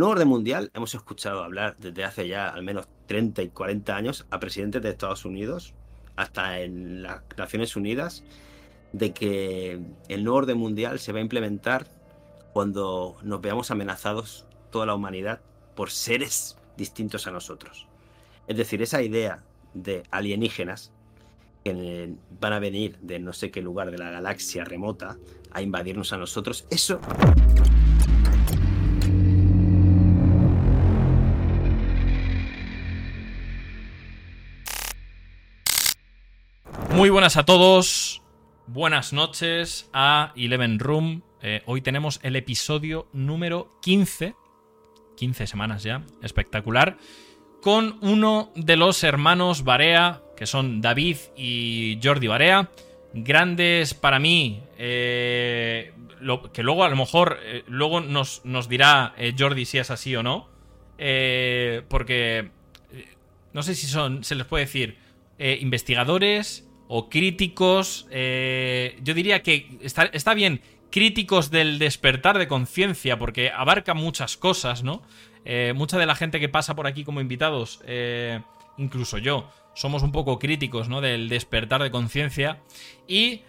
nuevo orden mundial hemos escuchado hablar desde hace ya al menos 30 y 40 años a presidentes de Estados Unidos, hasta en las Naciones Unidas, de que el nuevo orden mundial se va a implementar cuando nos veamos amenazados toda la humanidad por seres distintos a nosotros. Es decir, esa idea de alienígenas que van a venir de no sé qué lugar de la galaxia remota a invadirnos a nosotros, eso Muy buenas a todos, buenas noches a Eleven Room. Eh, hoy tenemos el episodio número 15, 15 semanas ya, espectacular, con uno de los hermanos Barea, que son David y Jordi Barea, grandes para mí, eh, que luego a lo mejor eh, luego nos, nos dirá Jordi si es así o no, porque no sé si son, se les puede decir, investigadores o críticos, eh, yo diría que está, está, bien críticos del despertar de conciencia porque abarca muchas cosas, ¿no? Eh, mucha de la gente que pasa por aquí como invitados, eh, incluso yo, somos un poco críticos, ¿no? Del despertar de conciencia y...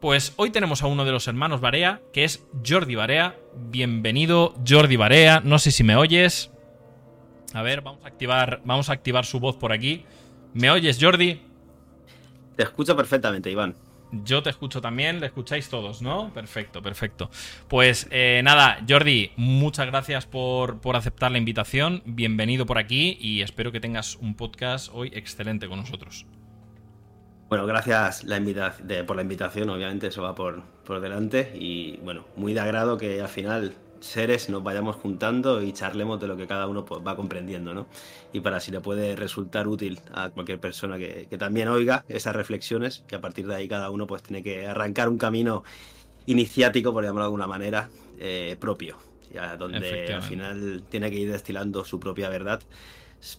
Pues hoy tenemos a uno de los hermanos Barea, que es Jordi Barea. Bienvenido, Jordi Barea. No sé si me oyes. A ver, vamos a activar, vamos a activar su voz por aquí. ¿Me oyes, Jordi? Te escucho perfectamente, Iván. Yo te escucho también, le escucháis todos, ¿no? Perfecto, perfecto. Pues eh, nada, Jordi, muchas gracias por, aceptar la invitación. Bienvenido por aquí y espero que tengas un podcast hoy excelente con nosotros. Bueno, gracias la por la invitación, obviamente eso va por, por delante y bueno, muy de agrado que al final seres nos vayamos juntando y charlemos de lo que cada uno pues, va comprendiendo, ¿no? Y para si le puede resultar útil a cualquier persona que, también oiga esas reflexiones, que a partir de ahí cada uno pues tiene que arrancar un camino iniciático, por llamarlo de alguna manera, eh, propio, ya donde al final tiene que ir destilando su propia verdad,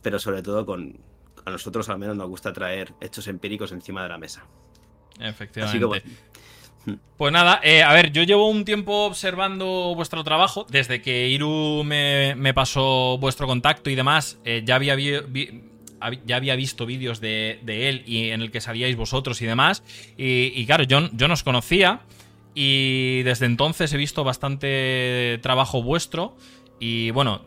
pero sobre todo con a nosotros al menos nos gusta traer hechos empíricos encima de la mesa. Efectivamente. Pues nada, eh, a ver, yo llevo un tiempo observando vuestro trabajo. Desde que Iru me, pasó vuestro contacto y demás, eh, ya, había ya había visto vídeos de, él y en el que salíais vosotros y demás. Y, claro, yo, yo no os conocía. Y desde entonces he visto bastante trabajo vuestro. Y bueno,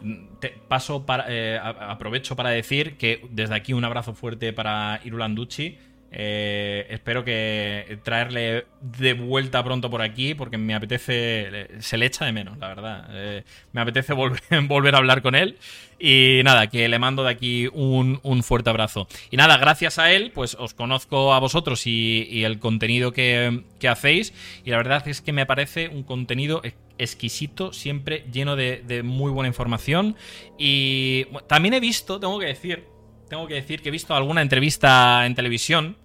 paso eh, aprovecho para decir que desde aquí un abrazo fuerte para Iru Landucci eh, espero que traerle de vuelta pronto por aquí porque me apetece, se le echa de menos, la verdad. Eh, me apetece volver, volver, a hablar con él y nada, que le mando de aquí un, fuerte abrazo. Y nada, gracias a él, pues os conozco a vosotros y, el contenido que, hacéis y la verdad es que me parece un contenido exquisito, siempre lleno de muy buena información y también he visto, tengo que decir, tengo que decir que he visto alguna entrevista en televisión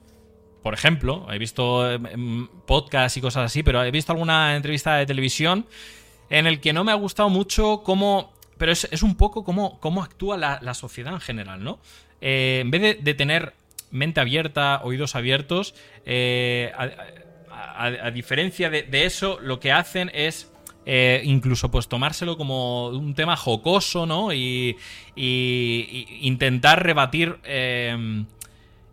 por ejemplo, he visto em, podcasts y cosas así, pero he visto alguna entrevista de televisión en el que no me ha gustado mucho cómo... Pero es, un poco cómo, cómo actúa la, sociedad en general, ¿no? Eh, en vez de, tener mente abierta, oídos abiertos, eh, a, diferencia de, eso, lo que hacen es... Eh, incluso pues tomárselo como un tema jocoso, ¿no? Y, intentar rebatir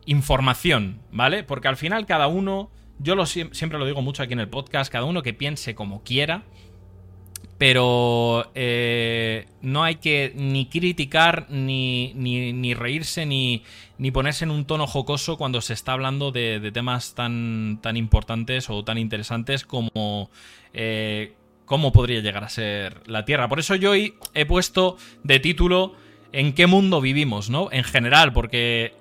información, ¿vale? Porque al final cada uno, yo siempre lo digo mucho aquí en el podcast, cada uno que piense como quiera, pero eh, no hay que ni criticar, ni, ni, reírse, ni, ni, ponerse en un tono jocoso cuando se está hablando de, temas tan, tan importantes o tan interesantes como... Eh, cómo podría llegar a ser la Tierra. Por eso yo hoy he puesto de título en qué mundo vivimos, ¿no? En general, porque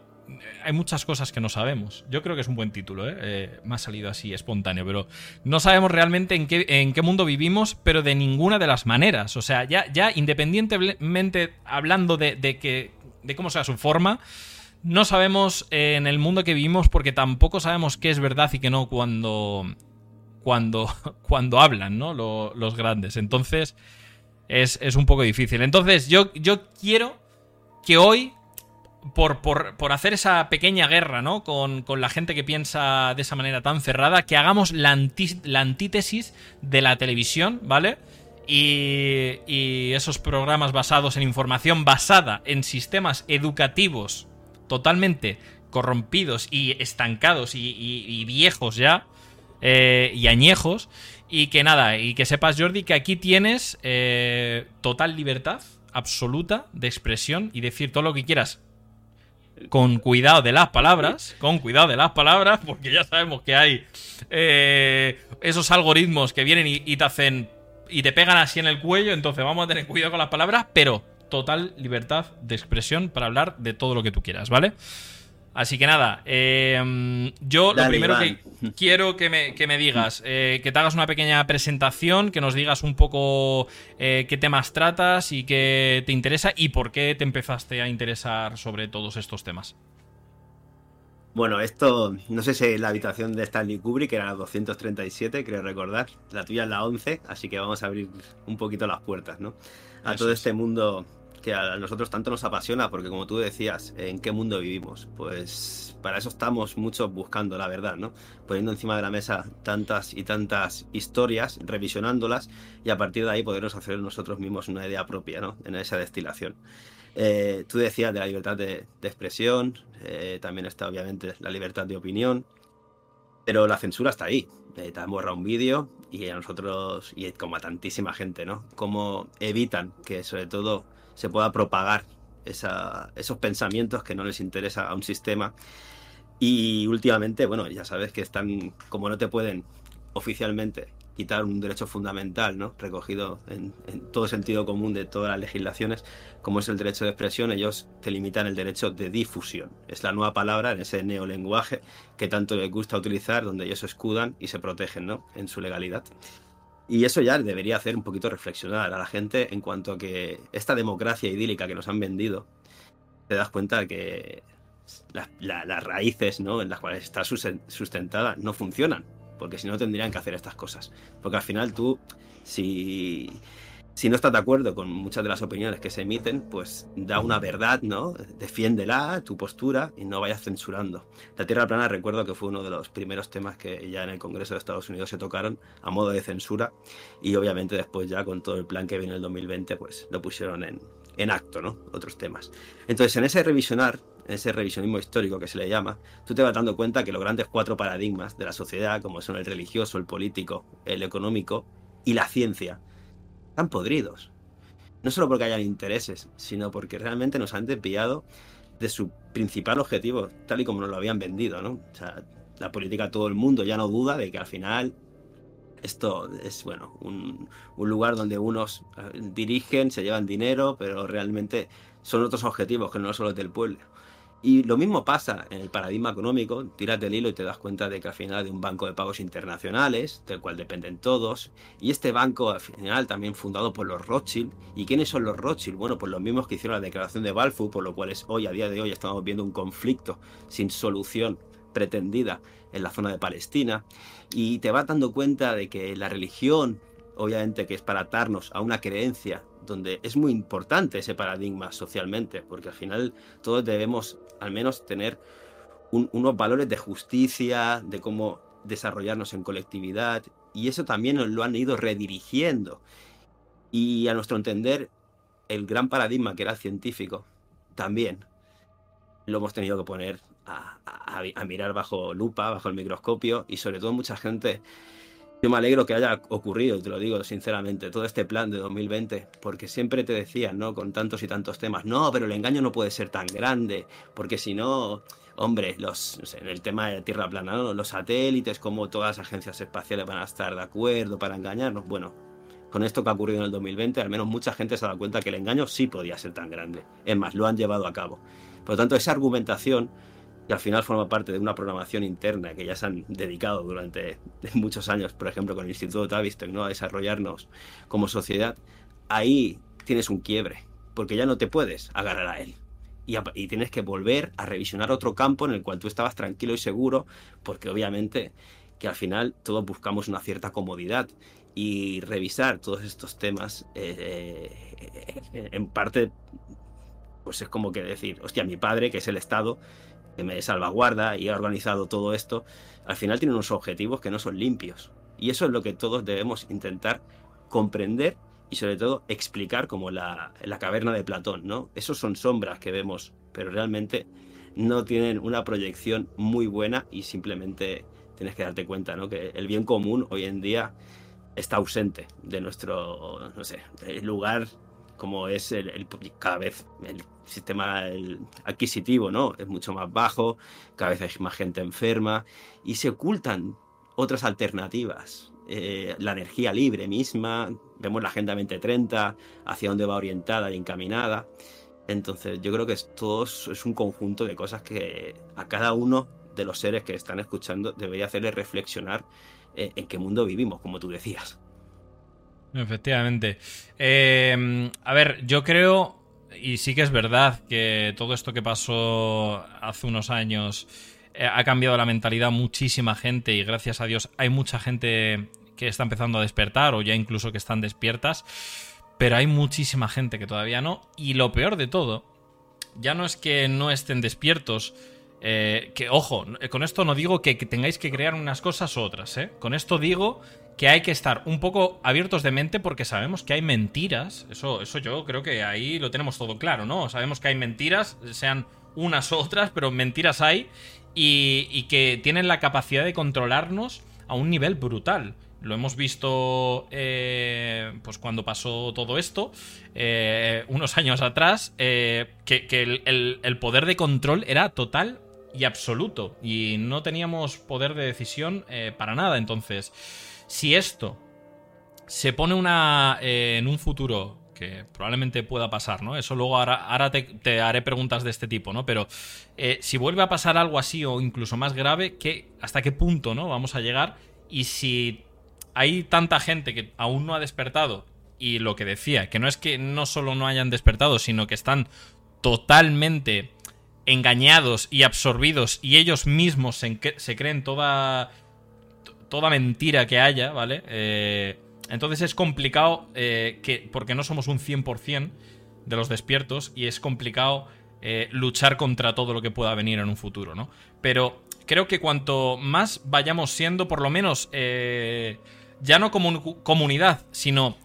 hay muchas cosas que no sabemos. Yo creo que es un buen título, ¿eh? ¿eh? me ha salido así espontáneo, pero no sabemos realmente en qué, mundo vivimos, pero de ninguna de las maneras. O sea, ya, ya independientemente hablando de, que, de cómo sea su forma, no sabemos en el mundo que vivimos porque tampoco sabemos qué es verdad y qué no cuando, cuando, cuando hablan, ¿no? los grandes. Entonces, es, es, un poco difícil. Entonces, yo, yo quiero que hoy por, por, hacer esa pequeña guerra, ¿no? Con, la gente que piensa de esa manera tan cerrada, que hagamos la, antítesis de la televisión, ¿vale? y, esos programas basados en información basada en sistemas educativos totalmente corrompidos y estancados y, viejos ya, eh, y añejos, y que nada, y que sepas Jordi que aquí tienes eh, total libertad absoluta de expresión y decir todo lo que quieras con cuidado de las palabras, con cuidado de las palabras, porque ya sabemos que hay eh, esos algoritmos que vienen y, te hacen y te pegan así en el cuello, entonces vamos a tener cuidado con las palabras, pero total libertad de expresión para hablar de todo lo que tú quieras, ¿vale? Así que nada, em, yo lo primero que quiero que me, digas, eh, que te hagas una pequeña presentación, que nos digas un poco eh, qué temas tratas y qué te interesa y por qué te empezaste a interesar sobre todos estos temas. Bueno, esto, no sé si la habitación de Stanley Kubrick era la 237, creo recordar. La tuya es la 11, así que vamos a abrir un poquito las puertas, ¿no? A todo este mundo que a nosotros tanto nos apasiona, porque como tú decías, ¿en qué mundo vivimos? Pues para eso estamos muchos buscando la verdad, ¿no? Poniendo encima de la mesa tantas y tantas historias, revisionándolas y a partir de ahí podernos hacer nosotros mismos una idea propia, ¿no? En esa destilación. Eh, tú decías de la libertad de, expresión, eh, también está obviamente la libertad de opinión, pero la censura está ahí. Eh, te han borrado un vídeo y a nosotros, y como a tantísima gente, ¿no? Cómo evitan que sobre todo se pueda propagar esos pensamientos que no les interesa a un sistema. Y últimamente, bueno, ya sabes que están, como no te pueden oficialmente quitar un derecho fundamental, ¿no? Recogido en, todo sentido común de todas las legislaciones, como es el derecho de expresión, ellos te limitan el derecho de difusión. Es la nueva palabra en ese neolenguaje que tanto les gusta utilizar, donde ellos escudan y se protegen, ¿no? En su legalidad. Y eso ya debería hacer un poquito reflexionar a la gente en cuanto a que esta democracia idílica que nos han vendido, te das cuenta que las raíces ¿no? en las cuales está sustentada no funcionan, porque si no tendrían que hacer estas cosas. Porque al final tú, si si no estás de acuerdo con muchas de las opiniones que se emiten, pues da una verdad, ¿no? Defiéndela, tu postura, y no vayas censurando. La Tierra plana recuerdo que fue uno de los primeros temas que ya en el Congreso de Estados Unidos se tocaron a modo de censura, y obviamente después ya con todo el plan que viene en el 2020, pues lo pusieron en, en acto, ¿no? Otros temas. Entonces, en ese revisionar, en ese revisionismo histórico que se le llama, tú te vas dando cuenta que los grandes cuatro paradigmas de la sociedad, como son el religioso, el político, el económico y la ciencia, están podridos. No solo porque hayan intereses, sino porque realmente nos han desviado de su principal objetivo, tal y como nos lo habían vendido, ¿no? O sea, la política, todo el mundo ya no duda de que al final esto es, bueno, un, lugar donde unos eh, dirigen, se llevan dinero, pero realmente son otros objetivos que no solo los del pueblo. Y lo mismo pasa en el paradigma económico, tiras del hilo y te das cuenta de que al final de un banco de pagos internacionales, del cual dependen todos, y este banco al final también fundado por los Rothschild. ¿Y quiénes son los Rothschild? Bueno, pues los mismos que hicieron la declaración de Balfour, por lo cual es hoy, a día de hoy, estamos viendo un conflicto sin solución pretendida en la zona de Palestina. Y te vas dando cuenta de que la religión, obviamente que es para atarnos a una creencia donde es muy importante ese paradigma socialmente, porque al final todos debemos al menos tener unos valores de justicia, de cómo desarrollarnos en colectividad, y eso también nos lo han ido redirigiendo. Y a nuestro entender, el gran paradigma que era el científico, también lo hemos tenido que poner a, a mirar bajo lupa, bajo el microscopio, y sobre todo mucha gente yo me alegro que haya ocurrido, te lo digo sinceramente, todo este plan de 2020, porque siempre te decían, ¿no? Con tantos y tantos temas, no, pero el engaño no puede ser tan grande, porque si no, hombre, los, en el tema de Tierra plana, los satélites, como todas las agencias espaciales van a estar de acuerdo para engañarnos, bueno, con esto que ha ocurrido en el 2020, al menos mucha gente se ha dado cuenta que el engaño sí podía ser tan grande. Es más, lo han llevado a cabo. Por lo tanto, esa argumentación y al final forma parte de una programación interna que ya se han dedicado durante muchos años, por ejemplo, con el Instituto Tavistock, ¿no? a desarrollarnos como sociedad, ahí tienes un quiebre, porque ya no te puedes agarrar a él. Y, y, tienes que volver a revisionar otro campo en el cual tú estabas tranquilo y seguro, porque obviamente que al final todos buscamos una cierta comodidad y revisar todos estos temas eh, eh, en parte pues es como que decir, hostia, mi padre, que es el Estado, que me salvaguarda y ha organizado todo esto, al final tiene unos objetivos que no son limpios. Y eso es lo que todos debemos intentar comprender y sobre todo explicar como la, la caverna de Platón, ¿no? Esos son sombras que vemos, pero realmente no tienen una proyección muy buena y simplemente tienes que darte cuenta, ¿no? Que el bien común hoy en día está ausente de nuestro, no sé, lugar como es el, cada vez el sistema adquisitivo, ¿no? Es mucho más bajo, cada vez hay más gente enferma y se ocultan otras alternativas. Eh, la energía libre misma, vemos la Agenda 2030, hacia dónde va orientada y encaminada. Entonces yo creo que todo es un conjunto de cosas que a cada uno de los seres que están escuchando debería hacerle reflexionar eh, en qué mundo vivimos, como tú decías. Efectivamente. Eh, a ver, yo creo, y sí que es verdad que todo esto que pasó hace unos años eh, ha cambiado la mentalidad muchísima gente y gracias a Dios hay mucha gente que está empezando a despertar o ya incluso que están despiertas, pero hay muchísima gente que todavía no. Y lo peor de todo, ya no es que no estén despiertos, eh, que, ojo, con esto no digo que, tengáis que crear unas cosas u otras, ¿eh? Con esto digo que hay que estar un poco abiertos de mente porque sabemos que hay mentiras. Eso, eso yo creo que ahí lo tenemos todo claro, ¿no? Sabemos que hay mentiras, sean unas u otras, pero mentiras hay y, que tienen la capacidad de controlarnos a un nivel brutal. Lo hemos visto eh, pues cuando pasó todo esto, eh, unos años atrás, que, el, poder de control era total y absoluto. Y no teníamos poder de decisión eh, para nada. Entonces, si esto se pone una eh, en un futuro que probablemente pueda pasar, ¿no? Eso luego ahora, te, haré preguntas de este tipo, ¿no? Pero eh, si vuelve a pasar algo así o incluso más grave, ¿qué, ¿hasta qué punto, ¿no? Vamos a llegar. Y si hay tanta gente que aún no ha despertado y lo que decía, que no es que no solo no hayan despertado, sino que están totalmente engañados y absorbidos y ellos mismos se, creen toda, toda mentira que haya, ¿vale? Eh, entonces es complicado eh, que, porque no somos un 100% de los despiertos y es complicado eh, luchar contra todo lo que pueda venir en un futuro, ¿no? Pero creo que cuanto más vayamos siendo, por lo menos, ya no como comunidad, sino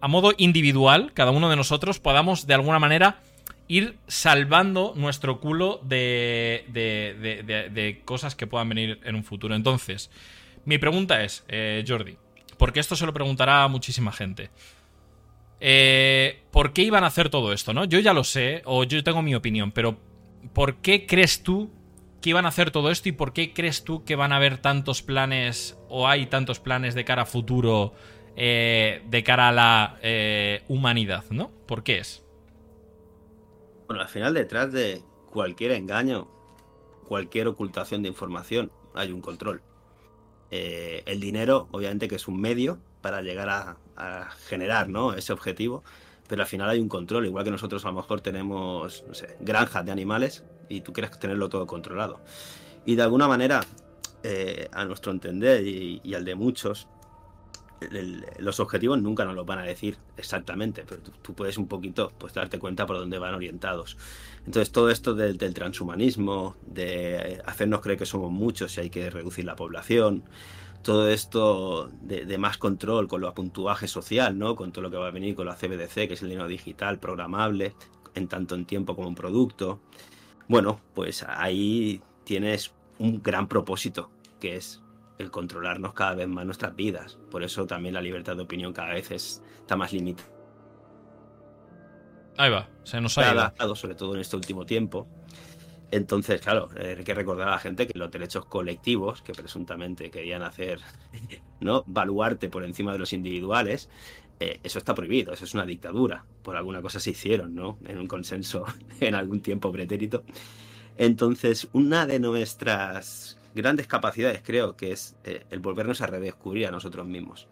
a modo individual, cada uno de nosotros podamos de alguna manera ir salvando nuestro culo de, de, cosas que puedan venir en un futuro. Entonces, mi pregunta es, eh, Jordi, porque esto se lo preguntará a muchísima gente. Eh, ¿Por qué iban a hacer todo esto, no? Yo ya lo sé, o yo tengo mi opinión, pero ¿por qué crees tú que iban a hacer todo esto y por qué crees tú que van a haber tantos planes o hay tantos planes de cara a futuro, eh, de cara a la humanidad, ¿no? ¿Por qué es? Bueno, al final detrás de cualquier engaño, cualquier ocultación de información, hay un control. Eh, el dinero, obviamente que es un medio para llegar a, generar ¿no? ese objetivo, pero al final hay un control, igual que nosotros a lo mejor tenemos no granjas de animales y tú quieres tenerlo todo controlado. Y de alguna manera, eh, a nuestro entender y al de muchos, los objetivos nunca nos los van a decir exactamente, pero tú, puedes un poquito pues, darte cuenta por dónde van orientados. Entonces, todo esto del, transhumanismo, de hacernos creer que somos muchos y hay que reducir la población, todo esto de, más control con los puntuaje social, ¿no? con todo lo que va a venir con la CBDC, que es el dinero digital programable, en tanto en tiempo como en producto. Bueno, pues ahí tienes un gran propósito, que es el controlarnos cada vez más nuestras vidas. Por eso también la libertad de opinión cada vez está más limitada. Ahí va, se nos ha adaptado, sobre todo en este último tiempo. Entonces, claro, eh, hay que recordar a la gente que los derechos colectivos, que presuntamente querían hacer, ¿no? Valuarte por encima de los individuales, eh, eso está prohibido, eso es una dictadura. Por alguna cosa se hicieron, ¿no? En un consenso en algún tiempo pretérito. Entonces, una de nuestras grandes capacidades, creo, que es eh, el volvernos a redescubrir a nosotros mismos.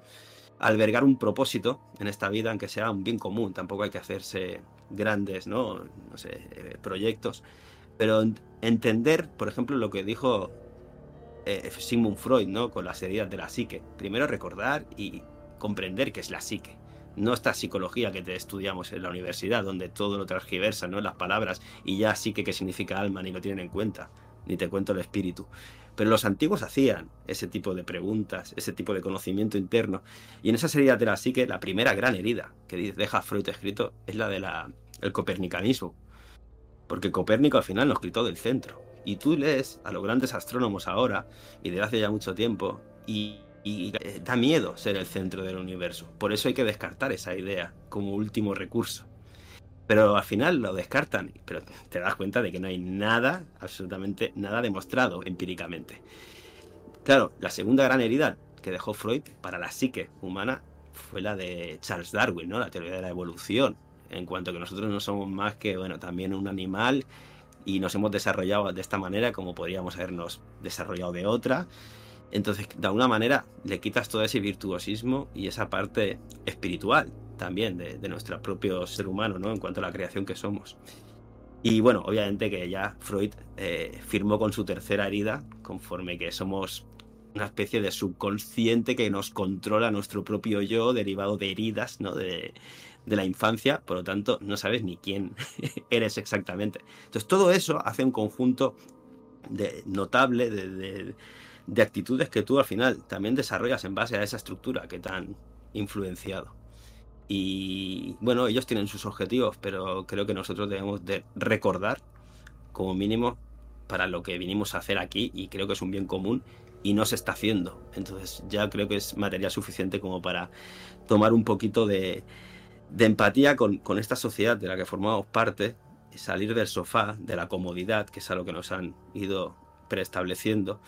Albergar un propósito en esta vida, aunque sea un bien común, tampoco hay que hacerse grandes, ¿no? No sé, eh, proyectos, pero entender, por ejemplo, lo que dijo eh, Sigmund Freud, ¿no? Con las heridas de la psique. Primero recordar y comprender qué es la psique. No esta psicología que te estudiamos en la universidad, donde todo lo transgiversa, ¿no? Las palabras y ya psique que significa alma, ni lo tienen en cuenta, ni te cuento el espíritu Pero los antiguos hacían ese tipo de preguntas, ese tipo de conocimiento interno. Y en esa herida de la la primera gran herida que deja Freud escrito es la del el copernicanismo. Porque Copérnico al final nos gritó del centro. Y tú lees a los grandes astrónomos ahora, y desde hace ya mucho tiempo, y, y da miedo ser el centro del universo. Por eso hay que descartar esa idea como último recurso. Pero al final lo descartan, pero te das cuenta de que no hay nada, absolutamente nada demostrado empíricamente. Claro, la segunda gran herida que dejó Freud para la psique humana fue la de Charles Darwin, ¿no? La teoría de la evolución, en cuanto que nosotros no somos más que, bueno, también un animal y nos hemos desarrollado de esta manera como podríamos habernos desarrollado de otra. Entonces, de alguna manera, le quitas todo ese virtuosismo y esa parte espiritual también de, nuestro propio ser humano, ¿no? En cuanto a la creación que somos. Y bueno, obviamente que ya Freud eh, firmó con su tercera herida, conforme que somos una especie de subconsciente que nos controla nuestro propio yo, derivado de heridas, ¿no? De, de la infancia, por lo tanto, no sabes ni quién eres exactamente. Entonces, todo eso hace un conjunto de, notable de, de actitudes que tú al final también desarrollas en base a esa estructura que te han influenciado. Y bueno, ellos tienen sus objetivos, pero creo que nosotros debemos de recordar como mínimo para lo que vinimos a hacer aquí y creo que es un bien común y no se está haciendo. Entonces ya creo que es material suficiente como para tomar un poquito de, de empatía con, con, esta sociedad de la que formamos parte y salir del sofá, de la comodidad, que es a lo que nos han ido preestableciendo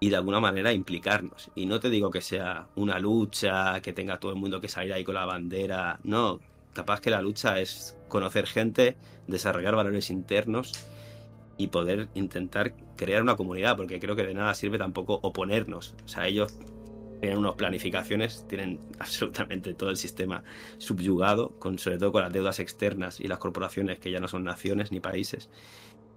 y de alguna manera implicarnos. Y no te digo que sea una lucha, que tenga todo el mundo que salir ahí con la bandera, no, capaz que la lucha es conocer gente, desarrollar valores internos y poder intentar crear una comunidad, porque creo que de nada sirve tampoco oponernos. O sea, ellos tienen unas planificaciones, tienen absolutamente todo el sistema subyugado, con, sobre todo con las deudas externas y las corporaciones que ya no son naciones ni países.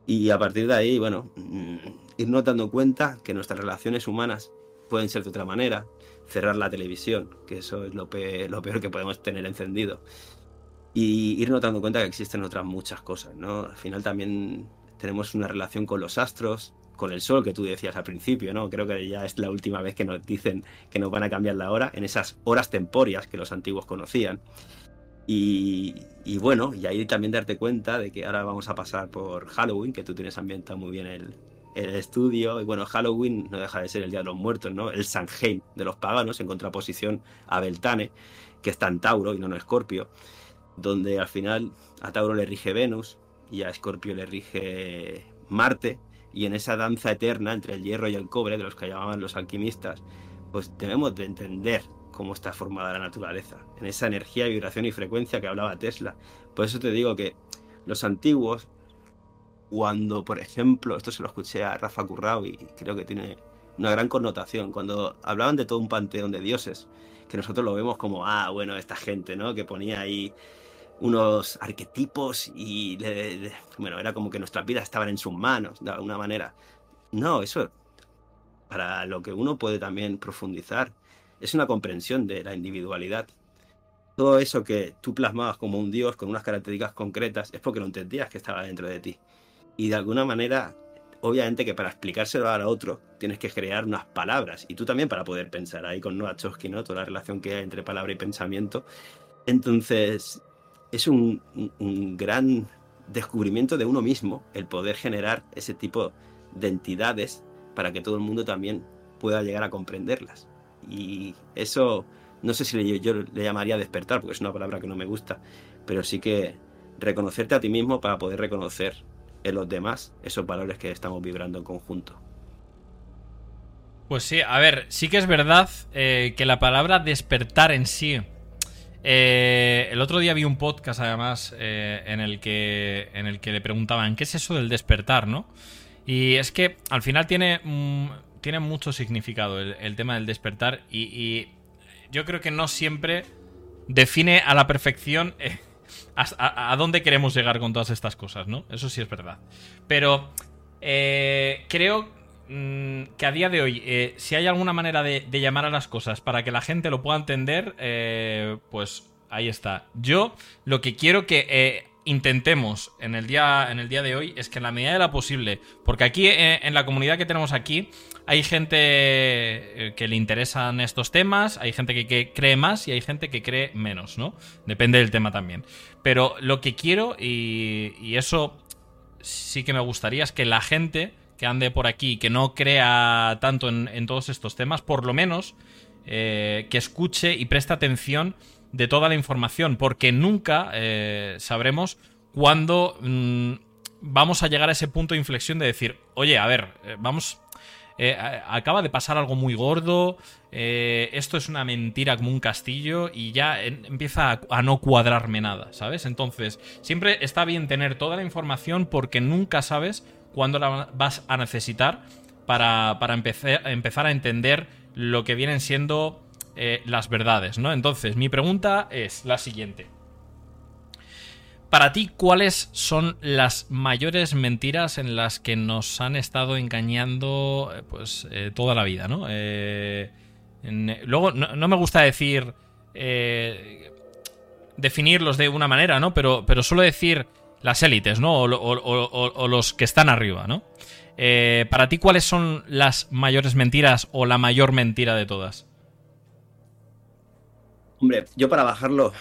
Y a partir de ahí, bueno, mm, ir notando cuenta que nuestras relaciones humanas pueden ser de otra manera, cerrar la televisión, que eso es lo peor, lo peor que podemos tener encendido, y ir notando cuenta que existen otras muchas cosas, ¿no? Al final también tenemos una relación con los astros, con el sol que tú decías al principio, ¿no? Creo que ya es la última vez que nos dicen que nos van a cambiar la hora, en esas horas temporias que los antiguos conocían. Y, bueno, y ahí también darte cuenta de que ahora vamos a pasar por Halloween, que tú tienes ambientado muy bien el, el estudio. Y bueno, Halloween no deja de ser el Día de los Muertos, ¿no? El Sanheim de los paganos, en contraposición a Beltane, que está en Tauro y no en Escorpio, donde al final a Tauro le rige Venus y a Escorpio le rige Marte. Y en esa danza eterna entre el hierro y el cobre, de los que llamaban los alquimistas, pues debemos de entender cómo está formada la naturaleza, en esa energía, vibración y frecuencia que hablaba Tesla. Por eso te digo que los antiguos, cuando, por ejemplo, esto se lo escuché a Rafa Currao y creo que tiene una gran connotación, cuando hablaban de todo un panteón de dioses, que nosotros lo vemos como, ah, bueno, esta gente, ¿no? Que ponía ahí unos arquetipos y, bueno, era como que nuestras vidas estaban en sus manos, de alguna manera. No, eso, para lo que uno puede también profundizar, es una comprensión de la individualidad. Todo eso que tú plasmabas como un dios con unas características concretas es porque lo entendías que estaba dentro de ti. Y de alguna manera, obviamente que para explicárselo a otro tienes que crear unas palabras y tú también para poder pensar ahí con Noah ¿no? Toda la relación que hay entre palabra y pensamiento. Entonces, es un, un gran descubrimiento de uno mismo el poder generar ese tipo de entidades para que todo el mundo también pueda llegar a comprenderlas. Y eso, no sé si yo le llamaría despertar, porque es una palabra que no me gusta, pero sí que reconocerte a ti mismo para poder reconocer en los demás esos valores que estamos vibrando en conjunto. Pues sí, a ver, sí que es verdad eh, que la palabra despertar en sí. Eh, el otro día vi un podcast, además, eh, en, el que, en el que le preguntaban, ¿qué es eso del despertar, no? Y es que al final tiene. Mm, tiene mucho significado el, tema del despertar y, yo creo que no siempre define a la perfección eh, a, dónde queremos llegar con todas estas cosas, ¿no? Eso sí es verdad. Pero eh, creo mm, que a día de hoy, eh, si hay alguna manera de, llamar a las cosas para que la gente lo pueda entender, pues ahí está. Yo lo que quiero que intentemos en el día, en el día de hoy es que en la medida de la posible, porque aquí en la comunidad que tenemos aquí hay gente eh, que le interesan estos temas, hay gente que, cree más y hay gente que cree menos, ¿no? Depende del tema también. Pero lo que quiero, y, eso sí que me gustaría, es que la gente que ande por aquí, que no crea tanto en, todos estos temas, por lo menos eh, que escuche y preste atención de toda la información, porque nunca eh, sabremos cuándo mm, vamos a llegar a ese punto de inflexión de decir, oye, a ver, vamos, eh, acaba de pasar algo muy gordo, esto es una mentira como un castillo y ya empieza a, no cuadrarme nada, ¿sabes? Entonces, siempre está bien tener toda la información porque nunca sabes cuándo la vas a necesitar para, para empezar a entender lo que vienen siendo eh, las verdades, ¿no? Entonces, mi pregunta es la siguiente. Para ti, ¿cuáles son las mayores mentiras en las que nos han estado engañando eh, pues, eh, toda la vida, ¿no? luego, no, me gusta decir... definirlos de una manera, ¿no? Pero, pero suelo decir las élites, ¿no? O, los que están arriba, ¿no? para ti, ¿cuáles son las mayores mentiras o la mayor mentira de todas? Hombre, yo para bajarlo,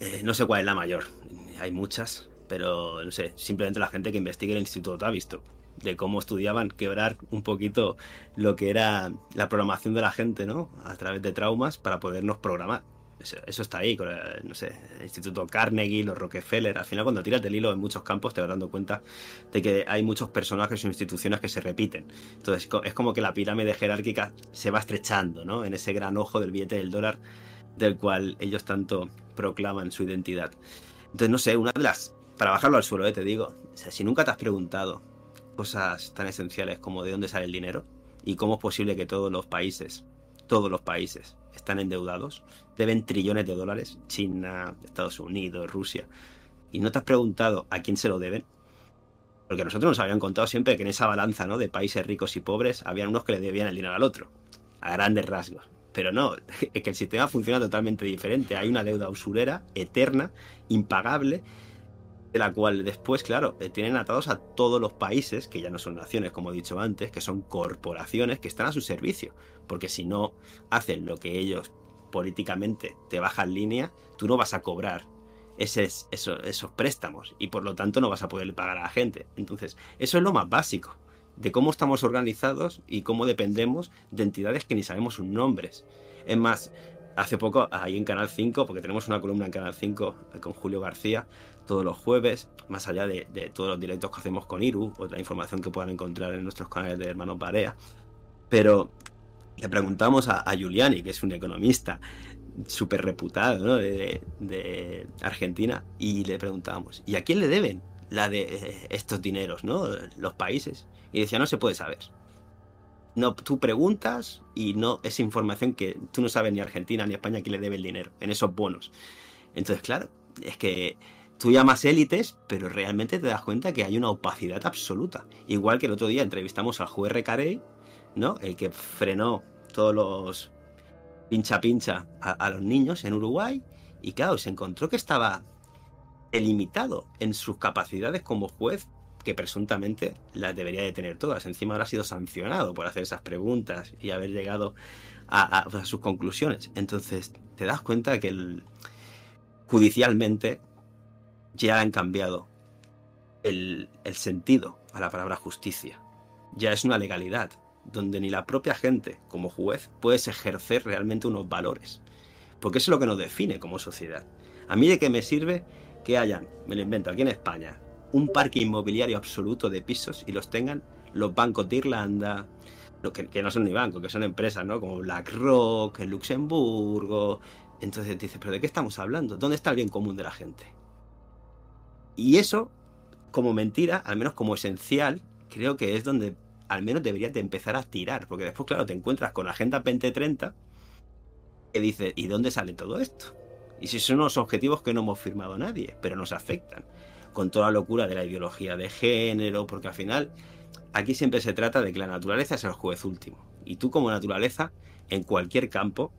eh, no sé cuál es la mayor. Hay muchas, pero no sé, simplemente la gente que investigue el Instituto visto de cómo estudiaban quebrar un poquito lo que era la programación de la gente, ¿no? A través de traumas para podernos programar. Eso, está ahí, el, no sé, el Instituto Carnegie, los Rockefeller. Al final, cuando tiras del hilo en muchos campos, te vas dando cuenta de que hay muchos personajes o instituciones que se repiten. Entonces, es como que la pirámide jerárquica se va estrechando, ¿no? En ese gran ojo del billete del dólar del cual ellos tanto proclaman su identidad. Entonces, no sé, una de las... Para bajarlo al suelo, eh, te digo, si nunca te has preguntado cosas tan esenciales como de dónde sale el dinero y cómo es posible que todos los países, todos los países, están endeudados, deben trillones de dólares, China, Estados Unidos, Rusia, y no te has preguntado a quién se lo deben, porque nosotros nos habían contado siempre que en esa balanza ¿no? de países ricos y pobres habían unos que le debían el dinero al otro, a grandes rasgos. Pero no, es que el sistema funciona totalmente diferente. Hay una deuda usurera, eterna, impagable, de la cual después, claro, eh, tienen atados a todos los países, que ya no son naciones, como he dicho antes, que son corporaciones que están a su servicio. Porque si no hacen lo que ellos políticamente te bajan línea, tú no vas a cobrar esos, esos préstamos y por lo tanto no vas a poder pagar a la gente. Entonces, eso es lo más básico de cómo estamos organizados y cómo dependemos de entidades que ni sabemos sus nombres. Es más, hace poco, ahí en Canal 5, porque tenemos una columna en Canal 5 con Julio García todos los jueves, más allá de, todos los directos que hacemos con Iru, otra información que puedan encontrar en nuestros canales de Hermanos Barea. Pero le preguntamos a, Giuliani, que es un economista súper reputado de, de Argentina, y le preguntamos, ¿y a quién le deben la de eh, estos dineros, ¿no? Los países. Y decía, no se puede saber. No, tú preguntas y no es información que tú no sabes ni Argentina ni España quién le debe el dinero en esos bonos. Entonces, claro, es que tú llamas élites, pero realmente te das cuenta que hay una opacidad absoluta. Igual que el otro día entrevistamos al JR Carey, ¿no? El que frenó todos los pincha pincha a, a los niños en Uruguay. Y claro, se encontró que estaba limitado en sus capacidades como juez que presuntamente las debería de tener todas. Encima ahora ha sido sancionado por hacer esas preguntas y haber llegado a, sus conclusiones. Entonces te das cuenta que judicialmente ya han cambiado el, el sentido a la palabra justicia. Ya es una legalidad donde ni la propia gente como juez puedes ejercer realmente unos valores. Porque eso es lo que nos define como sociedad. A mí de qué me sirve que hayan, me lo invento, aquí en España, un parque inmobiliario absoluto de pisos y los tengan los bancos de Irlanda, que, que no son ni bancos, que son empresas, ¿no? Como BlackRock, Luxemburgo. Entonces dices, ¿pero de qué estamos hablando? ¿Dónde está el bien común de la gente? Y eso, como mentira, al menos como esencial, creo que es donde al menos deberías de empezar a tirar, porque después, claro, te encuentras con Agenda 2030 que dice, ¿y dónde sale todo esto? Y si son unos objetivos que no hemos firmado nadie, pero nos afectan con toda la locura de la ideología de género, porque al final aquí siempre se trata de que la naturaleza es el juez último. Y tú como naturaleza, en cualquier campo,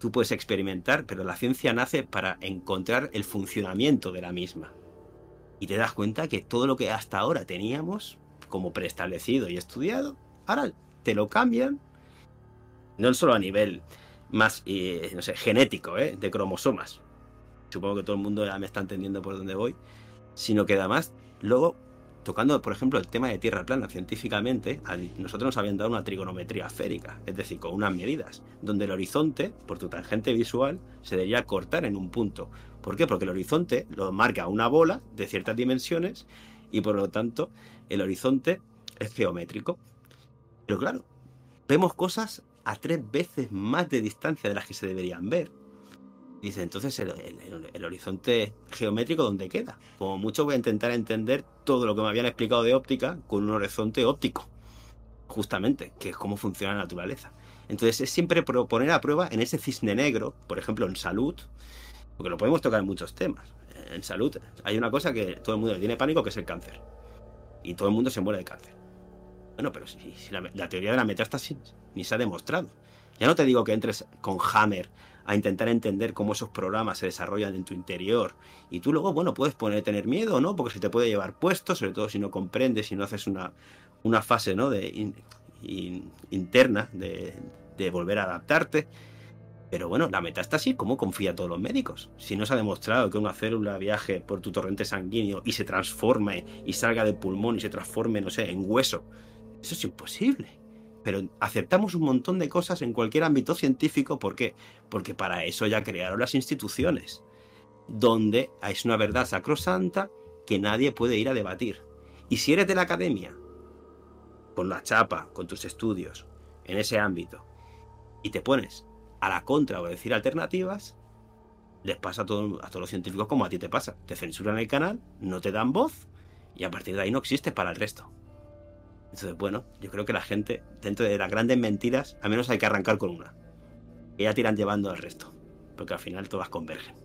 tú puedes experimentar, pero la ciencia nace para encontrar el funcionamiento de la misma. Y te das cuenta que todo lo que hasta ahora teníamos como preestablecido y estudiado, ahora te lo cambian, no solo a nivel más, eh, no sé, genético, ¿eh? de cromosomas. Supongo que todo el mundo ya me está entendiendo por dónde voy. Sino que además, luego, tocando, por ejemplo, el tema de tierra plana científicamente, nosotros nos habían dado una trigonometría esférica, es decir, con unas medidas, donde el horizonte, por tu tangente visual, se debería cortar en un punto. ¿Por qué? Porque el horizonte lo marca una bola de ciertas dimensiones y por lo tanto el horizonte es geométrico. Pero claro, vemos cosas a tres veces más de distancia de las que se deberían ver. Dice, entonces el, horizonte geométrico, ¿dónde queda? Como mucho voy a intentar entender todo lo que me habían explicado de óptica con un horizonte óptico, justamente, que es cómo funciona la naturaleza. Entonces es siempre poner a prueba en ese cisne negro, por ejemplo en salud, porque lo podemos tocar en muchos temas. En salud hay una cosa que todo el mundo tiene pánico, que es el cáncer. Y todo el mundo se muere de cáncer. Bueno, pero si, la, teoría de la metástasis ni se ha demostrado. Ya no te digo que entres con Hammer a intentar entender cómo esos programas se desarrollan en tu interior. Y tú luego, bueno, puedes poner, tener miedo, ¿no? Porque se te puede llevar puesto, sobre todo si no comprendes, si no haces una, una fase, ¿no? De interna de, de volver a adaptarte. Pero bueno, la metástasis, ¿cómo confía todos los médicos? Si no se ha demostrado que una célula viaje por tu torrente sanguíneo y se transforme y salga del pulmón y se transforme, no sé, en hueso, eso es imposible. Pero aceptamos un montón de cosas en cualquier ámbito científico. ¿Por qué? Porque para eso ya crearon las instituciones, donde es una verdad sacrosanta que nadie puede ir a debatir. Y si eres de la academia, con la chapa, con tus estudios, en ese ámbito, y te pones a la contra o a decir alternativas, les pasa a, a todos los científicos como a ti te pasa. Te censuran el canal, no te dan voz, y a partir de ahí no existes para el resto. Entonces, bueno, yo creo que la gente, dentro de las grandes mentiras, al menos hay que arrancar con una. Y ya tiran llevando al resto. Porque al final todas convergen.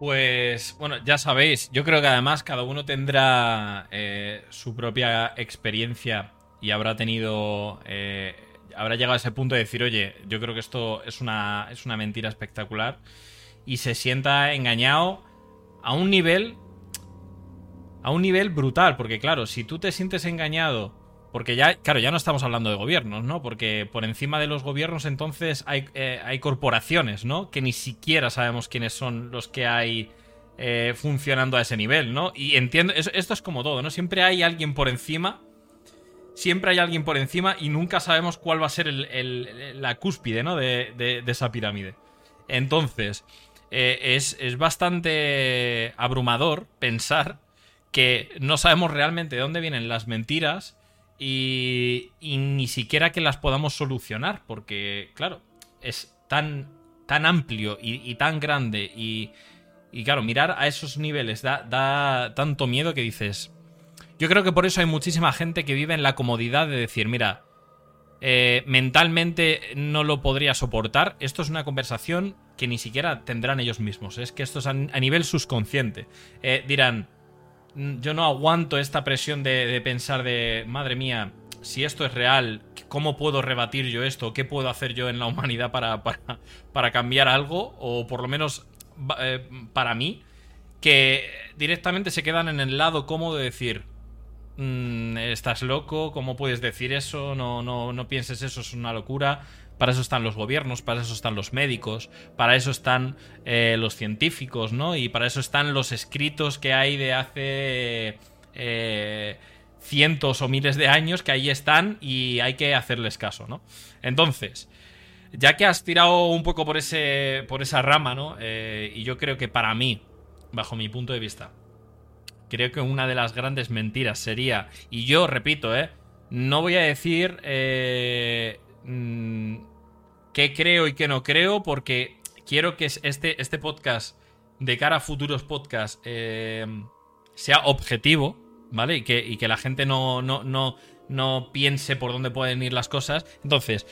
Pues bueno, ya sabéis, yo creo que además cada uno tendrá eh, su propia experiencia y habrá tenido, eh, habrá llegado a ese punto de decir, oye, yo creo que esto es una, es una mentira espectacular y se sienta engañado a un nivel a un nivel brutal, porque claro, si tú te sientes engañado, porque ya, claro, ya no estamos hablando de gobiernos, ¿no? Porque por encima de los gobiernos entonces hay, eh, hay corporaciones, ¿no? Que ni siquiera sabemos quiénes son los que hay eh, funcionando a ese nivel, ¿no? Y entiendo, esto es como todo, ¿no? Siempre hay alguien por encima, siempre hay alguien por encima y nunca sabemos cuál va a ser la cúspide, ¿no? De, esa pirámide. Entonces, eh, es, es bastante abrumador pensar que no sabemos realmente de dónde vienen las mentiras y, ni siquiera que las podamos solucionar, porque, claro, es tan, tan amplio y, tan grande y, claro, mirar a esos niveles da, da tanto miedo que dices... Yo creo que por eso hay muchísima gente que vive en la comodidad de decir, mira, eh, mentalmente no lo podría soportar. Esto es una conversación que ni siquiera tendrán ellos mismos. Es que esto es a, nivel subconsciente. Eh, dirán, yo no aguanto esta presión de, pensar de, madre mía, si esto es real, ¿cómo puedo rebatir yo esto? ¿Qué puedo hacer yo en la humanidad para, para, cambiar algo? O por lo menos eh, para mí, que directamente se quedan en el lado cómodo de decir, mm, estás loco, ¿cómo puedes decir eso? No, no, no pienses eso, es una locura. Para eso están los gobiernos, para eso están los médicos, para eso están eh, los científicos, ¿no? Y para eso están los escritos que hay de hace eh, cientos o miles de años que ahí están y hay que hacerles caso, ¿no? Entonces, ya que has tirado un poco por, ese, por esa rama, ¿no? Eh, y yo creo que para mí, bajo mi punto de vista, creo que una de las grandes mentiras sería, y yo repito, ¿eh? No voy a decir Mm, qué creo y qué no creo, porque quiero que este, este podcast, de cara a futuros podcasts, eh, sea objetivo, ¿vale? Y que, que la gente no, no, no, no piense por dónde pueden ir las cosas. Entonces,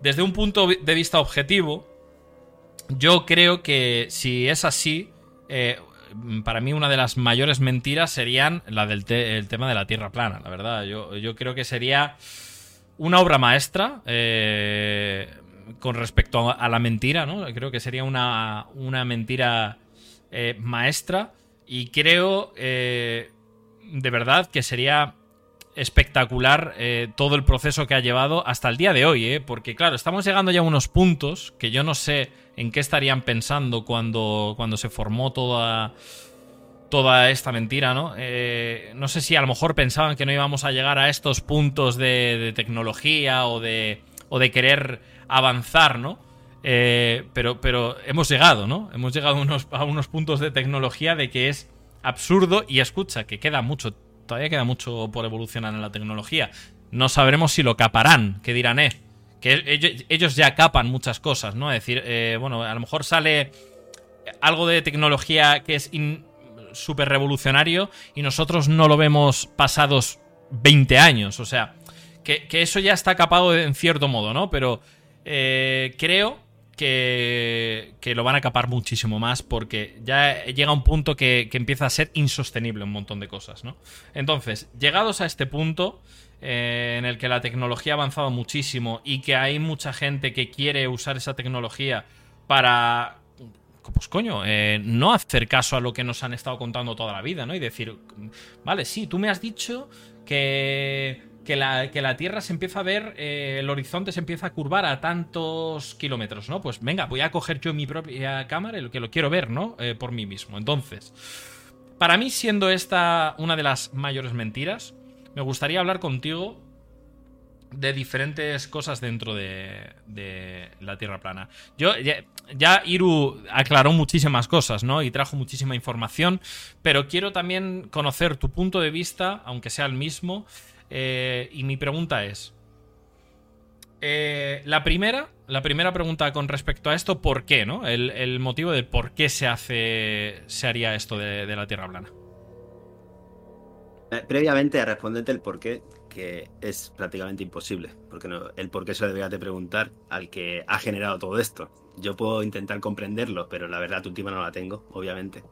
desde un punto de vista objetivo, yo creo que si es así, eh, para mí una de las mayores mentiras serían la del tema de la Tierra plana, la verdad. Yo, yo creo que sería una obra maestra eh, con respecto a la mentira, ¿no? Creo que sería una, una mentira eh, maestra, Y creo, eh, de verdad, que sería espectacular eh, todo el proceso que ha llevado hasta el día de hoy, ¿eh? porque claro, estamos llegando ya a unos puntos que yo no sé en qué estarían pensando cuando, cuando se formó toda, toda esta mentira, ¿no? Eh, no sé si a lo mejor pensaban que no íbamos a llegar a estos puntos de, tecnología o de, o de querer avanzar, ¿no? pero, pero hemos llegado, ¿no? Hemos llegado unos, a unos puntos de tecnología de que es absurdo y escucha, que queda mucho todavía queda mucho por evolucionar en la tecnología. No sabremos si lo caparán, que dirán, eh, que ellos, ya capan muchas cosas, ¿no? Es decir, eh, bueno, a lo mejor sale algo de tecnología que es súper revolucionario y nosotros no lo vemos pasados 20 años, o sea, que, eso ya está capado en cierto modo, ¿no? Pero eh, creo que, lo van a capar muchísimo más porque ya llega un punto que, empieza a ser insostenible un montón de cosas, ¿no? Entonces, llegados a este punto eh, en el que la tecnología ha avanzado muchísimo y que hay mucha gente que quiere usar esa tecnología para pues coño, eh, no hacer caso a lo que nos han estado contando toda la vida, ¿no? Y decir, vale, sí, tú me has dicho que que la, que la Tierra se empieza a ver, eh, el horizonte se empieza a curvar a tantos kilómetros, ¿no? Pues venga, voy a coger yo mi propia cámara, el que lo quiero ver, ¿no? Eh, por mí mismo. Entonces, para mí, siendo esta una de las mayores mentiras, me gustaría hablar contigo de diferentes cosas dentro de, la Tierra plana. Yo ya, ya, Iru aclaró muchísimas cosas, ¿no? Y trajo muchísima información, pero quiero también conocer tu punto de vista, aunque sea el mismo, eh, y mi pregunta es. Eh, la primera, la primera pregunta con respecto a esto, ¿por qué? ¿no? El, motivo de por qué se hace. se haría esto de, la Tierra plana. Eh, previamente a responderte el por qué, que es prácticamente imposible. Porque el por qué se lo deberías de preguntar al que ha generado todo esto. Yo puedo intentar comprenderlo, pero la verdad última no la tengo, obviamente.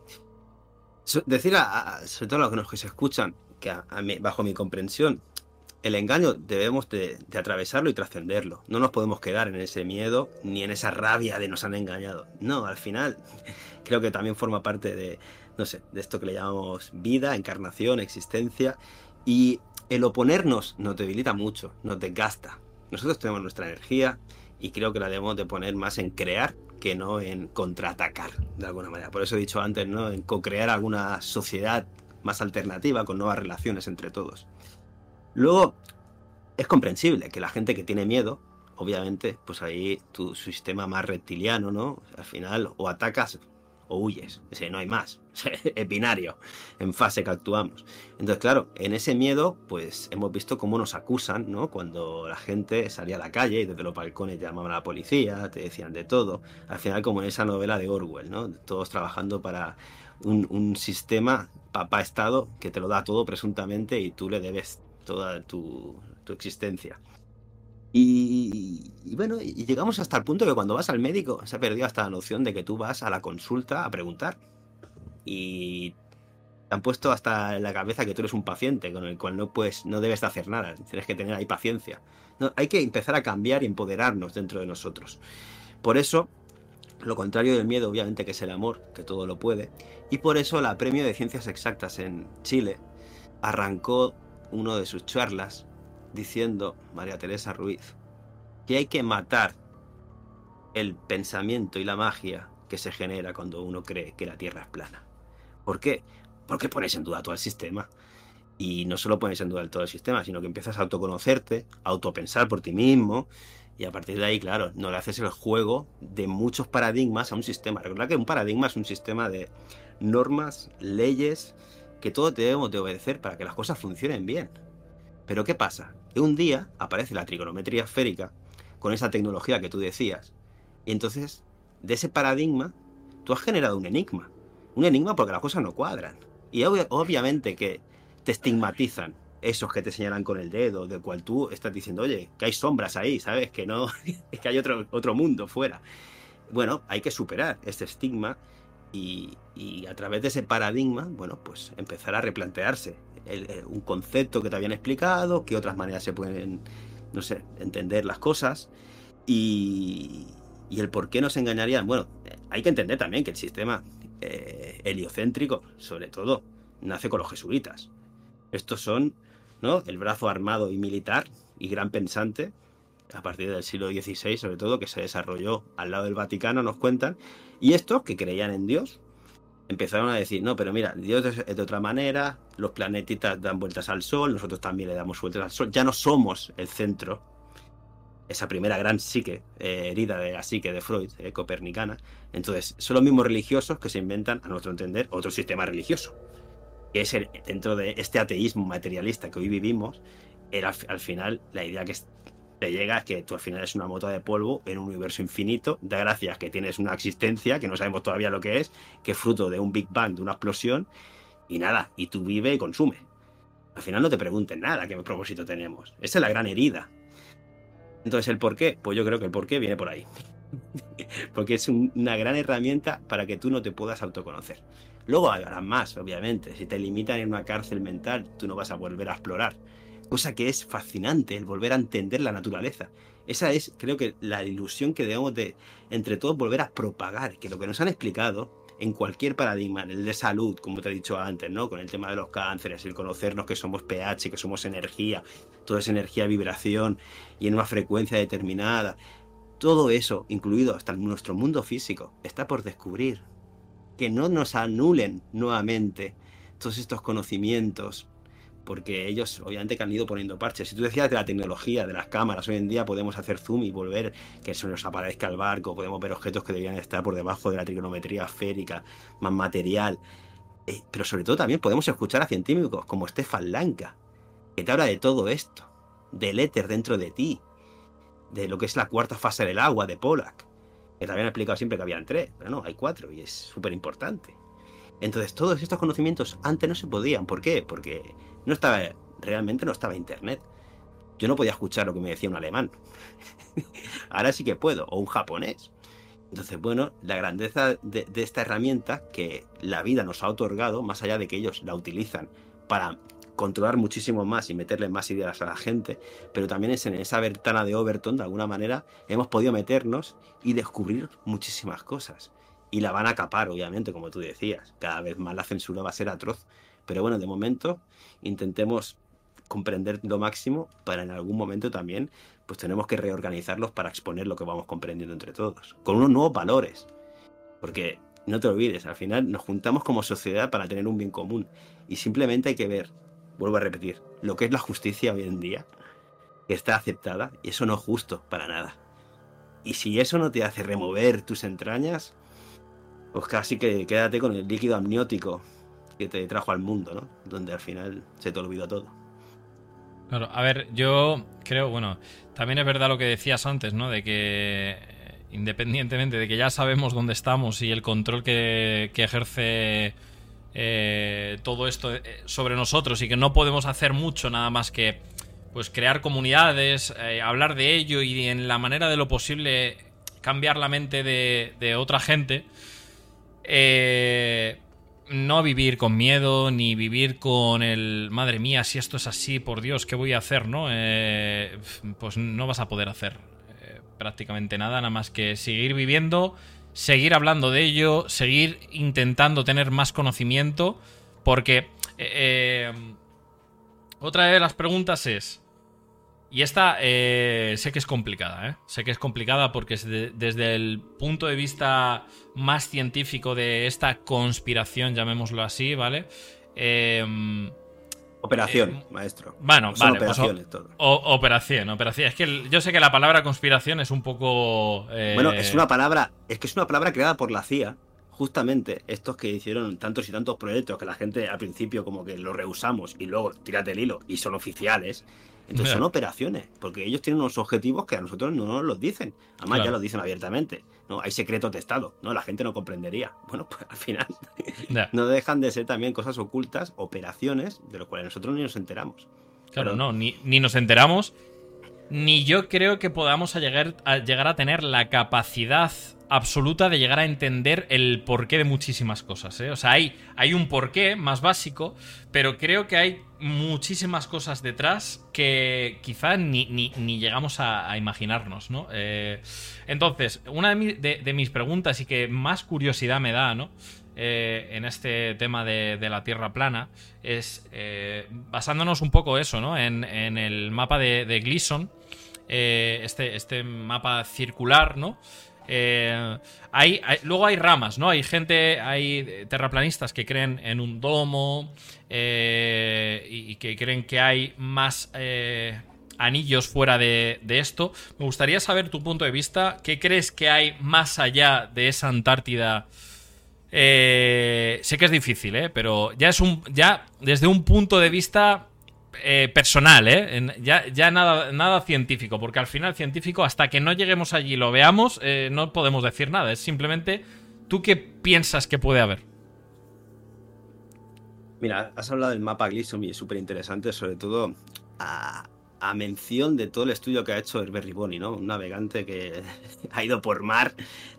decir a, sobre todo a los que se escuchan, que bajo mi comprensión, el engaño debemos de, atravesarlo y trascenderlo. No nos podemos quedar en ese miedo ni en esa rabia de nos han engañado. No, al final creo que también forma parte de, no sé, de esto que le llamamos vida, encarnación, existencia. Y el oponernos nos debilita mucho, nos desgasta. Nosotros tenemos nuestra energía y creo que la debemos de poner más en crear que no en contraatacar, de alguna manera. Por eso he dicho antes, ¿no? En co-crear alguna sociedad más alternativa, con nuevas relaciones entre todos. Luego, es comprensible que la gente que tiene miedo, obviamente, pues ahí tu sistema más reptiliano, ¿no? Al final, o atacas o huyes. Ese no hay más. es binario, en fase que actuamos. Entonces, claro, en ese miedo, pues hemos visto cómo nos acusan, ¿no? Cuando la gente salía a la calle y desde los balcones llamaban a la policía, te decían de todo. Al final, como en esa novela de Orwell, ¿no? Todos trabajando para un, sistema, papá-estado, que te lo da todo presuntamente y tú le debes toda tu, existencia. Y, bueno, llegamos hasta el punto que cuando vas al médico se ha perdido hasta la noción de que tú vas a la consulta a preguntar. Y te han puesto hasta en la cabeza que tú eres un paciente con el cual no puedes, no debes de hacer nada. Tienes que tener ahí paciencia. Hay que empezar a cambiar y empoderarnos dentro de nosotros. Por eso, lo contrario del miedo, obviamente, que es el amor, que todo lo puede. Y por eso la Premio de Ciencias Exactas en Chile arrancó uno de sus charlas diciendo, María Teresa Ruiz, que hay que matar el pensamiento y la magia que se genera cuando uno cree que la Tierra es plana. ¿Por qué? Porque pones en duda todo el sistema. Y no solo pones en duda todo el sistema, sino que empiezas a autoconocerte, a autopensar por ti mismo, y a partir de ahí, claro, no le haces el juego de muchos paradigmas a un sistema. Recuerda que un paradigma es un sistema de normas, leyes, que todos debemos de obedecer para que las cosas funcionen bien. Pero ¿qué pasa? Que un día aparece la trigonometría esférica con esa tecnología que tú decías. Y entonces, de ese paradigma, tú has generado un enigma. Un enigma porque las cosas no cuadran. Y obviamente que te estigmatizan esos que te señalan con el dedo, del cual tú estás diciendo, oye, que hay sombras ahí, ¿sabes? Que no, que hay otro, otro mundo fuera. Bueno, hay que superar este estigma y, a través de ese paradigma, bueno, pues empezar a replantearse un concepto que te habían explicado, qué otras maneras se pueden, no sé, entender las cosas y, y el por qué nos engañarían. Bueno, hay que entender también que el sistema eh, heliocéntrico, sobre todo, nace con los jesuitas. Estos son ¿no? el brazo armado y militar y gran pensante, a partir del siglo XVI sobre todo, que se desarrolló al lado del Vaticano, nos cuentan, y estos que creían en Dios, empezaron a decir, no, pero mira, Dios es de otra manera, los planetitas dan vueltas al Sol, nosotros también le damos vueltas al Sol, ya no somos el centro, esa primera gran psique, eh, herida de la psique de Freud, eh, copernicana. Entonces, son los mismos religiosos que se inventan, a nuestro entender, otro sistema religioso. Que es el, dentro de este ateísmo materialista que hoy vivimos, era al final la idea que te llega que tú al final es una mota de polvo en un universo infinito, da gracias que tienes una existencia que no sabemos todavía lo que es, que es fruto de un Big Bang, de una explosión, y nada, y tú vive y consume. Al final no te pregunten nada qué propósito tenemos. Esa es la gran herida entonces, ¿el por qué? Pues yo creo que el por qué viene por ahí. Porque es una gran herramienta para que tú no te puedas autoconocer. Luego habrá más, obviamente. Si te limitan en una cárcel mental, tú no vas a volver a explorar. Cosa que es fascinante, el volver a entender la naturaleza. Esa es, creo que, la ilusión que debemos de, entre todos, volver a propagar. Que lo que nos han explicado en cualquier paradigma, en el de salud, como te he dicho antes, ¿no? Con el tema de los cánceres, el conocernos que somos pH, que somos energía, toda esa energía, vibración y en una frecuencia determinada. Todo eso, incluido hasta nuestro mundo físico, está por descubrir. Que no nos anulen nuevamente todos estos conocimientos porque ellos obviamente que han ido poniendo parches. Si tú decías de la tecnología, de las cámaras, hoy en día podemos hacer zoom y volver que se nos aparezca el barco, podemos ver objetos que deberían estar por debajo de la trigonometría esférica, más material. Eh, pero sobre todo también podemos escuchar a científicos como Stefan Lanka, que te habla de todo esto, del éter dentro de ti, de lo que es la cuarta fase del agua de Pollack, que también ha explicado siempre que habían tres, pero no, hay cuatro y es súper importante. Entonces todos estos conocimientos antes no se podían. ¿Por qué? Porque no estaba, realmente no estaba internet. Yo no podía escuchar lo que me decía un alemán. Ahora sí que puedo, o un japonés. Entonces, bueno, la grandeza de, esta herramienta que la vida nos ha otorgado, más allá de que ellos la utilizan para controlar muchísimo más y meterle más ideas a la gente, pero también es en esa ventana de Overton, de alguna manera, hemos podido meternos y descubrir muchísimas cosas. Y la van a capar, obviamente, como tú decías. Cada vez más la censura va a ser atroz. Pero bueno, de momento intentemos comprender lo máximo para en algún momento también pues tenemos que reorganizarlos para exponer lo que vamos comprendiendo entre todos, con unos nuevos valores. Porque no te olvides, al final nos juntamos como sociedad para tener un bien común y simplemente hay que ver, vuelvo a repetir, lo que es la justicia hoy en día, que está aceptada y eso no es justo para nada. Y si eso no te hace remover tus entrañas, pues casi que quédate con el líquido amniótico que te trajo al mundo, ¿no? Donde al final se te olvidó todo. Claro, a ver, yo creo, bueno, también es verdad lo que decías antes, ¿no? De que independientemente de que ya sabemos dónde estamos y el control que, ejerce eh, todo esto eh, sobre nosotros y que no podemos hacer mucho nada más que pues crear comunidades, eh, hablar de ello y en la manera de lo posible cambiar la mente de, de otra gente. Eh, no vivir con miedo, ni vivir con el, madre mía, si esto es así, por Dios, ¿qué voy a hacer? ¿no? Eh, pues no vas a poder hacer eh, prácticamente nada, nada más que seguir viviendo, seguir hablando de ello, seguir intentando tener más conocimiento, porque eh, otra de las preguntas es, y esta eh, sé que es complicada, ¿eh? Sé que es complicada porque desde el punto de vista más científico de esta conspiración, llamémoslo así, ¿vale? Em, operación, eh, maestro. Bueno, vale. Pues operaciones, todo. operación, operación. Es que yo sé que la palabra conspiración es un poco. Eh, bueno, es una palabra. Es que es una palabra creada por la CIA. Justamente estos que hicieron tantos y tantos proyectos que la gente al principio como que lo rehusamos y luego tírate el hilo y son oficiales entonces son operaciones, porque ellos tienen unos objetivos que a nosotros no nos los dicen. Además ya lo dicen abiertamente. No, hay secretos de Estado, ¿no? La gente no comprendería. Bueno, pues al final no dejan de ser también cosas ocultas, operaciones, de lo cuales nosotros ni nos enteramos. Claro, no, ni, ni nos enteramos, ni yo creo que podamos llegar, a llegar a tener la capacidad absoluta de llegar a entender el porqué de muchísimas cosas. ¿eh? O sea, hay, hay un porqué más básico, pero creo que hay muchísimas cosas detrás que quizá ni, ni, llegamos a, imaginarnos, ¿no? Eh, entonces, una de, mis preguntas y que más curiosidad me da, ¿no? eh, en este tema de, la Tierra plana es eh, basándonos un poco eso, ¿no? En, el mapa de, Gleason, este, este mapa circular, ¿no? Hay, luego hay ramas, ¿no? Hay gente, hay terraplanistas que creen en un domo y, que creen que hay más anillos fuera de, de, esto. Me gustaría saber tu punto de vista. ¿Qué crees que hay más allá de esa Antártida? Eh, sé que es difícil, ¿eh? Pero ya es un. Ya desde un punto de vista eh, personal, ¿eh? ya, nada, científico, porque al final científico, hasta que no lleguemos allí y lo veamos, eh, no podemos decir nada. Es simplemente, ¿tú qué piensas que puede haber? Mira, has hablado del mapa Gleason y es súper interesante, sobre todo a mención de todo el estudio que ha hecho Herbert Riboni, ¿no? Un navegante que ha ido por mar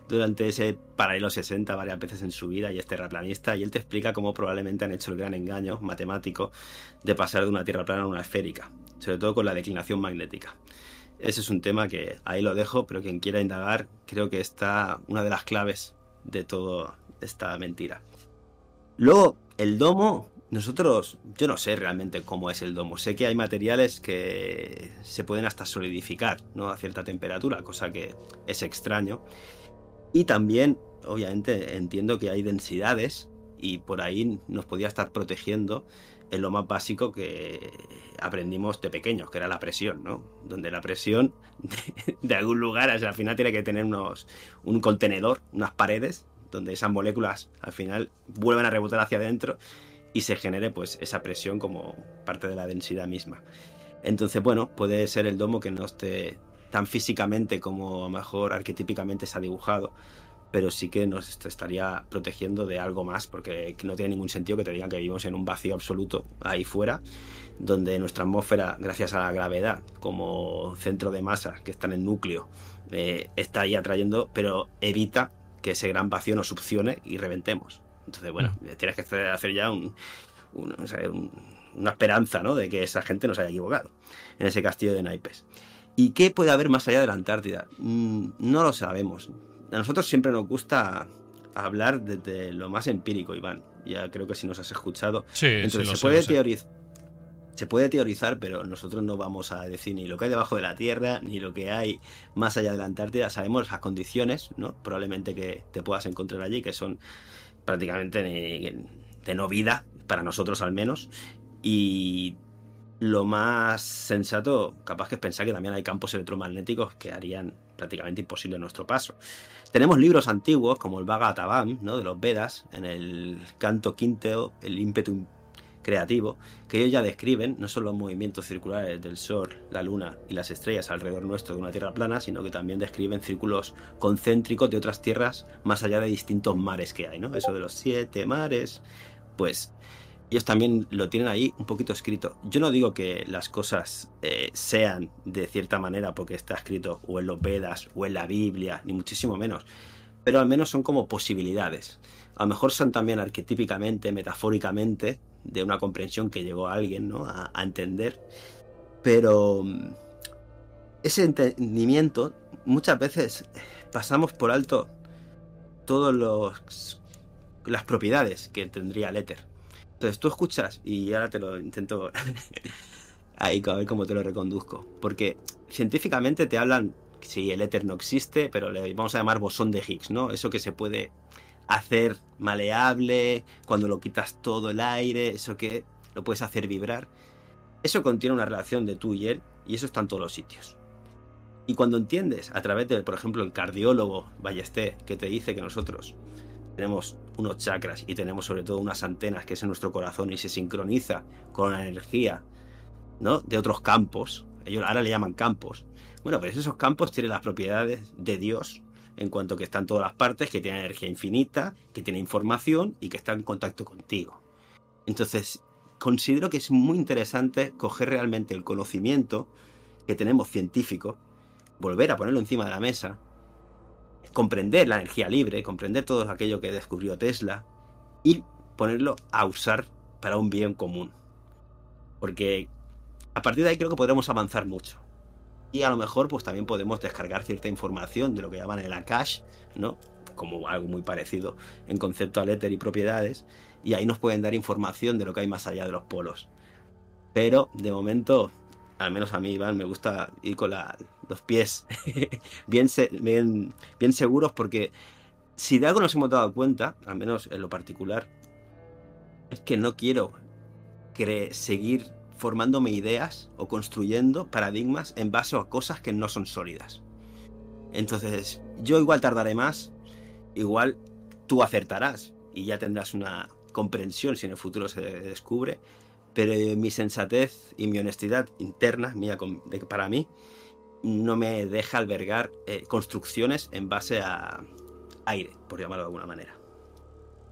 durante ese paralelo 60 varias veces en su vida y es terraplanista y él te explica cómo probablemente han hecho el gran engaño matemático de pasar de una tierra plana a una esférica, sobre todo con la declinación magnética. Ese es un tema que ahí lo dejo, pero quien quiera indagar creo que está una de las claves de toda esta mentira. Luego, el domo nosotros, yo no sé realmente cómo es el domo. Sé que hay materiales que se pueden hasta solidificar ¿no? a cierta temperatura, cosa que es extraño. Y también, obviamente, entiendo que hay densidades y por ahí nos podía estar protegiendo en lo más básico que aprendimos de pequeños, que era la presión, ¿no? Donde la presión de, algún lugar, al final tiene que tener unos, un contenedor, unas paredes, donde esas moléculas al final vuelven a rebotar hacia adentro y se genere pues esa presión como parte de la densidad misma. Entonces, bueno, puede ser el domo que no esté tan físicamente como a lo mejor arquetípicamente se ha dibujado, pero sí que nos estaría protegiendo de algo más, porque no tiene ningún sentido que te digan que vivimos en un vacío absoluto ahí fuera, donde nuestra atmósfera, gracias a la gravedad, como centro de masa que está en el núcleo, eh, está ahí atrayendo, pero evita que ese gran vacío nos succione y reventemos. Entonces, bueno, mm. tienes que hacer ya una esperanza ¿no? de que esa gente no se haya equivocado en ese castillo de naipes. ¿Y qué puede haber más allá de la Antártida? Mm, no lo sabemos. A nosotros siempre nos gusta hablar desde lo más empírico, Iván. Ya creo que si nos has escuchado. Sí, Entonces, se, puede teorizar, se puede teorizar, pero nosotros no vamos a decir ni lo que hay debajo de la Tierra, ni lo que hay más allá de la Antártida. Sabemos las condiciones, ¿no? Probablemente que te puedas encontrar allí, que son prácticamente de no vida, para nosotros al menos. Y lo más sensato, capaz que es pensar que también hay campos electromagnéticos que harían prácticamente imposible nuestro paso. Tenemos libros antiguos como el Bhagavatam, ¿no? de los Vedas, en el canto quinto, el ímpetu creativo, que ellos ya describen no solo los movimientos circulares del Sol, la Luna y las estrellas alrededor nuestro de una Tierra plana, sino que también describen círculos concéntricos de otras tierras más allá de distintos mares que hay, ¿no? Eso de los siete mares, pues ellos también lo tienen ahí un poquito escrito. Yo no digo que las cosas eh, sean de cierta manera porque está escrito o en los Vedas o en la Biblia, ni muchísimo menos, pero al menos son como posibilidades. A lo mejor son también arquetípicamente, metafóricamente, de una comprensión que llegó a alguien ¿no? a, entender. Pero mm, ese entendimiento muchas veces pasamos por alto todas las propiedades que tendría el éter. Entonces tú escuchas y ahora te lo intento ahí a ver cómo te lo reconduzco. Porque científicamente te hablan si el éter no existe, pero le vamos a llamar bosón de Higgs, ¿no? Eso que se puede hacer maleable, cuando lo quitas todo el aire, eso que lo puedes hacer vibrar. Eso contiene una relación de tú y él y eso está en todos los sitios. Y cuando entiendes a través de, por ejemplo, el cardiólogo Ballesté, que te dice que nosotros tenemos unos chakras y tenemos sobre todo unas antenas que es en nuestro corazón y se sincroniza con la energía ¿no? de otros campos, ellos ahora le llaman campos. Bueno, pues esos campos tienen las propiedades de Dios en cuanto que están todas las partes, que tienen energía infinita, que tienen información y que están en contacto contigo. Entonces, considero que es muy interesante coger realmente el conocimiento que tenemos científico, volver a ponerlo encima de la mesa, comprender la energía libre, comprender todo aquello que descubrió Tesla y ponerlo a usar para un bien común. Porque a partir de ahí creo que podremos avanzar mucho y a lo mejor pues también podemos descargar cierta información de lo que llaman el Akash, ¿no? como algo muy parecido en concepto al éter y propiedades, y ahí nos pueden dar información de lo que hay más allá de los polos. Pero de momento, al menos a mí, Iván, me gusta ir con los pies bien, bien, bien seguros porque si de algo nos hemos dado cuenta, al menos en lo particular, es que no quiero seguir formándome ideas o construyendo paradigmas en base a cosas que no son sólidas. Entonces, yo igual tardaré más, igual tú acertarás y ya tendrás una comprensión si en el futuro se descubre, pero mi sensatez y mi honestidad interna, mía para mí, no me deja albergar eh, construcciones en base a aire, por llamarlo de alguna manera.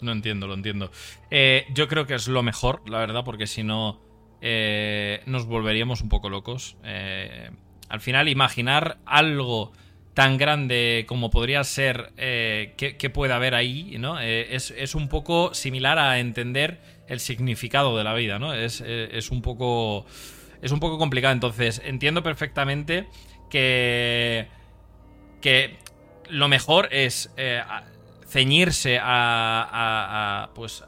No entiendo, lo entiendo. Eh, yo creo que es lo mejor, la verdad, porque si no eh, nos volveríamos un poco locos. al final, imaginar algo tan grande como podría ser eh, que, pueda haber ahí, ¿no? Eh, es, un poco similar a entender el significado de la vida, ¿no? Es, eh, un poco. Es un poco complicado. Entonces, entiendo perfectamente que. que lo mejor es ceñirse a, a, pues.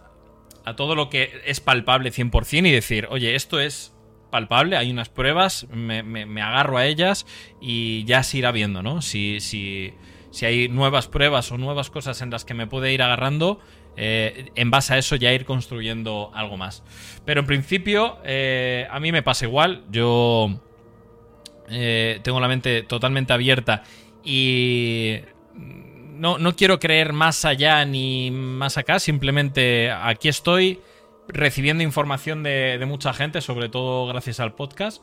A todo lo que es palpable 100% y decir, oye, esto es palpable, hay unas pruebas, me, agarro a ellas y ya se irá viendo, ¿no? Si, si, si, hay nuevas pruebas o nuevas cosas en las que me puede ir agarrando, eh, en base a eso ya ir construyendo algo más. Pero en principio, eh, a mí me pasa igual, yo eh, tengo la mente totalmente abierta y... No, no quiero creer más allá ni más acá, simplemente aquí estoy, recibiendo información de, mucha gente, sobre todo gracias al podcast,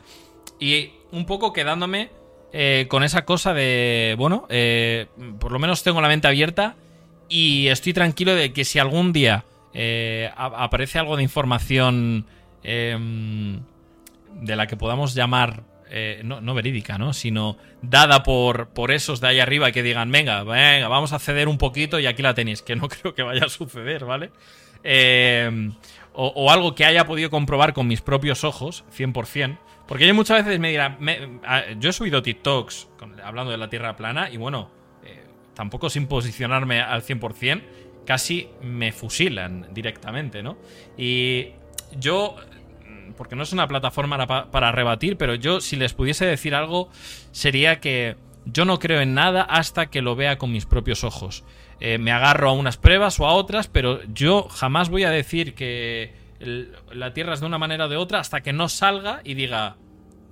y un poco quedándome eh, con esa cosa de, bueno, eh, por lo menos tengo la mente abierta y estoy tranquilo de que si algún día eh, aparece algo de información em, de la que podamos llamar no, verídica, ¿no? Sino dada por, por esos de ahí arriba que digan, venga, venga, vamos a ceder un poquito y aquí la tenéis, que no creo que vaya a suceder, ¿vale? Eh, o, algo que haya podido comprobar con mis propios ojos, 100%. Porque yo muchas veces me dirán, yo he subido TikToks hablando de la Tierra plana y bueno, eh, tampoco sin posicionarme al 100%, casi me fusilan directamente, ¿no? Y yo, porque no es una plataforma para rebatir, pero yo si les pudiese decir algo sería que yo no creo en nada hasta que lo vea con mis propios ojos. Eh, me agarro a unas pruebas o a otras, pero yo jamás voy a decir que la Tierra es de una manera o de otra hasta que no salga y diga,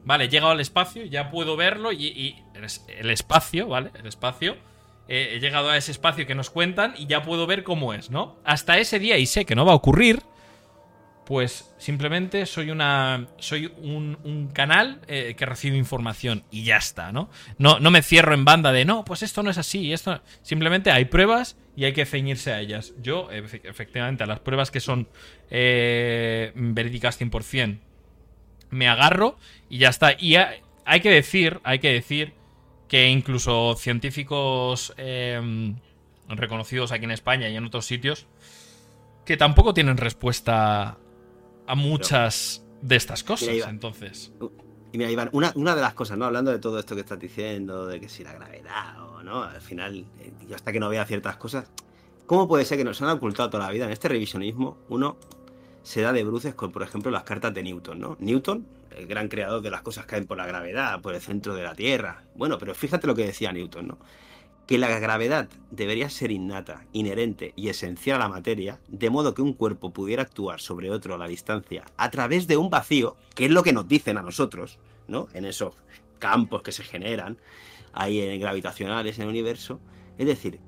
vale, he llegado al espacio, ya puedo verlo y, el espacio, ¿vale? El espacio. Eh, he llegado a ese espacio que nos cuentan y ya puedo ver cómo es, ¿no? Hasta ese día, y sé que no va a ocurrir, pues simplemente soy una. soy un, canal eh, que recibe información y ya está, ¿no? ¿no? No me cierro en banda de no, pues esto no es así, esto. Simplemente hay pruebas y hay que ceñirse a ellas. Yo, efectivamente, a las pruebas que son eh, verídicas 100%, me agarro y ya está. Y hay que decir, hay que decir que incluso científicos em, reconocidos aquí en España y en otros sitios que tampoco tienen respuesta a muchas de estas cosas, entonces. Y mira, Iván, una, una, de las cosas, ¿no? Hablando de todo esto que estás diciendo, de que si la gravedad o no, al final, eh, yo hasta que no vea ciertas cosas, ¿cómo puede ser que nos han ocultado toda la vida? En este revisionismo, uno se da de bruces con, por ejemplo, las cartas de Newton, ¿no? Newton, el gran creador de las cosas que caen por la gravedad, por el centro de la Tierra. Bueno, pero fíjate lo que decía Newton, ¿no? Que la gravedad debería ser innata, inherente y esencial a la materia, de modo que un cuerpo pudiera actuar sobre otro a la distancia a través de un vacío, que es lo que nos dicen a nosotros, ¿no? En esos campos que se generan ahí en gravitacionales en el universo, es decir,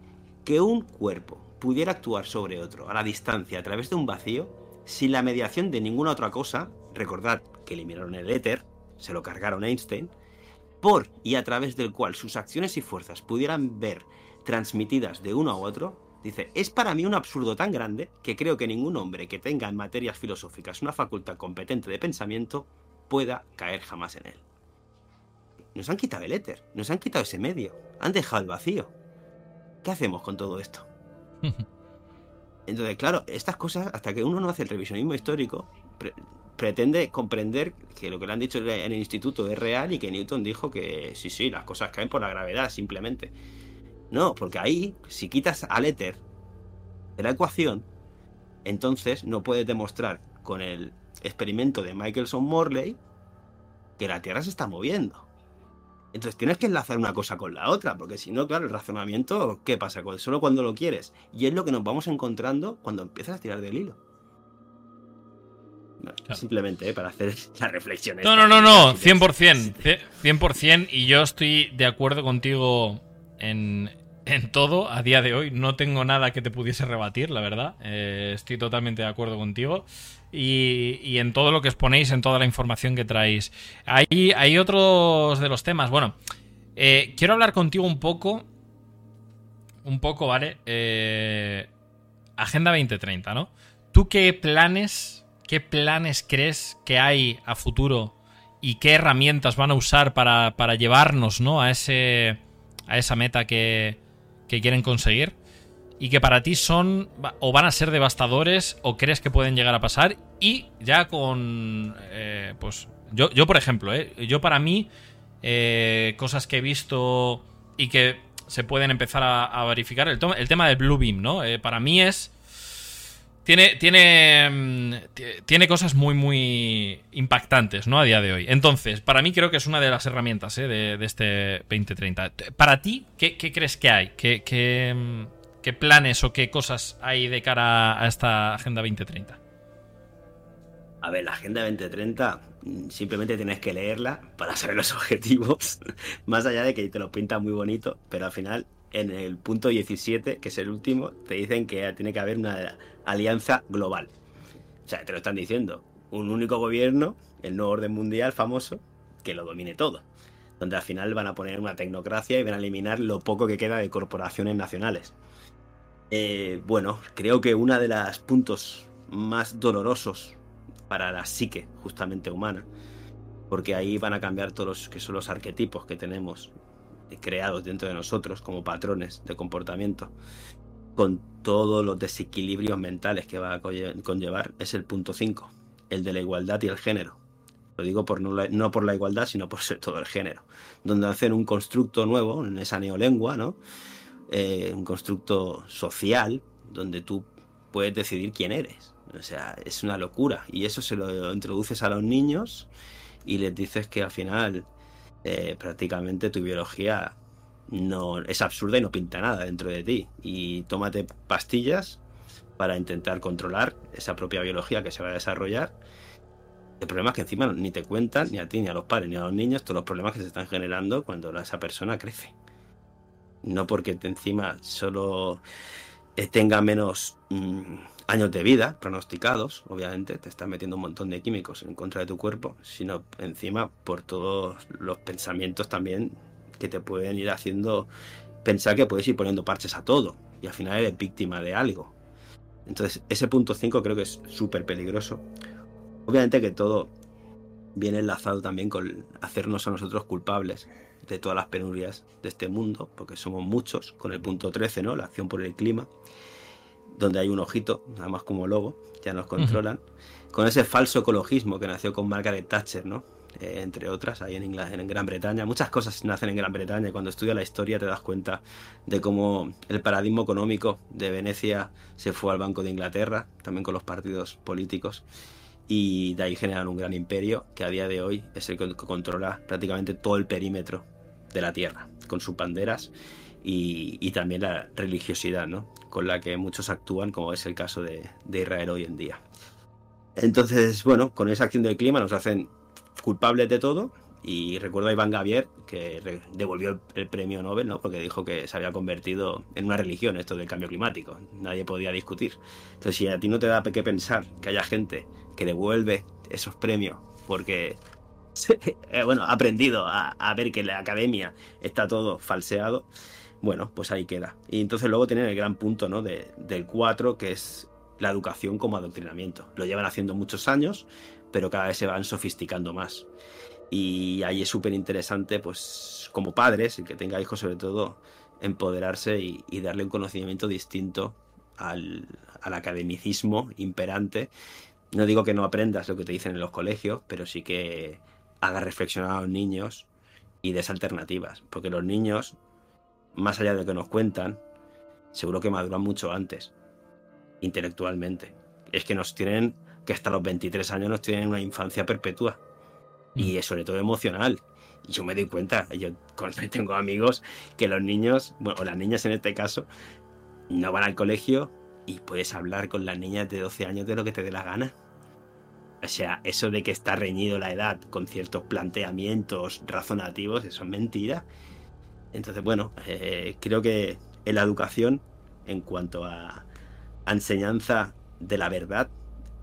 que un cuerpo pudiera actuar sobre otro a la distancia a través de un vacío sin la mediación de ninguna otra cosa, recordad que eliminaron el éter, se lo cargaron Einstein, por y a través del cual sus acciones y fuerzas pudieran ver transmitidas de uno a otro, dice, es para mí un absurdo tan grande que creo que ningún hombre que tenga en materias filosóficas una facultad competente de pensamiento pueda caer jamás en él. Nos han quitado el éter, nos han quitado ese medio, han dejado el vacío. ¿Qué hacemos con todo esto? Entonces, claro, estas cosas, hasta que uno no hace el revisionismo histórico, pretende comprender que lo que le han dicho en el instituto es real y que Newton dijo que sí, sí, las cosas caen por la gravedad, simplemente. No, porque ahí, si quitas al éter de la ecuación, entonces no puedes demostrar con el experimento de Michelson Morley que la Tierra se está moviendo. Entonces tienes que enlazar una cosa con la otra, porque si no, claro, el razonamiento, ¿qué pasa? Solo cuando lo quieres. Y es lo que nos vamos encontrando cuando empiezas a tirar del hilo. Simplemente ¿eh? para hacer la reflexión. No, no, no, no, 100%. 100% y yo estoy de acuerdo contigo en, en todo a día de hoy. No tengo nada que te pudiese rebatir, la verdad. Eh, estoy totalmente de acuerdo contigo. Y, en todo lo que exponéis, en toda la información que traéis. Hay, hay otros de los temas. Bueno, eh, quiero hablar contigo un poco. Un poco, ¿vale? Agenda 2030, ¿no? ¿Tú qué planes, qué planes crees que hay a futuro y qué herramientas van a usar para, para llevarnos, ¿no? A ese a esa meta que, que quieren conseguir y que para ti son o van a ser devastadores o crees que pueden llegar a pasar. Y ya con eh, pues yo, yo por ejemplo eh, yo para mí eh, cosas que he visto y que se pueden empezar a, verificar el, el, tema del Blue Beam no para mí es tiene, tiene, mm, tiene cosas muy, muy impactantes, ¿no? A día de hoy. Entonces, para mí creo que es una de las herramientas ¿eh? de, este 2030. Para ti, ¿qué, crees que hay? ¿Qué, ¿Qué, planes o qué cosas hay de cara a esta Agenda 2030? A ver, la Agenda 2030 mm, simplemente tienes que leerla para saber los objetivos, más allá de que te lo pinta muy bonito, pero al final en el punto 17, que es el último, te dicen que tiene que haber una alianza global. O sea, te lo están diciendo. Un único gobierno, el nuevo orden mundial famoso, que lo domine todo. Donde al final van a poner una tecnocracia y van a eliminar lo poco que queda de corporaciones nacionales. Eh, bueno, creo que uno de los puntos más dolorosos para la psique justamente humana, porque ahí van a cambiar todos los que son los arquetipos que tenemos creados dentro de nosotros como patrones de comportamiento con todos los desequilibrios mentales que va a conllevar, es el punto 5, el de la igualdad y el género. Lo digo por no, por la igualdad, sino por todo el género. Donde hacen un constructo nuevo, en esa neolengua, ¿no? Eh, un constructo social, donde tú puedes decidir quién eres. O sea, es una locura. Y eso se lo introduces a los niños y les dices que al final eh, prácticamente tu biología no es absurda y no pinta nada dentro de ti. Y tómate pastillas para intentar controlar esa propia biología que se va a desarrollar. El problema es que encima ni te cuentan, ni a ti, ni a los padres, ni a los niños, todos los problemas que se están generando cuando esa persona crece. No porque encima solo tenga menos mm, años de vida pronosticados, obviamente, te están metiendo un montón de químicos en contra de tu cuerpo, sino encima por todos los pensamientos también que te pueden ir haciendo pensar que puedes ir poniendo parches a todo y al final eres víctima de algo. Entonces, ese punto 5 creo que es súper peligroso. Obviamente que todo viene enlazado también con hacernos a nosotros culpables de todas las penurias de este mundo, porque somos muchos, con el punto 13, ¿no? La acción por el clima, donde hay un ojito, nada más como logo, ya nos controlan, con ese falso ecologismo que nació con Margaret Thatcher, ¿no? Eh, entre otras, ahí en, en Gran Bretaña. Muchas cosas nacen en Gran Bretaña y cuando estudias la historia te das cuenta de cómo el paradigma económico de Venecia se fue al Banco de Inglaterra, también con los partidos políticos, y de ahí generan un gran imperio que a día de hoy es el que controla prácticamente todo el perímetro de la Tierra, con sus banderas y, también la religiosidad ¿no? con la que muchos actúan, como es el caso de, de Israel hoy en día. Entonces, bueno, con esa acción del clima nos hacen culpables de todo. Y recuerdo a Iván Gavier que devolvió el, premio Nobel, ¿no? Porque dijo que se había convertido en una religión esto del cambio climático. Nadie podía discutir. Entonces, si a ti no te da que pensar que haya gente que devuelve esos premios porque eh, bueno, ha aprendido a, ver que la academia está todo falseado, bueno, pues ahí queda. Y entonces luego tienen el gran punto ¿no? de, del 4, que es la educación como adoctrinamiento. Lo llevan haciendo muchos años, pero cada vez se van sofisticando más. Y ahí es súper interesante, pues como padres, el que tenga hijos sobre todo, empoderarse y, darle un conocimiento distinto al, academicismo imperante. No digo que no aprendas lo que te dicen en los colegios, pero sí que haga reflexionar a los niños y des alternativas, porque los niños más allá de lo que nos cuentan, seguro que maduran mucho antes, intelectualmente. Es que nos tienen, que hasta los 23 años nos tienen una infancia perpetua. Y mm. sobre todo emocional. Y yo me doy cuenta, yo tengo amigos que los niños, bueno, o las niñas en este caso, no van al colegio y puedes hablar con las niñas de 12 años de lo que te dé la gana. O sea, eso de que está reñido la edad con ciertos planteamientos razonativos, eso es mentira. Entonces, bueno, eh, creo que en la educación, en cuanto a, enseñanza de la verdad,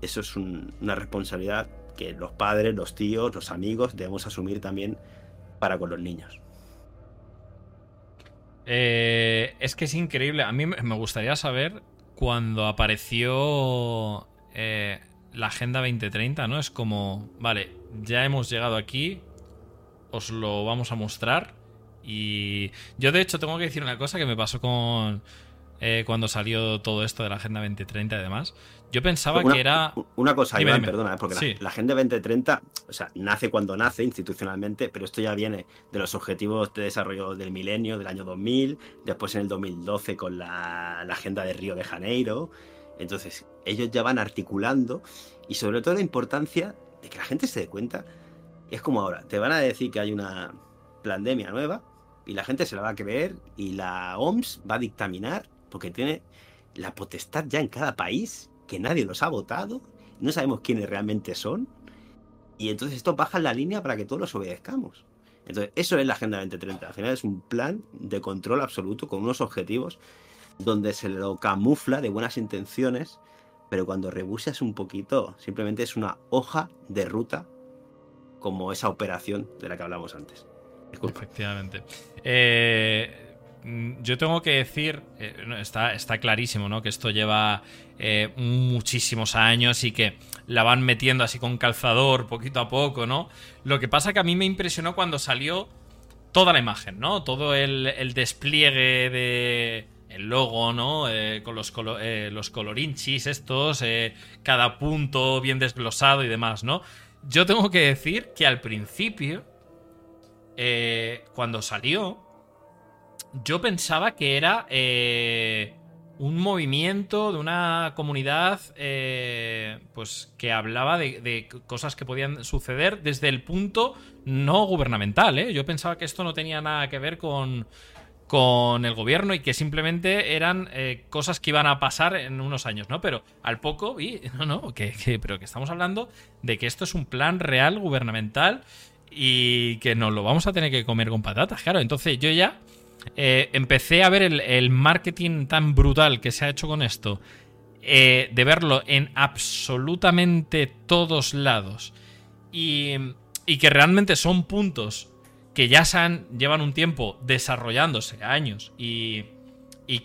eso es una responsabilidad que los padres, los tíos, los amigos debemos asumir también para con los niños. Eh, es que es increíble. A mí me gustaría saber cuando apareció eh, la Agenda 2030, ¿no? Es como, vale, ya hemos llegado aquí, os lo vamos a mostrar. Y yo de hecho tengo que decir una cosa que me pasó con eh, cuando salió todo esto de la Agenda 2030 y demás. Yo pensaba que era... Una cosa, Iván, perdona, porque la, Agenda 2030, o sea, nace cuando nace institucionalmente, pero esto ya viene de los objetivos de desarrollo del milenio, del año 2000, después en el 2012 con la, la Agenda de Río de Janeiro. Entonces, ellos ya van articulando y sobre todo la importancia de que la gente se dé cuenta. Es como ahora, te van a decir que hay una pandemia nueva y la gente se la va a creer y la OMS va a dictaminar porque tiene la potestad ya en cada país que nadie los ha votado, no sabemos quiénes realmente son, y entonces esto baja la línea para que todos los obedezcamos. Entonces, eso es la Agenda 2030. Al final es un plan de control absoluto con unos objetivos donde se lo camufla de buenas intenciones, pero cuando rebuseas un poquito, simplemente es una hoja de ruta como esa operación de la que hablamos antes. Efectivamente. Eh, yo tengo que decir, eh, está, está clarísimo, ¿no? Que esto lleva eh, muchísimos años y que la van metiendo así con calzador poquito a poco, ¿no? Lo que pasa que a mí me impresionó cuando salió toda la imagen, ¿no? Todo el, despliegue de el logo, ¿no? Eh, con los, los colorinchis estos, cada punto bien desglosado y demás, ¿no? Yo tengo que decir que al principio, cuando salió, yo pensaba que era eh, un movimiento de una comunidad eh, pues que hablaba de, cosas que podían suceder desde el punto no gubernamental. ¿eh? Yo pensaba que esto no tenía nada que ver con, con el gobierno y que simplemente eran cosas que iban a pasar en unos años, ¿no? Pero al poco vi, no, no, que, pero que estamos hablando de que esto es un plan real gubernamental y que nos lo vamos a tener que comer con patatas, claro. Entonces yo ya eh, empecé a ver el, marketing tan brutal que se ha hecho con esto, eh, de verlo en absolutamente todos lados. Y, que realmente son puntos que ya se han, llevan un tiempo desarrollándose, años, y,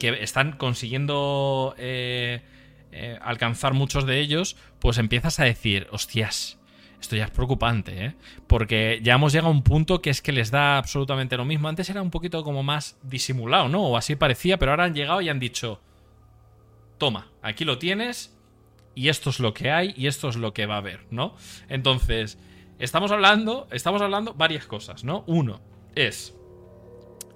que están consiguiendo eh, alcanzar muchos de ellos, pues empiezas a decir, hostias, esto ya es preocupante, ¿eh? Porque ya hemos llegado a un punto que es que les da absolutamente lo mismo. Antes era un poquito como más disimulado, ¿no? O así parecía, pero ahora han llegado y han dicho, toma, aquí lo tienes y esto es lo que hay y esto es lo que va a haber, ¿no? Entonces, estamos hablando, estamos hablando varias cosas, ¿no? Uno es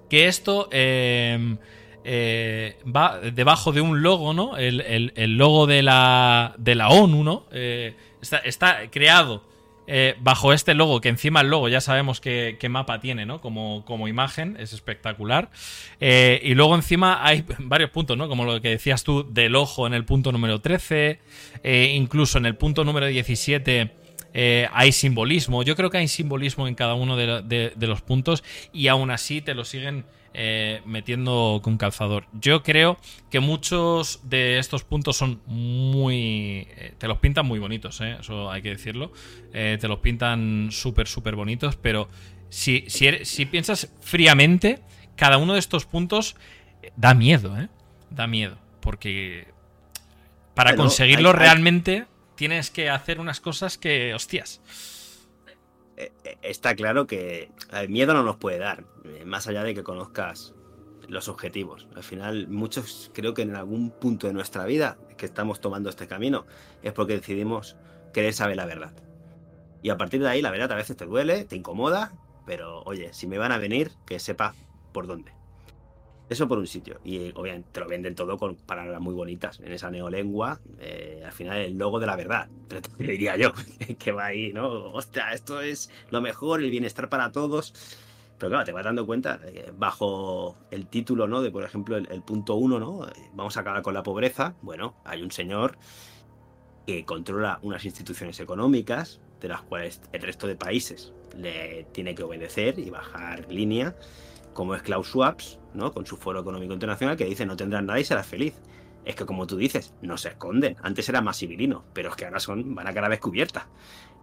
que esto em, eh, va debajo de un logo, ¿no? El, logo de la, de la ONU, ¿no? Eh, está, está, creado eh, bajo este logo, que encima el logo ya sabemos qué, mapa tiene, ¿no? Como, como imagen, es espectacular. Eh, y luego encima hay varios puntos, ¿no? Como lo que decías tú del ojo en el punto número 13, eh, incluso en el punto número 17. hay simbolismo, yo creo que hay simbolismo en cada uno de los puntos y aún así te lo siguen eh, metiendo con calzador. Yo creo que muchos de estos puntos son muy... Eh, te los pintan muy bonitos, eh, eso hay que decirlo. te los pintan súper, súper bonitos, pero si, si, piensas fríamente, cada uno de estos puntos da miedo, ¿eh? Da miedo, porque para conseguirlo realmente tienes que hacer unas cosas que, hostias. Eh, eh, está claro que el miedo no nos puede dar, eh, más allá de que conozcas los objetivos. Al final, muchos creo que en algún punto de nuestra vida que estamos tomando este camino es porque decidimos querer saber la verdad. Y a partir de ahí, la verdad a veces te duele, te incomoda, pero oye, si me van a venir, que sepa por dónde. Eso por un sitio. Y obviamente te lo venden todo con palabras muy bonitas. En esa neolengua, eh, al final el logo de la verdad. Te diría yo, que va ahí, ¿no? Hostia, esto es lo mejor, el bienestar para todos. Pero claro, te vas dando cuenta, eh, bajo el título, ¿no? De, por ejemplo, el, punto uno, ¿no? Eh, vamos a acabar con la pobreza. Bueno, hay un señor que controla unas instituciones económicas, de las cuales el resto de países le tiene que obedecer y bajar línea como es Klaus Schwab, ¿no? con su Foro Económico Internacional, que dice no tendrás nada y serás feliz. Es que como tú dices, no se esconden. Antes era más civilino, pero es que ahora son, van a cara descubierta.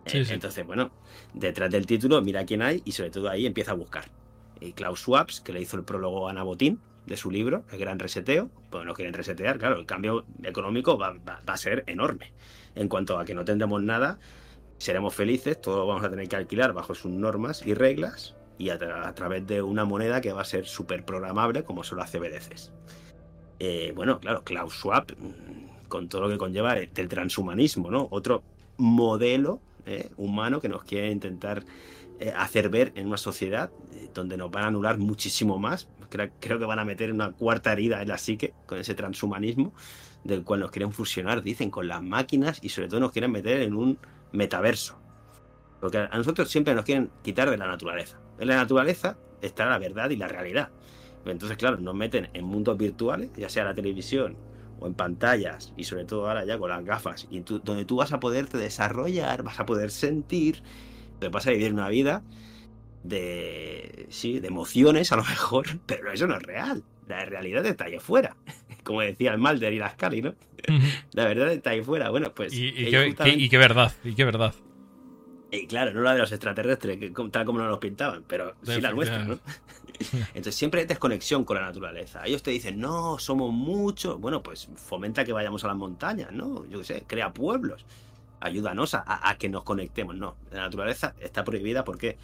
Eh, entonces, bueno, detrás del título, mira quién hay y sobre todo ahí empieza a buscar. Y Klaus Schwab, que le hizo el prólogo a Ana Botín de su libro, El Gran Reseteo, pues no quieren resetear, claro, el cambio económico va, va a ser enorme. En cuanto a que no tendremos nada, seremos felices, todo lo vamos a tener que alquilar bajo sus normas y reglas, y a, través de una moneda que va a ser súper programable como son las CBDCs. Eh, bueno, claro, Klaus Schwab, mm, con todo lo que conlleva del transhumanismo, ¿no? Otro modelo eh, humano que nos quiere intentar eh, hacer ver en una sociedad donde nos van a anular muchísimo más. Creo, creo, que van a meter una cuarta herida en la psique con ese transhumanismo, del cual nos quieren fusionar, dicen, con las máquinas y sobre todo nos quieren meter en un metaverso. Porque a nosotros siempre nos quieren quitar de la naturaleza. En la naturaleza está la verdad y la realidad. Entonces, claro, nos meten en mundos virtuales, ya sea la televisión o en pantallas, y sobre todo ahora ya con las gafas, y donde tú vas a poderte desarrollar, vas a poder sentir, te vas a vivir una vida de, sí, de emociones a lo mejor, pero eso no es real. La realidad está ahí fuera. Como decía el Malder y las Cali, ¿no? La verdad está ahí fuera. Bueno, pues. Y, y qué verdad, y qué verdad. Y claro, no la de los extraterrestres, que, tal como nos los pintaban, pero sí la nuestra, ¿no? Entonces siempre hay desconexión con la naturaleza. Ellos te dicen, no, somos muchos. Bueno, pues fomenta que vayamos a las montañas, ¿no? Yo qué sé, crea pueblos. Ayúdanos a, que nos conectemos. No, la naturaleza está prohibida. ¿por qué?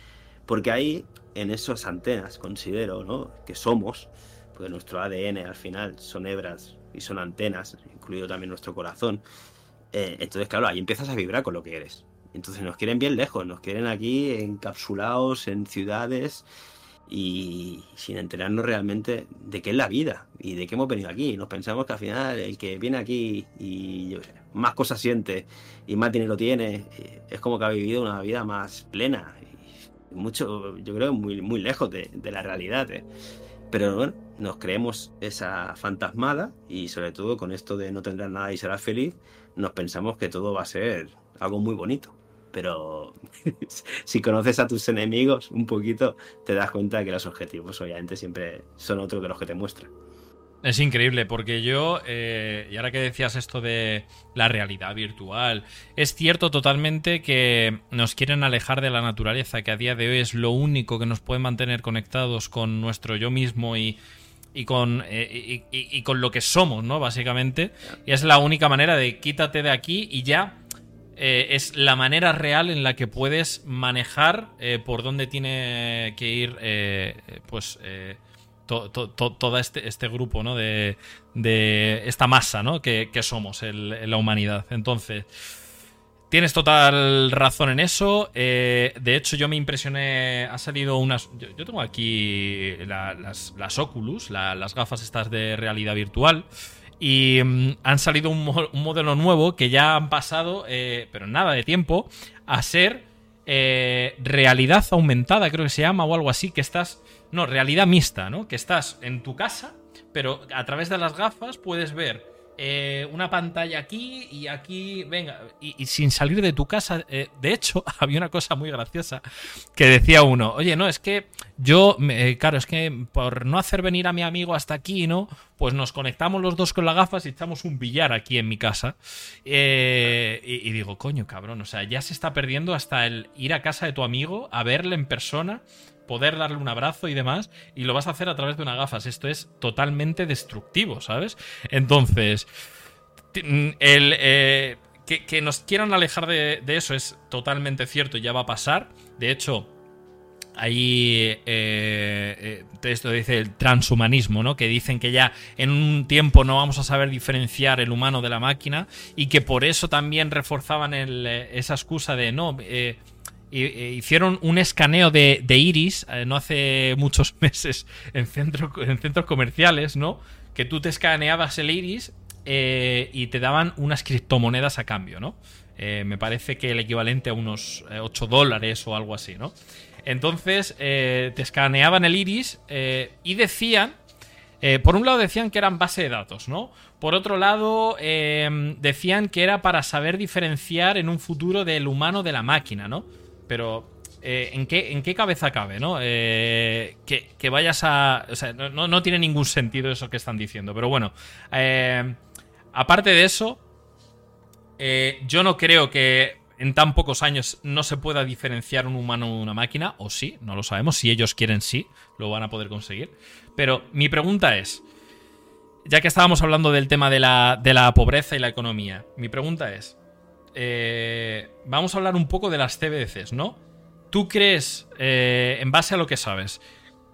Porque ahí, en esas antenas, considero, ¿no? Que somos, porque nuestro ADN al final son hebras y son antenas, incluido también nuestro corazón. Eh, entonces, claro, ahí empiezas a vibrar con lo que eres. Entonces nos quieren bien lejos, nos quieren aquí encapsulados en ciudades y sin enterarnos realmente de qué es la vida y de qué hemos venido aquí. Nos pensamos que al final el que viene aquí y más cosas siente y más dinero tiene, eh, es como que ha vivido una vida más plena. Y mucho, yo creo, muy, muy lejos de, la realidad. ¿eh? Pero bueno, nos creemos esa fantasmada y sobre todo con esto de no tendrás nada y serás feliz, nos pensamos que todo va a ser algo muy bonito pero si conoces a tus enemigos un poquito, te das cuenta de que los objetivos obviamente siempre son otros de los que te muestran. Es increíble, porque yo, eh, y ahora que decías esto de la realidad virtual, es cierto totalmente que nos quieren alejar de la naturaleza, que a día de hoy es lo único que nos puede mantener conectados con nuestro yo mismo y, con, eh, y, con lo que somos, ¿no? Básicamente. Y es la única manera de quítate de aquí y ya eh, es la manera real en la que puedes manejar eh, por dónde tiene que ir eh, pues todo este, este, grupo ¿no? de, esta masa ¿no? que, somos en la humanidad. Entonces, tienes total razón en eso. de hecho, yo me impresioné. Ha salido unas. Yo, tengo aquí las, las, Oculus, las gafas estas de realidad virtual. Y mm, han salido un, modelo nuevo que ya han pasado, eh, pero nada de tiempo, a ser eh, realidad aumentada, creo que se llama, o algo así, que estás. No, realidad mixta, ¿no? Que estás en tu casa, pero a través de las gafas puedes ver eh, una pantalla aquí y aquí, venga, y, sin salir de tu casa. Eh, de hecho, había una cosa muy graciosa que decía uno, oye, no, es que yo, eh, claro, es que por no hacer venir a mi amigo hasta aquí, ¿no? Pues nos conectamos los dos con las gafas y echamos un billar aquí en mi casa. y, y digo, coño, cabrón, o sea, ya se está perdiendo hasta el ir a casa de tu amigo, a verle en persona poder darle un abrazo y demás, y lo vas a hacer a través de unas gafas. Esto es totalmente destructivo, ¿sabes? Entonces, el, eh, que, nos quieran alejar de, eso es totalmente cierto, ya va a pasar. De hecho, ahí eh, eh, esto dice el transhumanismo, ¿no? Que dicen que ya en un tiempo no vamos a saber diferenciar el humano de la máquina y que por eso también reforzaban esa excusa de no hicieron un escaneo de, iris eh, no hace muchos meses en, en centros comerciales, ¿no? Que tú te escaneabas el iris eh, y te daban unas criptomonedas a cambio, ¿no? Eh, me parece que el equivalente a unos 8 dólares o algo así, ¿no? Entonces te escaneaban el iris y decían, por un lado decían que eran base de datos, ¿no? Por otro lado, decían que era para saber diferenciar en un futuro del humano de la máquina, ¿no? Pero eh, ¿en, qué, ¿en qué cabeza cabe, no? Eh, que, vayas a... O sea, no, tiene ningún sentido eso que están diciendo, pero bueno. Eh, aparte de eso, yo no creo que en tan pocos años no se pueda diferenciar un humano de una máquina, o sí, no lo sabemos, si ellos quieren sí, lo van a poder conseguir. Pero mi pregunta es, ya que estábamos hablando del tema de la, de la pobreza y la economía, mi pregunta es, eh, vamos a hablar un poco de las CBDCs, ¿no? ¿Tú crees, eh, en base a lo que sabes,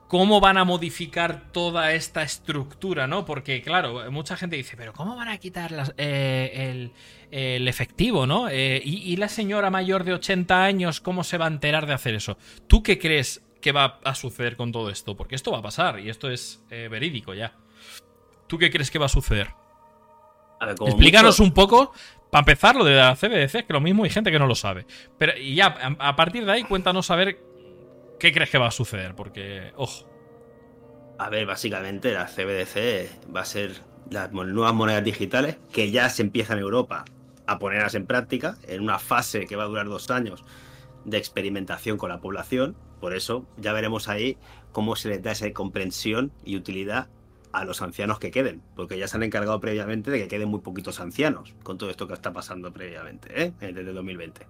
cómo van a modificar toda esta estructura, ¿no? Porque, claro, mucha gente dice, pero ¿cómo van a quitar eh, el, efectivo, ¿no? y, la señora mayor de 80 años, ¿cómo se va a enterar de hacer eso? ¿Tú qué crees que va a suceder con todo esto? Porque esto va a pasar y esto es verídico ya. ¿Tú qué crees que va a suceder? Explícanos un poco para empezar, lo de la CBDC, que lo mismo hay gente que no lo sabe. Pero ya, a partir de ahí, cuéntanos a ver qué crees que va a suceder, porque, ojo. A ver, básicamente la CBDC va a ser las nuevas monedas digitales que ya se empiezan en Europa a ponerlas en práctica en una fase que va a durar dos años de experimentación con la población. Por eso ya veremos ahí cómo se les da esa comprensión y utilidad a los ancianos que queden, porque ya se han encargado previamente de que queden muy poquitos ancianos con todo esto que está pasando previamente, ¿eh? desde 2020.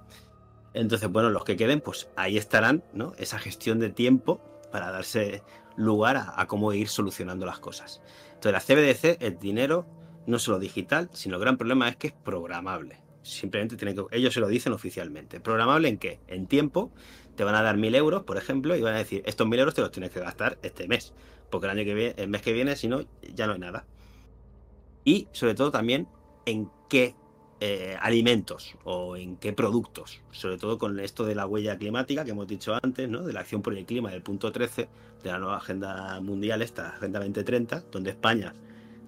Entonces, bueno, los que queden, pues ahí estarán, ¿no? Esa gestión de tiempo para darse lugar a, cómo ir solucionando las cosas. Entonces, la CBDC, el dinero, no solo digital, sino el gran problema es que es programable. Simplemente tiene que, ellos se lo dicen oficialmente. ¿Programable en qué? En tiempo. Te van a dar mil euros, por ejemplo, y van a decir, estos mil euros te los tienes que gastar este mes porque el año que viene, el mes que viene, si no, ya no hay nada. Y sobre todo también en qué eh, alimentos o en qué productos, sobre todo con esto de la huella climática que hemos dicho antes, ¿no? de la acción por el clima del punto 13 de la nueva agenda mundial, esta Agenda 2030, donde España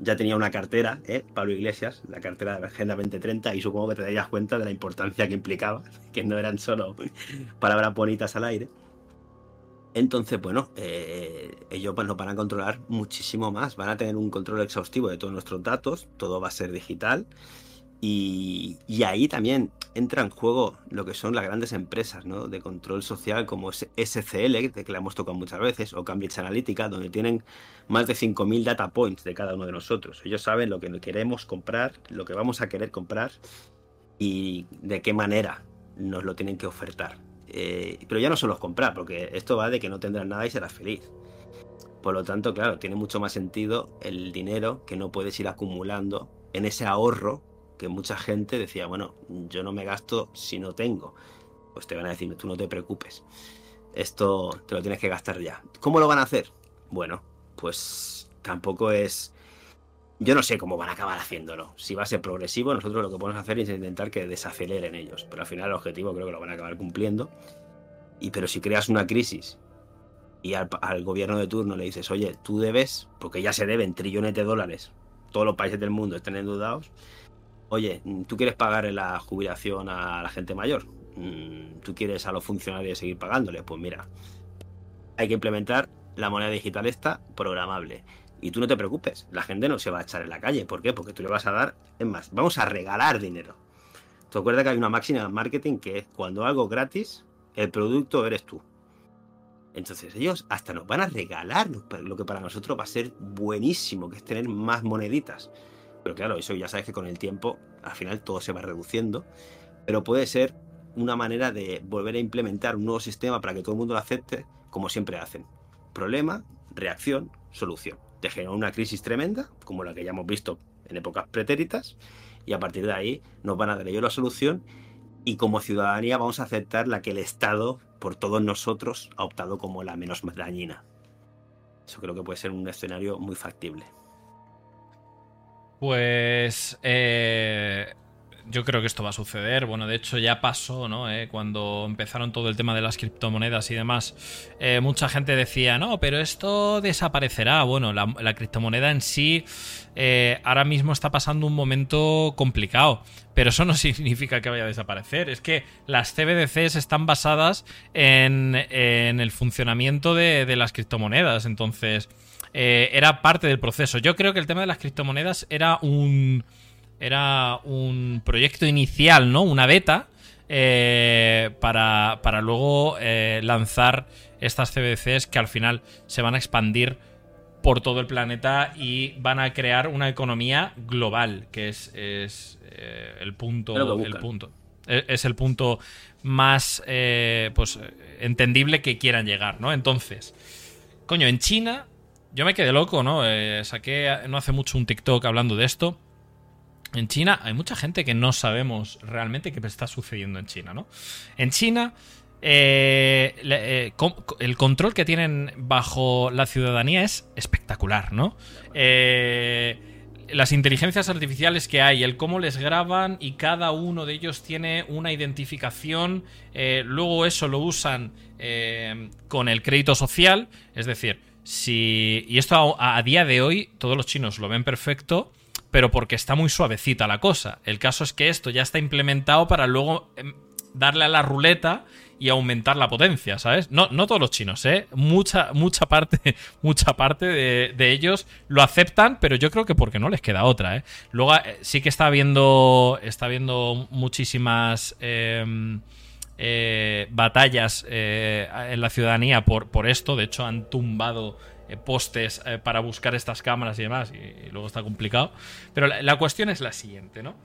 ya tenía una cartera, ¿eh? Pablo Iglesias, la cartera de la Agenda 2030, y supongo que te darías cuenta de la importancia que implicaba, que no eran solo palabras bonitas al aire. Entonces, bueno, eh, ellos pues, nos van a controlar muchísimo más, van a tener un control exhaustivo de todos nuestros datos, todo va a ser digital. Y, ahí también entra en juego lo que son las grandes empresas ¿no? de control social como SCL, que la hemos tocado muchas veces, o Cambridge Analytica, donde tienen más de 5.000 data points de cada uno de nosotros. Ellos saben lo que queremos comprar, lo que vamos a querer comprar y de qué manera nos lo tienen que ofertar. Eh, pero ya no solo es comprar, porque esto va de que no tendrás nada y serás feliz. Por lo tanto, claro, tiene mucho más sentido el dinero que no puedes ir acumulando en ese ahorro que mucha gente decía, bueno, yo no me gasto si no tengo. Pues te van a decir, tú no te preocupes. Esto te lo tienes que gastar ya. ¿Cómo lo van a hacer? Bueno, pues tampoco es yo no sé cómo van a acabar haciéndolo. Si va a ser progresivo, nosotros lo que podemos hacer es intentar que desaceleren ellos. Pero al final el objetivo creo que lo van a acabar cumpliendo. Y pero si creas una crisis y al, gobierno de turno le dices, oye, tú debes, porque ya se deben trillones de dólares, todos los países del mundo están endeudados, oye, tú quieres pagar la jubilación a la gente mayor, mm, tú quieres a los funcionarios seguir pagándole, pues mira, hay que implementar la moneda digital esta programable y tú no te preocupes, la gente no se va a echar en la calle. ¿Por qué? Porque tú le vas a dar, es más, vamos a regalar dinero. ¿Te acuerdas que hay una máxima en marketing que es cuando algo gratis, el producto eres tú? Entonces ellos hasta nos van a regalar lo que para nosotros va a ser buenísimo, que es tener más moneditas. Pero claro, eso ya sabes que con el tiempo al final todo se va reduciendo. Pero puede ser una manera de volver a implementar un nuevo sistema para que todo el mundo lo acepte como siempre hacen. Problema, reacción, solución te genera una crisis tremenda, como la que ya hemos visto en épocas pretéritas, y a partir de ahí nos van a dar ellos la solución y como ciudadanía vamos a aceptar la que el Estado, por todos nosotros, ha optado como la menos dañina. Eso creo que puede ser un escenario muy factible. Pues... Eh, yo creo que esto va a suceder. Bueno, de hecho ya pasó, ¿no? Eh, cuando empezaron todo el tema de las criptomonedas y demás, eh, mucha gente decía, no, pero esto desaparecerá. Bueno, la, criptomoneda en sí eh, ahora mismo está pasando un momento complicado, pero eso no significa que vaya a desaparecer. Es que las CBDCs están basadas en, el funcionamiento de, de las criptomonedas, entonces era parte del proceso. Yo creo que el tema de las criptomonedas era un era un proyecto inicial, ¿no? Una beta. Eh, para, luego eh, lanzar estas CBCs que al final se van a expandir por todo el planeta y van a crear una economía global, que es, es eh, el punto. El punto. E, es el punto más pues, entendible que quieran llegar, ¿no? Entonces, coño, en China, yo me quedé loco, ¿no? saqué no hace mucho un TikTok hablando de esto. En China hay mucha gente que no sabemos realmente qué está sucediendo en China, ¿no? En China, eh, eh, el control que tienen bajo la ciudadanía es espectacular, ¿no? Eh, las inteligencias artificiales que hay, el cómo les graban y cada uno de ellos tiene una identificación, luego eso lo usan con el crédito social, es decir, si... Y esto a día de hoy todos los chinos lo ven perfecto pero porque está muy suavecita la cosa. El caso es que esto ya está implementado para luego em, darle a la ruleta y aumentar la potencia, ¿sabes? No, no todos los chinos, ¿eh? Mucha, mucha parte, mucha parte de, ellos lo aceptan, pero yo creo que porque no les queda otra, ¿eh? Luego eh, sí que está habiendo, está habiendo muchísimas em, eh, batallas eh, en la ciudadanía por, por esto. De hecho, han tumbado postes eh, para buscar estas cámaras y demás, y, luego está complicado. Pero la, cuestión es la siguiente, ¿no?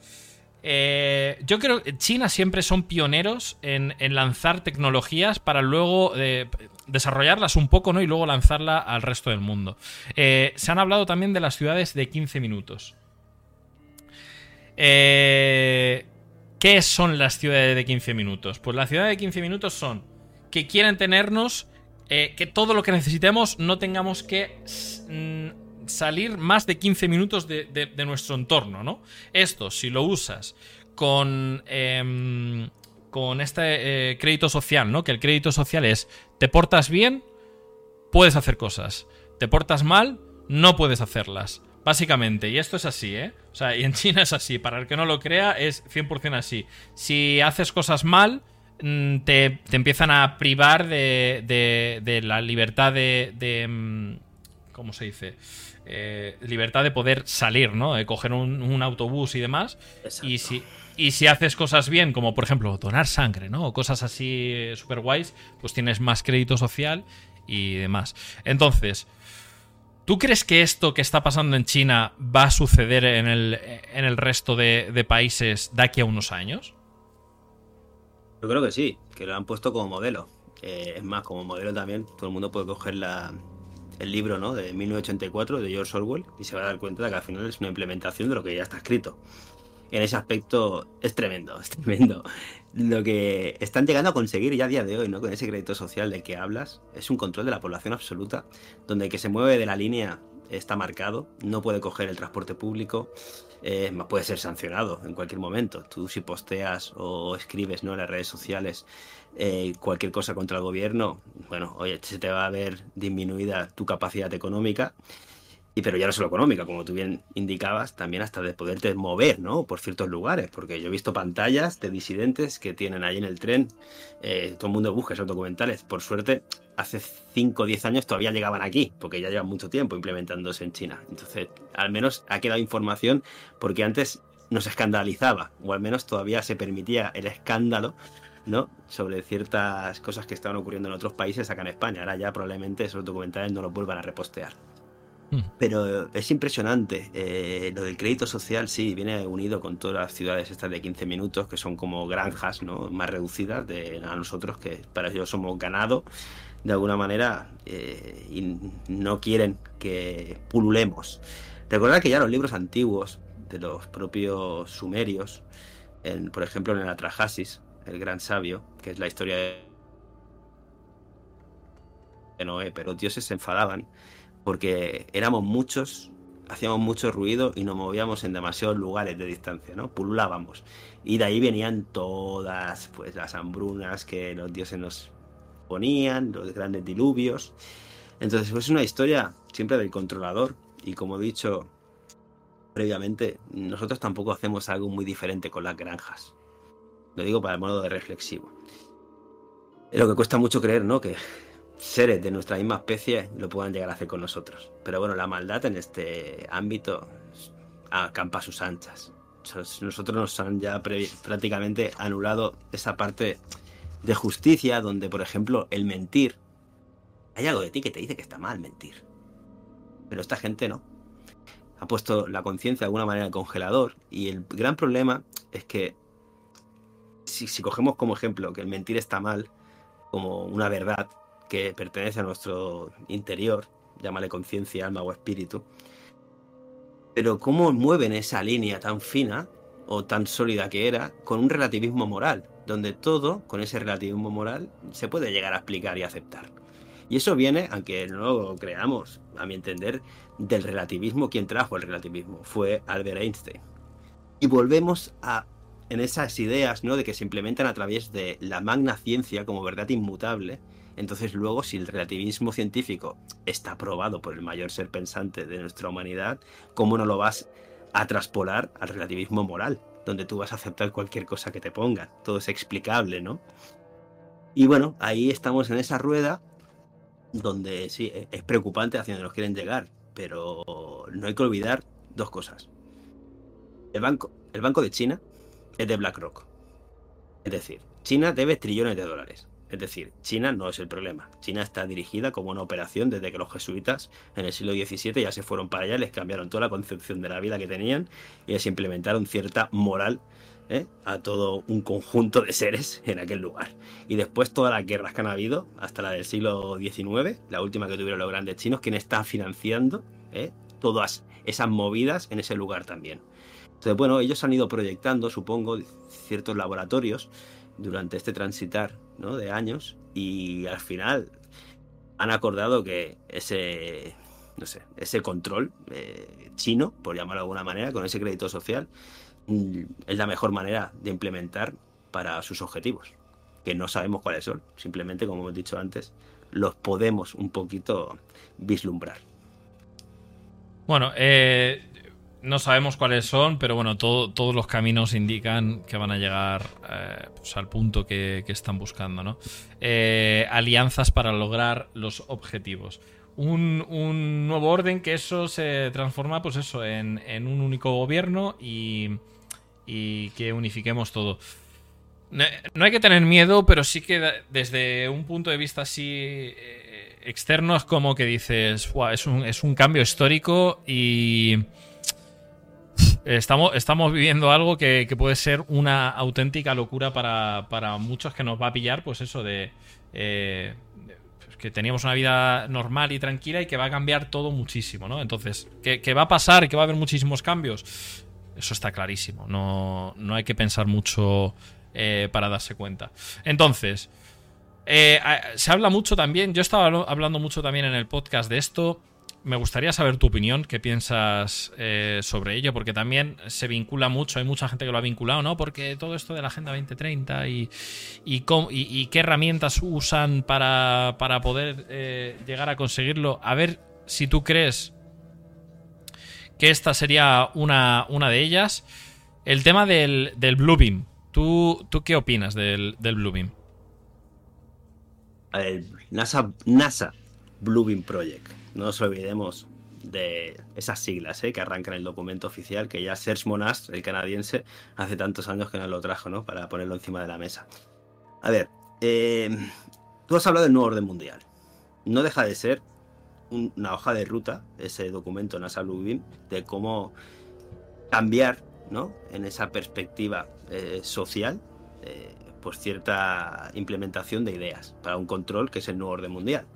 Eh, yo creo que China siempre son pioneros en, lanzar tecnologías para luego desarrollarlas un poco, ¿no? Y luego lanzarla al resto del mundo. se han hablado también de las ciudades de 15 minutos. ¿Qué son las ciudades de 15 minutos? Pues las ciudades de 15 minutos son que quieren tenernos eh, que todo lo que necesitemos no tengamos que mm, salir más de 15 minutos de, nuestro entorno, ¿no? Esto, si lo usas con, em, con este eh, crédito social, ¿no? Que el crédito social es, te portas bien, puedes hacer cosas. Te portas mal, no puedes hacerlas. Básicamente, y esto es así, ¿eh? O sea, y en China es así, para el que no lo crea, es 100% así. Si haces cosas mal, Mm, te, empiezan a privar de, de, la libertad de, mm, ¿Cómo se dice? Eh, libertad de poder salir, ¿no? De coger un, autobús y demás. Y si, y si haces cosas bien, como por ejemplo donar sangre, ¿no? O cosas así super guays, pues tienes más crédito social y demás. Entonces, ¿tú crees que esto que está pasando en China va a suceder en el, en el resto de, de países de aquí a unos años? Yo creo que sí, que lo han puesto como modelo. es más, como modelo también, todo el mundo puede coger la, el libro ¿no? de 1984 de George Orwell y se va a dar cuenta de que al final es una implementación de lo que ya está escrito. En ese aspecto es tremendo, es tremendo. Lo que están llegando a conseguir ya a día de hoy, ¿no? Con ese crédito social del que hablas, es un control de la población absoluta, donde el que se mueve de la línea está marcado, no puede coger el transporte público, eh, puede ser sancionado en cualquier momento. Tú si posteas o escribes ¿no? en las redes sociales eh, cualquier cosa contra el gobierno, bueno, oye, se te va a ver disminuida tu capacidad económica y pero ya no solo económica, como tú bien indicabas, también hasta de poderte mover, ¿no? Por ciertos lugares, porque yo he visto pantallas de disidentes que tienen ahí en el tren, eh, todo el mundo busca esos documentales. Por suerte, hace 5 o 10 años todavía llegaban aquí, porque ya llevan mucho tiempo implementándose en China. Entonces, al menos ha quedado información, porque antes nos escandalizaba, o al menos todavía se permitía el escándalo ¿no? sobre ciertas cosas que estaban ocurriendo en otros países acá en España. Ahora ya probablemente esos documentales no los vuelvan a repostear. Mm. Pero es impresionante. Eh, lo del crédito social, sí, viene unido con todas las ciudades estas de 15 minutos, que son como granjas ¿no? más reducidas de a nosotros, que para ellos somos ganado de alguna manera eh, y no quieren que pululemos. Recordad que ya los libros antiguos de los propios sumerios, en, por ejemplo en el Atrahasis, el gran sabio, que es la historia de Noé, pero dioses se enfadaban porque éramos muchos hacíamos mucho ruido y nos movíamos en demasiados lugares de distancia, ¿no? Pululábamos. Y de ahí venían todas pues, las hambrunas que los dioses nos ponían, los grandes diluvios. Entonces, pues es una historia siempre del controlador. Y como he dicho previamente, nosotros tampoco hacemos algo muy diferente con las granjas. Lo digo para el modo de reflexivo. Es lo que cuesta mucho creer, ¿no? Que seres de nuestra misma especie lo puedan llegar a hacer con nosotros. Pero bueno, la maldad en este ámbito acampa sus anchas. Nosotros nos han ya prácticamente anulado esa parte de justicia donde, por ejemplo, el mentir. Hay algo de ti que te dice que está mal mentir. Pero esta gente no. Ha puesto la conciencia de alguna manera en el congelador. Y el gran problema es que si, si cogemos como ejemplo que el mentir está mal, como una verdad, que pertenece a nuestro interior, llámale conciencia, alma o espíritu. Pero cómo mueven esa línea tan fina o tan sólida que era con un relativismo moral, donde todo, con ese relativismo moral, se puede llegar a explicar y aceptar. Y eso viene, aunque no lo creamos, a mi entender, del relativismo. Quien trajo el relativismo fue Albert Einstein. Y volvemos a en esas ideas, ¿no? De que se implementan a través de la magna ciencia como verdad inmutable entonces luego, si el relativismo científico está probado por el mayor ser pensante de nuestra humanidad, ¿cómo no lo vas a traspolar al relativismo moral? Donde tú vas a aceptar cualquier cosa que te pongan. Todo es explicable, ¿no? Y bueno, ahí estamos en esa rueda donde sí, e-, es preocupante hacia donde nos quieren llegar, pero no hay que olvidar dos cosas. El banco, el banco de China es de BlackRock. Es decir, China debe trillones de dólares. Es decir, China no es el problema. China está dirigida como una operación desde que los jesuitas en el siglo XVII ya se fueron para allá, les cambiaron toda la concepción de la vida que tenían y les implementaron cierta moral ¿eh? a todo un conjunto de seres en aquel lugar. Y después todas las guerras que han habido, hasta la del siglo XIX, la última que tuvieron los grandes chinos, quien está financiando ¿eh? todas esas movidas en ese lugar también. Entonces, bueno, ellos han ido proyectando, supongo, ciertos laboratorios durante este transitar ¿no? de años y al final han acordado que ese no sé, ese control eh, chino, por llamarlo de alguna manera, con ese crédito social, mm, es la mejor manera de implementar para sus objetivos, que no sabemos cuáles son, simplemente, como hemos dicho antes, los podemos un poquito vislumbrar. Bueno, eh, no sabemos cuáles son, pero bueno, todos los caminos indican que van a llegar eh, pues al punto que, están buscando, ¿no? Eh, alianzas para lograr los objetivos. Un, nuevo orden que eso se transforma, pues eso, en, un único gobierno y, que unifiquemos todo. No hay que tener miedo, pero sí que desde un punto de vista así eh, externo es como que dices, es, un, es un cambio histórico y Estamos, estamos viviendo algo que, puede ser una auténtica locura para, muchos que nos va a pillar, pues eso de... Eh, que teníamos una vida normal y tranquila y que va a cambiar todo muchísimo, ¿no? Entonces, ¿qué, va a pasar? ¿Que va a haber muchísimos cambios? Eso está clarísimo. No, no hay que pensar mucho eh, para darse cuenta. Entonces, eh, se habla mucho también, yo estaba hablando mucho también en el podcast de esto me gustaría saber tu opinión, qué piensas eh, sobre ello, porque también se vincula mucho, hay mucha gente que lo ha vinculado, ¿no? Porque todo esto de la Agenda 2030 y, y, qué herramientas usan para, poder eh, llegar a conseguirlo. A ver si tú crees que esta sería una, una de ellas. El tema del, del Bluebeam. ¿Tú, ¿Tú qué opinas del, del Bluebeam? NASA, NASA Bluebeam Project no nos olvidemos de esas siglas ¿eh? que arrancan el documento oficial, que ya Serge Monast, el canadiense, hace tantos años que nos lo trajo, ¿no? Para ponerlo encima de la mesa. A ver, eh, tú has hablado del nuevo orden mundial. No deja de ser una hoja de ruta, ese documento NASA Bluebeam, de cómo cambiar, ¿no? En esa perspectiva eh, social, pues cierta implementación de ideas para un control que es el nuevo orden mundial.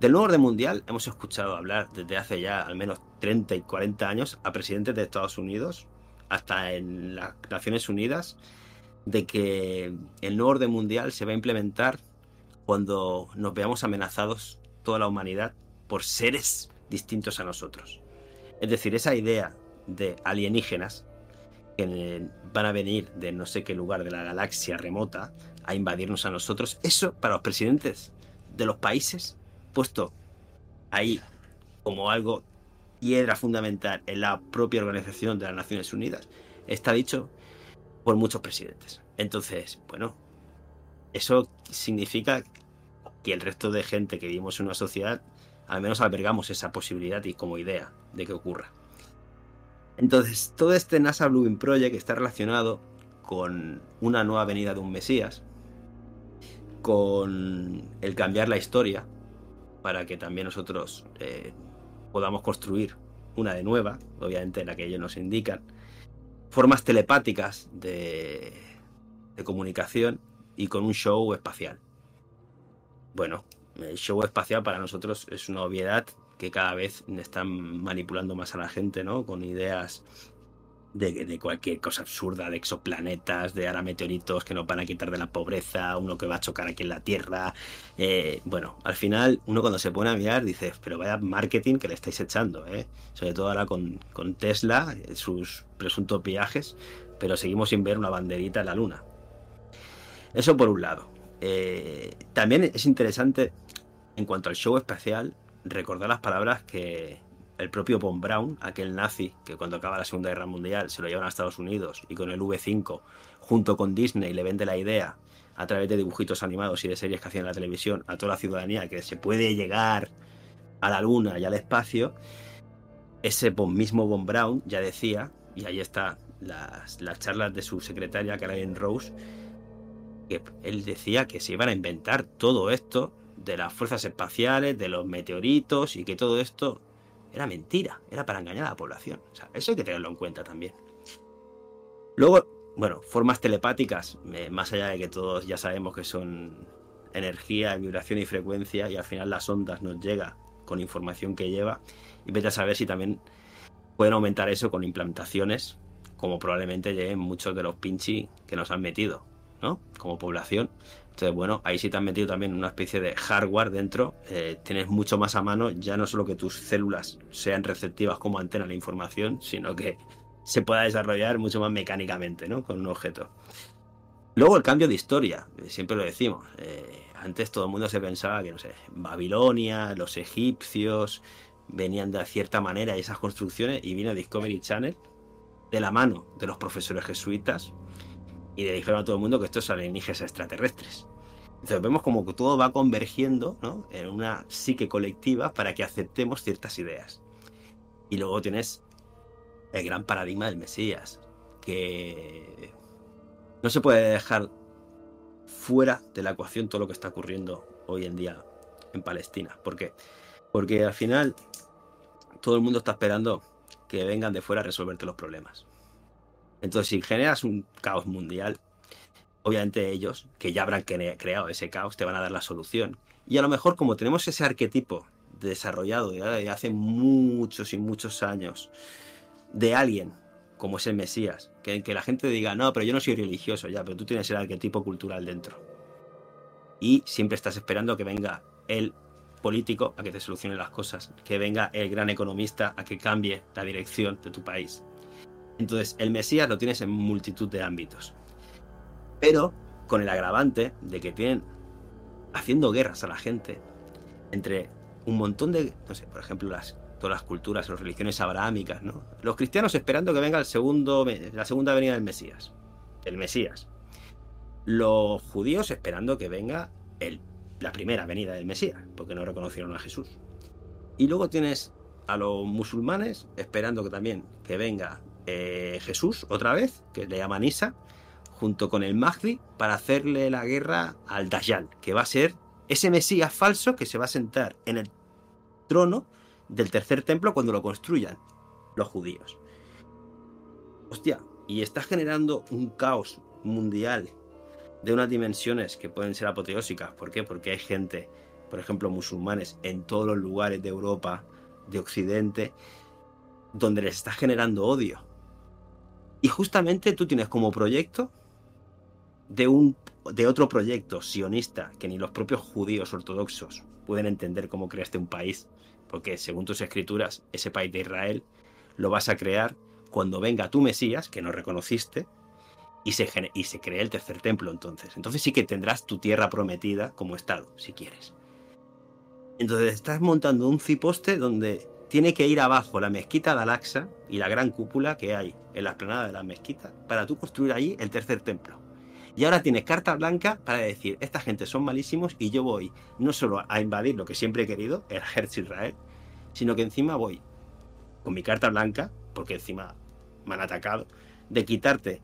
Del nuevo orden mundial hemos escuchado hablar desde hace ya al menos 30 y 40 años a presidentes de Estados Unidos, hasta en las Naciones Unidas, de que el nuevo orden mundial se va a implementar cuando nos veamos amenazados toda la humanidad por seres distintos a nosotros. Es decir, esa idea de alienígenas que van a venir de no sé qué lugar de la galaxia remota a invadirnos a nosotros, eso para los presidentes de los países, puesto ahí como algo piedra fundamental en la propia organización de las Naciones Unidas, está dicho por muchos presidentes. Entonces, bueno, eso significa que el resto de gente que vivimos en una sociedad, al menos albergamos esa posibilidad y como idea de que ocurra. Entonces, todo este NASA Blueprint Project está relacionado con una nueva venida de un Mesías, con el cambiar la historia para que también nosotros eh, podamos construir una de nueva, obviamente la que ellos nos indican, formas telepáticas de, de comunicación y con un show espacial. Bueno, el show espacial para nosotros es una obviedad que cada vez están manipulando más a la gente, ¿no? Con ideas de, cualquier cosa absurda, de exoplanetas, de ahora meteoritos que nos van a quitar de la pobreza, uno que va a chocar aquí en la Tierra. Eh, bueno, al final uno cuando se pone a mirar dice, pero vaya marketing que le estáis echando, ¿eh? sobre todo ahora con, con Tesla, eh, sus presuntos viajes, pero seguimos sin ver una banderita en la Luna. Eso por un lado. Eh, también es interesante en cuanto al show espacial recordar las palabras que el propio Von Braun, aquel nazi que cuando acaba la Segunda Guerra Mundial se lo llevan a Estados Unidos y con el V5, junto con Disney, le vende la idea a través de dibujitos animados y de series que hacían en la televisión a toda la ciudadanía que se puede llegar a la Luna y al espacio, ese mismo Von Braun ya decía, y ahí está las, las charlas de su secretaria Karen Rose, que él decía que se iban a inventar todo esto de las fuerzas espaciales, de los meteoritos y que todo esto era mentira, era para engañar a la población. O sea, eso hay que tenerlo en cuenta también. Luego, bueno, formas telepáticas, eh, más allá de que todos ya sabemos que son energía, vibración y frecuencia, y al final las ondas nos llega con información que lleva, y vete a saber si también pueden aumentar eso con implantaciones, como probablemente lleguen muchos de los pinchi que nos han metido, ¿no? Como población. Entonces, bueno, ahí sí te han metido también una especie de hardware dentro. Eh, tienes mucho más a mano, ya no solo que tus células sean receptivas como antena a la información, sino que se pueda desarrollar mucho más mecánicamente, ¿no? Con un objeto. Luego el cambio de historia, eh, siempre lo decimos. Eh, antes todo el mundo se pensaba que, no sé, Babilonia, los egipcios venían de cierta manera esas construcciones y vino Discovery Channel de la mano de los profesores jesuitas y le dijeron a todo el mundo que estos son alienígenas extraterrestres. Entonces vemos como que todo va convergiendo en una psique colectiva para que aceptemos ciertas ideas. Y luego tienes el gran paradigma del Mesías, que no se puede dejar fuera de la ecuación todo lo que está ocurriendo hoy en día en Palestina. ¿Por qué? Porque al final todo el mundo está esperando que vengan de fuera a resolverte los problemas. Entonces, si generas un caos mundial, obviamente ellos, que ya habrán creado ese caos, te van a dar la solución. Y a lo mejor, como tenemos ese arquetipo desarrollado de hace muchos y muchos años de alguien como es el Mesías, que, que la gente diga, no, pero yo no soy religioso ya, pero tú tienes el arquetipo cultural dentro. Y siempre estás esperando que venga el político a que te solucione las cosas, que venga el gran economista a que cambie la dirección de tu país. Entonces, el Mesías lo tienes en multitud de ámbitos. Pero con el agravante de que tienen haciendo guerras a la gente entre un montón de, no sé, por ejemplo, las, todas las culturas, las religiones abrahámicas, ¿no? Los cristianos esperando que venga la segunda venida del Mesías, el Mesías. Los judíos esperando que venga la primera venida del Mesías, porque no reconocieron a Jesús. Y luego tienes a los musulmanes esperando que también que venga eh, Jesús otra vez, que le llaman Isa, junto con el Mahdi, para hacerle la guerra al Dajjal, que va a ser ese Mesías falso que se va a sentar en el trono del tercer templo cuando lo construyan los judíos. Hostia, y está generando un caos mundial de unas dimensiones que pueden ser apoteósicas. ¿Por qué? Porque hay gente, por ejemplo, musulmanes en todos los lugares de Europa, de Occidente, donde les está generando odio. Y justamente tú tienes como proyecto de, un, de otro proyecto sionista que ni los propios judíos ortodoxos pueden entender cómo creaste un país, porque según tus escrituras, ese país de Israel lo vas a crear cuando venga tu Mesías, que no reconociste, y se, y se cree el tercer templo entonces. Entonces sí que tendrás tu tierra prometida como Estado, si quieres. Entonces estás montando un ciposte donde tiene que ir abajo la mezquita de Al-Aqsa y la gran cúpula que hay en la explanada de la mezquita para tú construir allí el tercer templo. Y ahora tienes carta blanca para decir, esta gente son malísimos y yo voy no solo a invadir lo que siempre he querido, el ejército Israel, sino que encima voy con mi carta blanca, porque encima me han atacado, de quitarte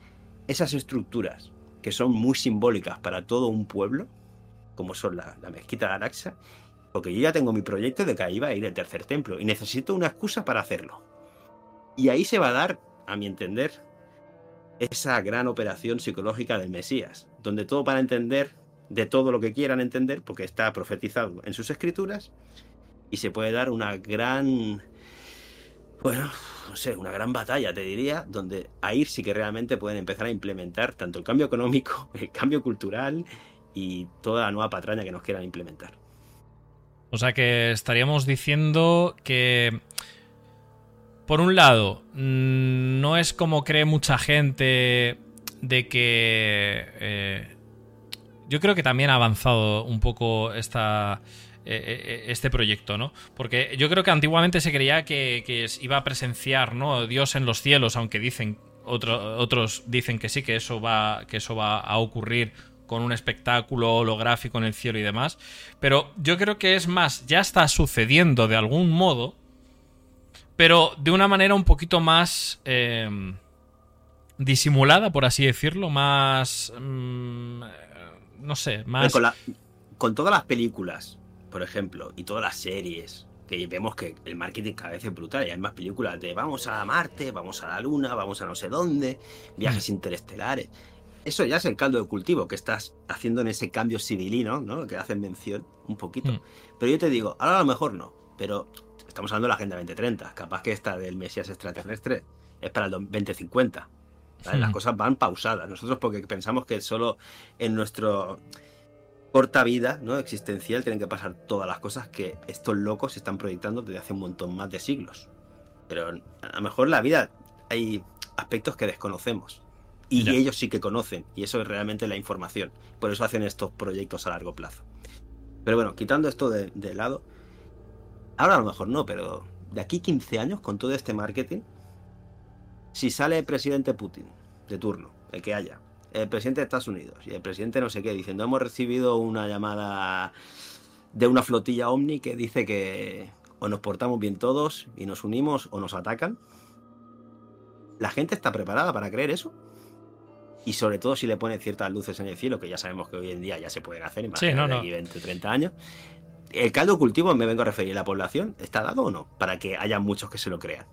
esas estructuras que son muy simbólicas para todo un pueblo, como son la, mezquita de Araxa, porque yo ya tengo mi proyecto de que ahí va a ir el tercer templo y necesito una excusa para hacerlo. Y ahí se va a dar, a mi entender, esa gran operación psicológica del Mesías, donde todo para entender de todo lo que quieran entender, porque está profetizado en sus escrituras, y se puede dar una gran, bueno, no sé, una gran batalla, te diría, donde ahí sí que realmente pueden empezar a implementar tanto el cambio económico, el cambio cultural y toda la nueva patraña que nos quieran implementar. O sea que estaríamos diciendo que, por un lado, mm, no es como cree mucha gente de que... Eh, yo creo que también ha avanzado un poco esta, eh, eh, este proyecto, ¿no? Porque yo creo que antiguamente se creía que, iba a presenciar, ¿no? Dios en los cielos, aunque dicen otros dicen que sí, que eso va, que eso va a ocurrir con un espectáculo holográfico en el cielo y demás. Pero yo creo que es más, ya está sucediendo de algún modo, pero de una manera un poquito más em, disimulada, por así decirlo, más... Mm, no sé, más... con todas las películas por ejemplo, y todas las series, que vemos que el marketing cada vez es brutal y hay más películas de vamos a Marte, vamos a la Luna, vamos a no sé dónde, viajes mm. interestelares. Eso ya es el caldo de cultivo que estás haciendo en ese cambio civilino, ¿no? Que hacen mención un poquito. Mm. Pero yo te digo, ahora a lo mejor no, pero estamos hablando de la Agenda 2030. Capaz que esta del Mesías extraterrestre es para el 2050. Las mm. cosas van pausadas. Nosotros porque pensamos que solo en nuestro corta vida ¿no? existencial tienen que pasar todas las cosas que estos locos están proyectando desde hace un montón más de siglos. Pero a lo mejor la vida hay aspectos que desconocemos. Y ellos sí que conocen. Y eso es realmente la información. Por eso hacen estos proyectos a largo plazo. Pero bueno, quitando esto de, de lado, ahora a lo mejor no, pero de aquí 15 años, con todo este marketing, si sale el presidente Putin de turno, el que haya, el presidente de Estados Unidos y el presidente no sé qué, diciendo, hemos recibido una llamada de una flotilla Omni que dice que o nos portamos bien todos y nos unimos o nos atacan. ¿La gente está preparada para creer eso? Y sobre todo si le ponen ciertas luces en el cielo, que ya sabemos que hoy en día ya se pueden hacer, en sí, no, no. 20 30 años. ¿El caldo cultivo, me vengo a referir a la población, está dado o no? Para que haya muchos que se lo crean.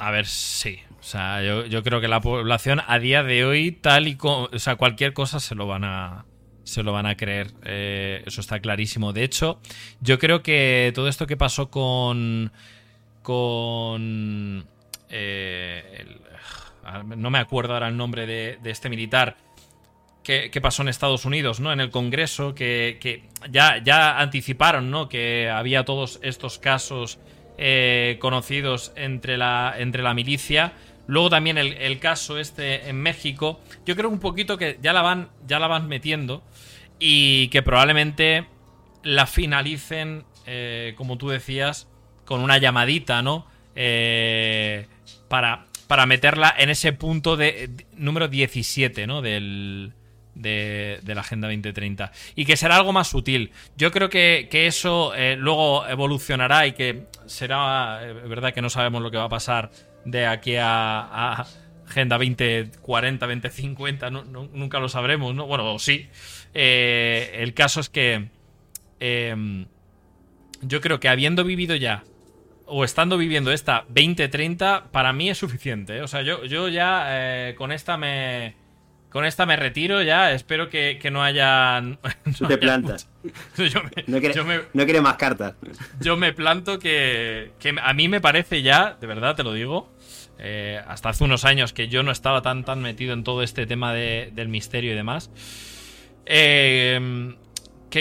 A ver, sí. O sea, yo, creo que la población a día de hoy, tal y como. O sea, cualquier cosa se lo van a. Se lo van a creer. Eh, eso está clarísimo. De hecho, yo creo que todo esto que pasó con. Con. Eh, no me acuerdo ahora el nombre de, este militar. Que, pasó en Estados Unidos, ¿no? En el Congreso, que, que ya, ya anticiparon, ¿no? Que había todos estos casos eh, conocidos entre la, entre la milicia. Luego también el, caso este en México. Yo creo un poquito que ya la van, ya la van metiendo. Y que probablemente la finalicen, eh, como tú decías, con una llamadita, ¿no? Eh, para, para meterla en ese punto de número 17, ¿no? Del, de, la Agenda 2030 y que será algo más sutil. Yo creo que, eso eh, luego evolucionará y que será, eh, verdad que no sabemos lo que va a pasar de aquí a, Agenda 2040, 2050, nunca lo sabremos, ¿no? Bueno, sí. Eh, el caso es que em, yo creo que habiendo vivido ya o estando viviendo esta 2030, para mí es suficiente. O sea, yo, yo ya con esta me, con esta me retiro ya. Espero que, no haya. No te plantas. no, quiere, más cartas. Yo me planto que, a mí me parece ya, de verdad te lo digo, eh, hasta hace unos años que yo no estaba tan, tan metido en todo este tema del misterio y demás. Eh,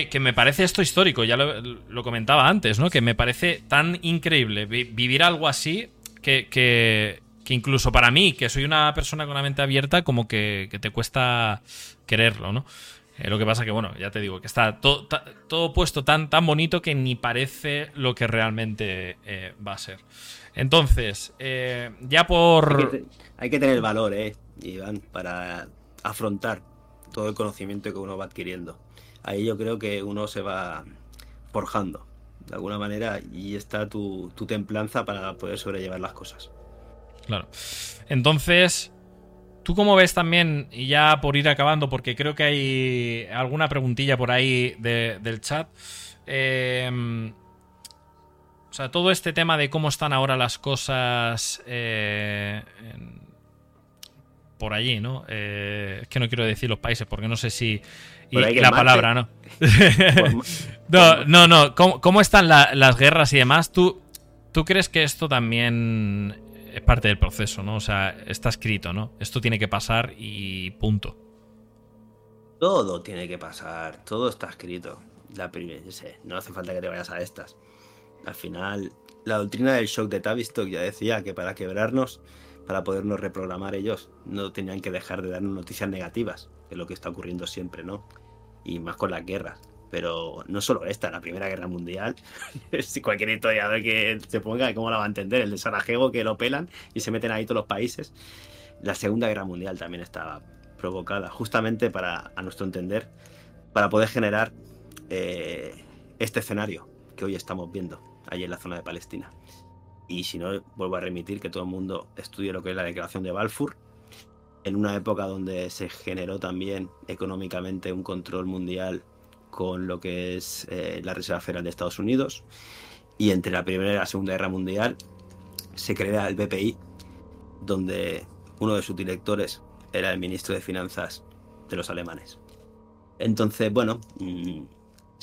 que, me parece esto histórico, ya lo, comentaba antes, ¿no? Que me parece tan increíble vivir algo así que, que, incluso para mí, que soy una persona con la mente abierta, como que, te cuesta quererlo, ¿no? Eh, lo que pasa que, bueno, ya te digo, que está todo, todo puesto tan, tan bonito que ni parece lo que realmente eh, va a ser. Entonces, eh, ya por... Hay que, tener valor, ¿eh, Iván, para afrontar todo el conocimiento que uno va adquiriendo. Ahí yo creo que uno se va forjando, de alguna manera, y está tu, tu templanza para poder sobrellevar las cosas. Claro. Entonces, ¿Tú cómo ves también, y ya por ir acabando, porque creo que hay alguna preguntilla por ahí del chat? Eh, o sea, todo este tema de cómo están ahora las cosas eh, por allí, ¿no? Eh, es que no quiero decir los países porque no sé si... Y, la palabra, ¿no? no, no, no. ¿Cómo, están las guerras y demás? ¿Tú, ¿Tú crees que esto también es parte del proceso, ¿no? O sea, está escrito, ¿no? Esto tiene que pasar y punto. Todo tiene que pasar, todo está escrito. La primera, no hace falta que te vayas a estas. Al final, la doctrina del shock de Tavistock ya decía que para quebrarnos, para podernos reprogramar ellos, no tenían que dejar de darnos noticias negativas, que es lo que está ocurriendo siempre, ¿no? Y más con las guerras. Pero no solo esta, la Primera Guerra Mundial. si cualquier historiador que se ponga, ¿cómo la va a entender? El de Sarajevo que lo pelan y se meten ahí todos los países. La Segunda Guerra Mundial también estaba provocada, justamente para, a nuestro entender, para poder generar eh, este escenario que hoy estamos viendo allí en la zona de Palestina. Y si no, vuelvo a remitir que todo el mundo estudie lo que es la declaración de Balfour, en una época donde se generó también económicamente un control mundial con lo que es eh, la Reserva Federal de Estados Unidos. Y entre la Primera y la Segunda Guerra Mundial se crea el BPI, donde uno de sus directores era el ministro de Finanzas de los alemanes. Entonces, bueno, mm,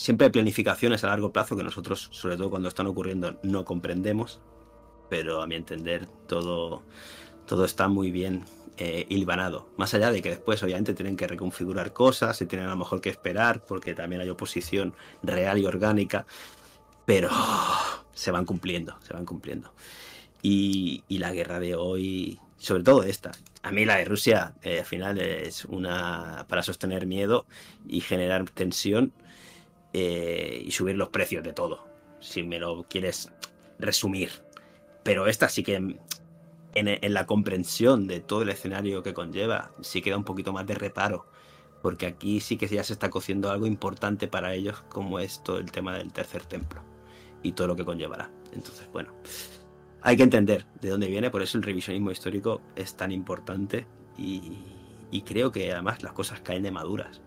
Siempre hay planificaciones a largo plazo que nosotros, sobre todo cuando están ocurriendo, no comprendemos, pero a mi entender todo, todo está muy bien eh, hilvanado. Más allá de que después obviamente tienen que reconfigurar cosas y tienen a lo mejor que esperar porque también hay oposición real y orgánica, pero se van cumpliendo, se van cumpliendo. Y, la guerra de hoy, sobre todo esta, a mí la de Rusia eh, al final es una para sostener miedo y generar tensión eh, y subir los precios de todo, si me lo quieres resumir. Pero esta sí que en, la comprensión de todo el escenario que conlleva, sí queda un poquito más de reparo, porque aquí sí que ya se está cociendo algo importante para ellos, como es todo el tema del tercer templo y todo lo que conllevará. Entonces, bueno, hay que entender de dónde viene, por eso el revisionismo histórico es tan importante y, creo que además las cosas caen de maduras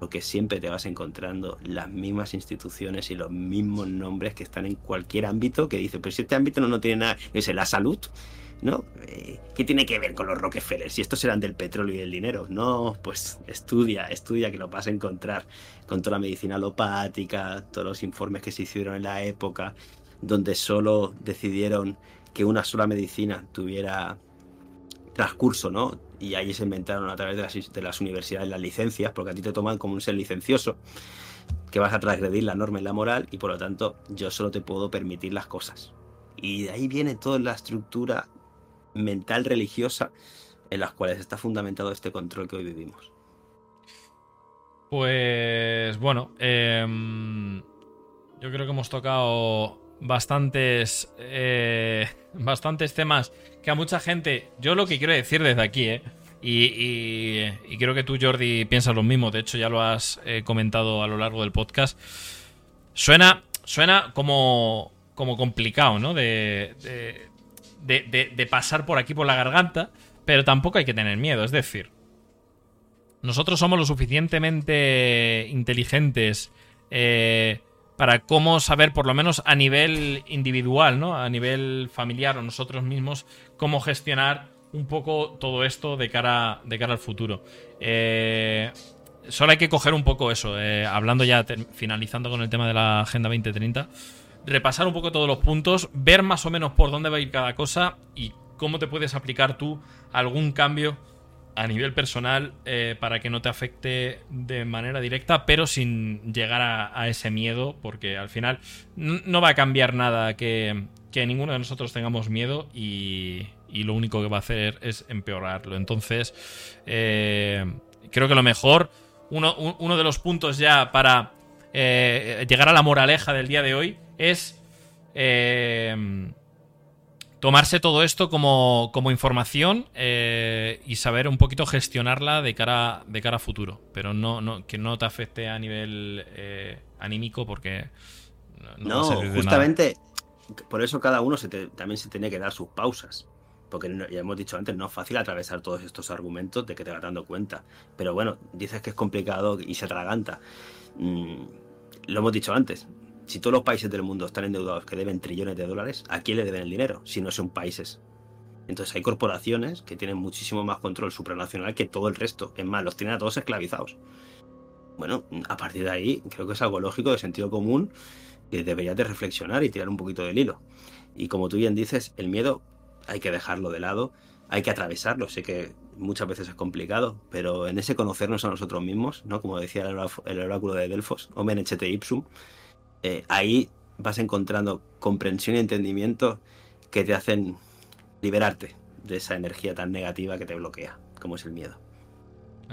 porque siempre te vas encontrando las mismas instituciones y los mismos nombres que están en cualquier ámbito que dice, pero si este ámbito no, no tiene nada, es la salud, ¿no? Eh, ¿Qué tiene que ver con los Rockefeller? Si estos eran del petróleo y del dinero, no, pues estudia, estudia que lo vas a encontrar con toda la medicina alopática, todos los informes que se hicieron en la época, donde solo decidieron que una sola medicina tuviera transcurso, ¿no? y ahí se inventaron a través de las, de las, universidades las licencias, porque a ti te toman como un ser licencioso, que vas a transgredir la norma y la moral, y por lo tanto yo solo te puedo permitir las cosas. Y de ahí viene toda la estructura mental religiosa en las cuales está fundamentado este control que hoy vivimos. Pues bueno, em, yo creo que hemos tocado bastantes, eh, bastantes temas que a mucha gente, yo lo que quiero decir desde aquí, ¿eh? Y, creo que tú, Jordi, piensas lo mismo. De hecho, ya lo has eh, comentado a lo largo del podcast. Suena, suena como, como complicado, ¿no? De, de, pasar por aquí por la garganta, pero tampoco hay que tener miedo. Es decir, nosotros somos lo suficientemente inteligentes eh, para cómo saber, por lo menos a nivel individual, ¿no? A nivel familiar o nosotros mismos, cómo gestionar un poco todo esto de cara, de cara al futuro. Eh, solo hay que coger un poco eso, eh, hablando ya, finalizando con el tema de la Agenda 2030, repasar un poco todos los puntos, ver más o menos por dónde va a ir cada cosa y cómo te puedes aplicar tú algún cambio a nivel personal eh, para que no te afecte de manera directa, pero sin llegar a, ese miedo, porque al final no va a cambiar nada que, ninguno de nosotros tengamos miedo y, lo único que va a hacer es empeorarlo. Entonces, eh, creo que lo mejor, uno, uno, de los puntos ya para eh, llegar a la moraleja del día de hoy es tomarse todo esto como, información eh, y saber un poquito gestionarla de cara, de cara a futuro. Pero no, no, que no te afecte a nivel eh, anímico porque... No, justamente por eso cada uno se también se tiene que dar sus pausas. Porque ya hemos dicho antes, no es fácil atravesar todos estos argumentos de que te vas dando cuenta. Pero bueno, dices que es complicado y se atraganta. Mm, lo hemos dicho antes, si todos los países del mundo están endeudados que deben trillones de dólares, ¿a quién le deben el dinero si no son países? Entonces hay corporaciones que tienen muchísimo más control supranacional que todo el resto. Es más, los tienen a todos esclavizados. Bueno, a partir de ahí creo que es algo lógico, de sentido común, que deberías de reflexionar y tirar un poquito del hilo. Y como tú bien dices, el miedo hay que dejarlo de lado, hay que atravesarlo. Sé que muchas veces es complicado, pero en ese conocernos a nosotros mismos, ¿no? Como decía el oráculo de Delfos, Omen Echete Ipsum, eh, ahí vas encontrando comprensión y entendimiento que te hacen liberarte de esa energía tan negativa que te bloquea, como es el miedo.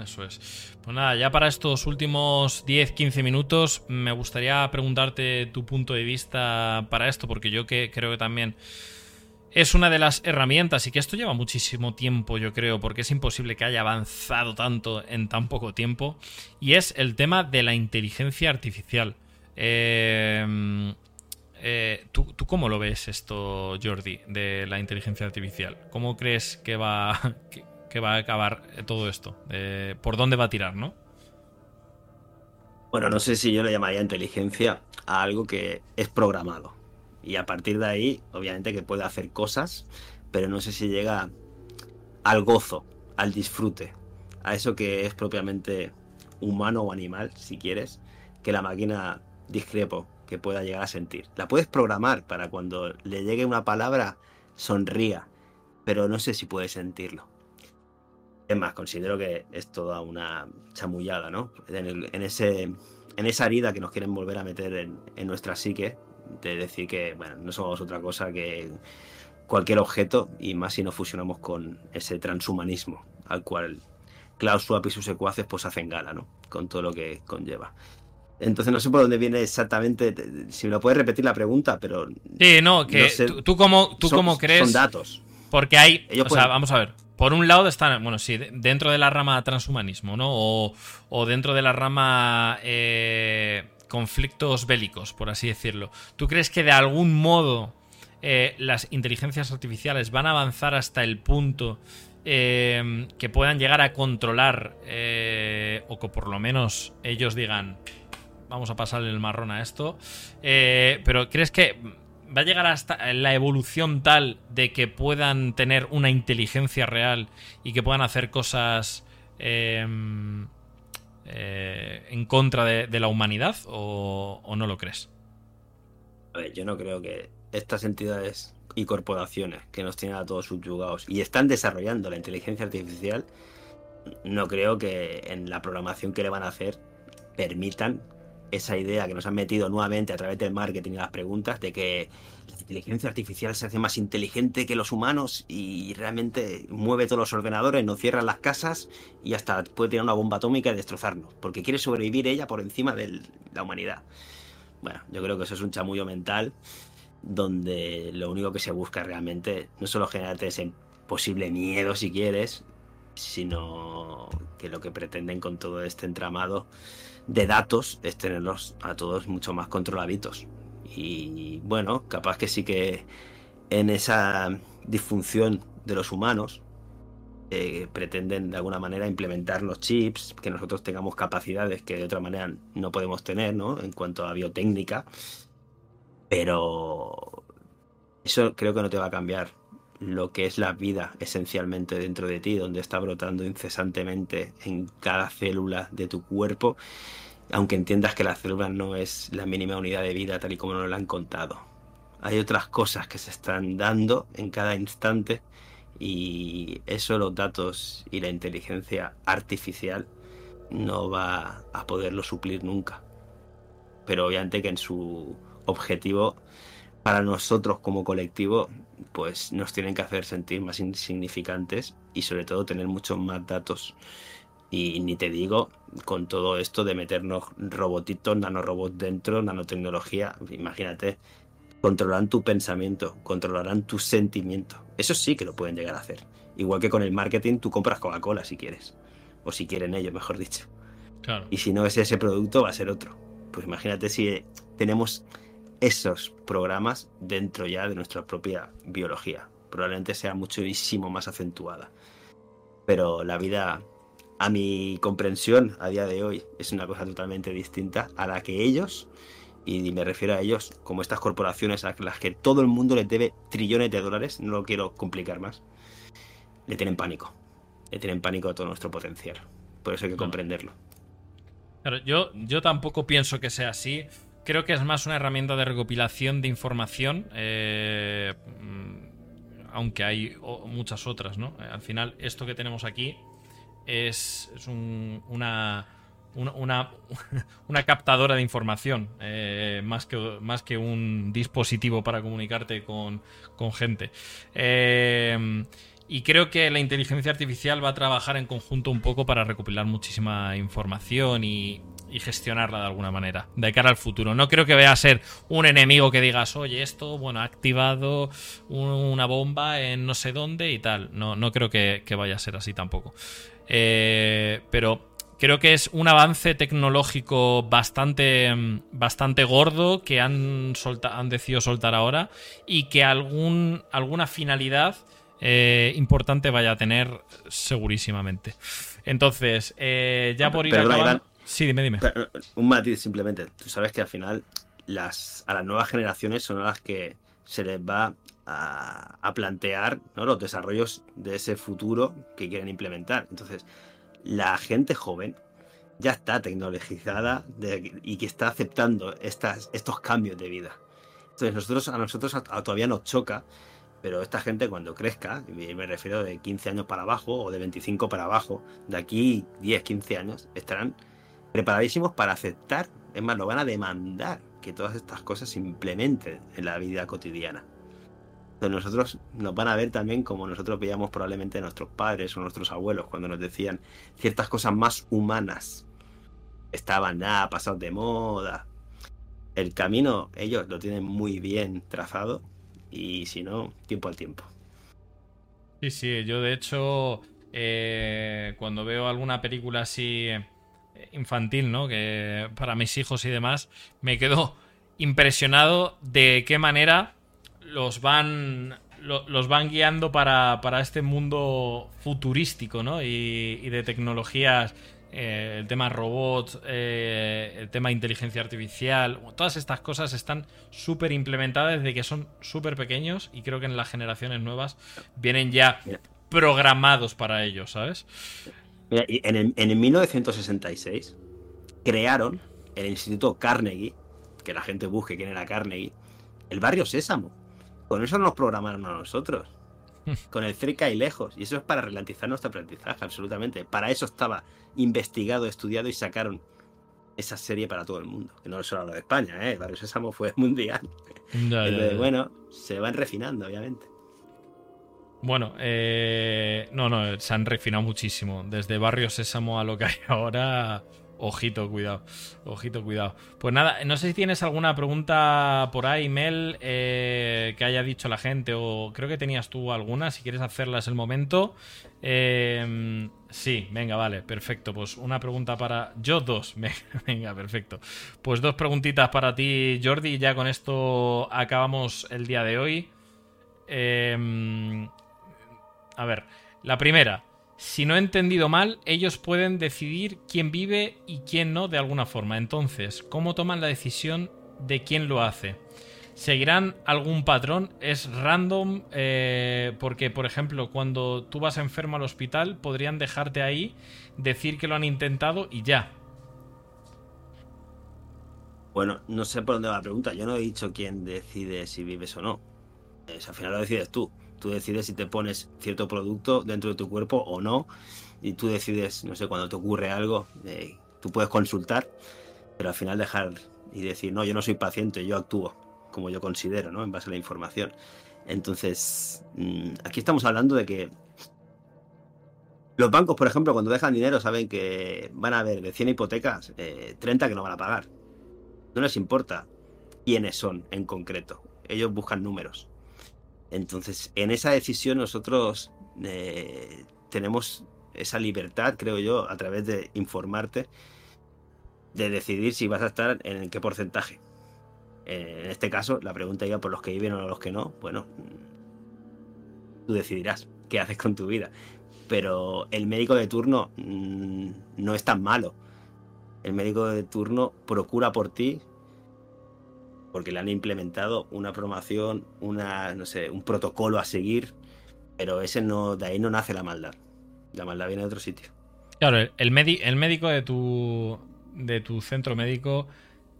Eso es. Pues nada, ya para estos últimos 10-15 minutos me gustaría preguntarte tu punto de vista para esto, porque yo que creo que también es una de las herramientas y que esto lleva muchísimo tiempo, yo creo, porque es imposible que haya avanzado tanto en tan poco tiempo, y es el tema de la inteligencia artificial. Eh, eh, ¿tú, cómo lo ves esto, Jordi, de la inteligencia artificial? ¿Cómo crees que va, que, va a acabar todo esto? ¿Por dónde va a tirar, no? Bueno, no sé si yo le llamaría inteligencia a algo que es programado. Y a partir de ahí, obviamente que puede hacer cosas, pero no sé si llega al gozo, al disfrute, a eso que es propiamente humano o animal, si quieres, que la máquina discrepo que pueda llegar a sentir. La puedes programar para cuando le llegue una palabra sonría, pero no sé si puede sentirlo. Es más, considero que es toda una chamullada, ¿no? En, ese, en esa herida que nos quieren volver a meter en, en, nuestra psique, de decir que, bueno, no somos otra cosa que cualquier objeto, y más si nos fusionamos con ese transhumanismo al cual Klaus Schwab y sus secuaces pues hacen gala, ¿no? Con todo lo que conlleva. Entonces no sé por dónde viene exactamente, si me lo puedes repetir la pregunta, pero... Sí, no, que tú, como, tú como crees... Son datos. Porque hay... o sea, vamos a ver. Por un lado están, bueno, sí, dentro de la rama transhumanismo, ¿no? O, dentro de la rama eh, conflictos bélicos, por así decirlo. ¿Tú crees que de algún modo eh, las inteligencias artificiales van a avanzar hasta el punto eh, que puedan llegar a controlar o que por lo menos ellos digan vamos a pasarle el marrón a esto. Eh, pero ¿crees que va a llegar hasta la evolución tal de que puedan tener una inteligencia real y que puedan hacer cosas em, eh, en contra de, la humanidad o, no lo crees? A ver, yo no creo que estas entidades y corporaciones que nos tienen a todos subyugados y están desarrollando la inteligencia artificial, no creo que en la programación que le van a hacer permitan esa idea que nos han metido nuevamente a través del marketing y las preguntas de que la inteligencia artificial se hace más inteligente que los humanos y realmente mueve todos los ordenadores, nos cierra las casas y hasta puede tirar una bomba atómica y destrozarnos, porque quiere sobrevivir ella por encima de la humanidad. Bueno, yo creo que eso es un chamullo mental donde lo único que se busca realmente no solo generarte ese posible miedo si quieres, sino que lo que pretenden con todo este entramado de datos es tenerlos a todos mucho más controladitos. Y bueno, capaz que sí que en esa disfunción de los humanos eh, pretenden de alguna manera implementar los chips, que nosotros tengamos capacidades que de otra manera no podemos tener, ¿no? En cuanto a biotécnica. Pero eso creo que no te va a cambiar lo que es la vida esencialmente dentro de ti, donde está brotando incesantemente en cada célula de tu cuerpo, aunque entiendas que la célula no es la mínima unidad de vida tal y como nos lo han contado. Hay otras cosas que se están dando en cada instante Y eso, los datos y la inteligencia artificial no va a poderlo suplir nunca. Pero obviamente que en su objetivo, para nosotros como colectivo, pues nos tienen que hacer sentir más insignificantes y sobre todo tener muchos más datos. Y ni te digo con todo esto de meternos robotitos, nanorobots dentro, nanotecnología, imagínate, controlarán tu pensamiento, controlarán tus sentimientos. Eso sí que lo pueden llegar a hacer. Igual que con el marketing, tú compras Coca-Cola si quieres. O si quieren ellos, mejor dicho. Y si no es ese producto, va a ser otro. Pues imagínate si tenemos esos programas dentro ya de nuestra propia biología. Probablemente sea muchísimo más acentuada. Pero la vida, a mi comprensión a día de hoy, es una cosa totalmente distinta a la que ellos, y me refiero a ellos como estas corporaciones a las que todo el mundo les debe trillones de dólares, no lo quiero complicar más, le tienen pánico. Le tienen pánico a todo nuestro potencial. Por eso hay que comprenderlo. Claro, yo, yo tampoco pienso que sea así. Creo que es más una herramienta de recopilación de información, eh, aunque hay muchas otras, ¿no? Al final, esto que tenemos aquí es, una, una, captadora de información, eh, más, que, un dispositivo para comunicarte con, gente. Eh, y creo que la inteligencia artificial va a trabajar en conjunto un poco para recopilar muchísima información y, y gestionarla de alguna manera, de cara al futuro. No creo que vaya a ser un enemigo que digas, oye, esto, bueno, ha activado una bomba en no sé dónde y tal. No, no creo que, vaya a ser así tampoco. Eh, pero creo que es un avance tecnológico bastante, bastante gordo que han, han decidido soltar ahora y que algún, alguna finalidad eh, importante vaya a tener segurísimamente. Entonces, eh, ya por ir acabando... Sí, dime, dime. un matiz simplemente. Tú sabes que al final las, a las nuevas generaciones son las que se les va a, plantear ¿no? los desarrollos de ese futuro que quieren implementar. Entonces, la gente joven ya está tecnologizada y que está aceptando estas, estos cambios de vida. Entonces, nosotros, a nosotros todavía nos choca, pero esta gente cuando crezca, y me refiero de 15 años para abajo o de 25 para abajo, de aquí 10, 15 años, estarán preparadísimos para aceptar, es más, lo van a demandar que todas estas cosas se implementen en la vida cotidiana. Entonces nosotros nos van a ver también como nosotros veíamos probablemente a nuestros padres o nuestros abuelos cuando nos decían ciertas cosas más humanas. Estaban nada, pasados de moda. El camino ellos lo tienen muy bien trazado y si no, tiempo al tiempo. Sí, sí, yo de hecho eh, cuando veo alguna película así infantil, ¿no? Que para mis hijos y demás, me quedo impresionado de qué manera los van los van guiando para, este mundo futurístico, ¿no? Y, de tecnologías, eh, el tema robots, eh, el tema inteligencia artificial, todas estas cosas están súper implementadas desde que son súper pequeños y creo que en las generaciones nuevas vienen ya programados para ello, ¿sabes? En, el, en 1966 crearon el Instituto Carnegie, que la gente busque quién era Carnegie, el barrio Sésamo. Con eso nos programaron a nosotros. Con el cerca y lejos. Y eso es para ralentizar nuestro aprendizaje, absolutamente. Para eso estaba investigado, estudiado y sacaron esa serie para todo el mundo. Que no es solo de España, ¿eh? El barrio Sésamo fue mundial. bueno, se van refinando, obviamente. Bueno, eh, no, no, se han refinado muchísimo. Desde Barrio Sésamo a lo que hay ahora, ojito, cuidado. Ojito, cuidado. Pues nada, no sé si tienes alguna pregunta por ahí, Mel, eh, que haya dicho la gente, o creo que tenías tú alguna, si quieres hacerlas el momento. Eh, sí, venga, vale, perfecto. Pues una pregunta para. Yo dos. Venga, perfecto. Pues dos preguntitas para ti, Jordi, ya con esto acabamos el día de hoy. Eh, a ver, la primera, si no he entendido mal, ellos pueden decidir quién vive y quién no de alguna forma. Entonces, ¿cómo toman la decisión de quién lo hace? ¿Seguirán algún patrón? ¿Es random? Eh, porque, por ejemplo, cuando tú vas enfermo al hospital, podrían dejarte ahí, decir que lo han intentado y ya. Bueno, no sé por dónde va la pregunta. Yo no he dicho quién decide si vives o no. al final lo decides tú Tú decides si te pones cierto producto dentro de tu cuerpo o no. Y tú decides, no sé, cuando te ocurre algo, eh, tú puedes consultar, pero al final dejar y decir, no, yo no soy paciente, yo actúo como yo considero, ¿no? En base a la información. Entonces, mm, aquí estamos hablando de que los bancos, por ejemplo, cuando dejan dinero, saben que van a haber de 100 hipotecas, 30 eh, que no van a pagar. No les importa quiénes son en concreto. Ellos buscan números. Entonces, en esa decisión nosotros eh, tenemos esa libertad, creo yo, a través de informarte, de decidir si vas a estar en qué porcentaje. En este caso, la pregunta iba por los que viven o los que no. Bueno, tú decidirás qué haces con tu vida. Pero el médico de turno mm, no es tan malo. El médico de turno procura por ti porque le han implementado una promoción, una, no sé, un protocolo a seguir, pero ese no, de ahí no nace la maldad. La maldad viene de otro sitio. Claro, el, médico de tu, de tu centro médico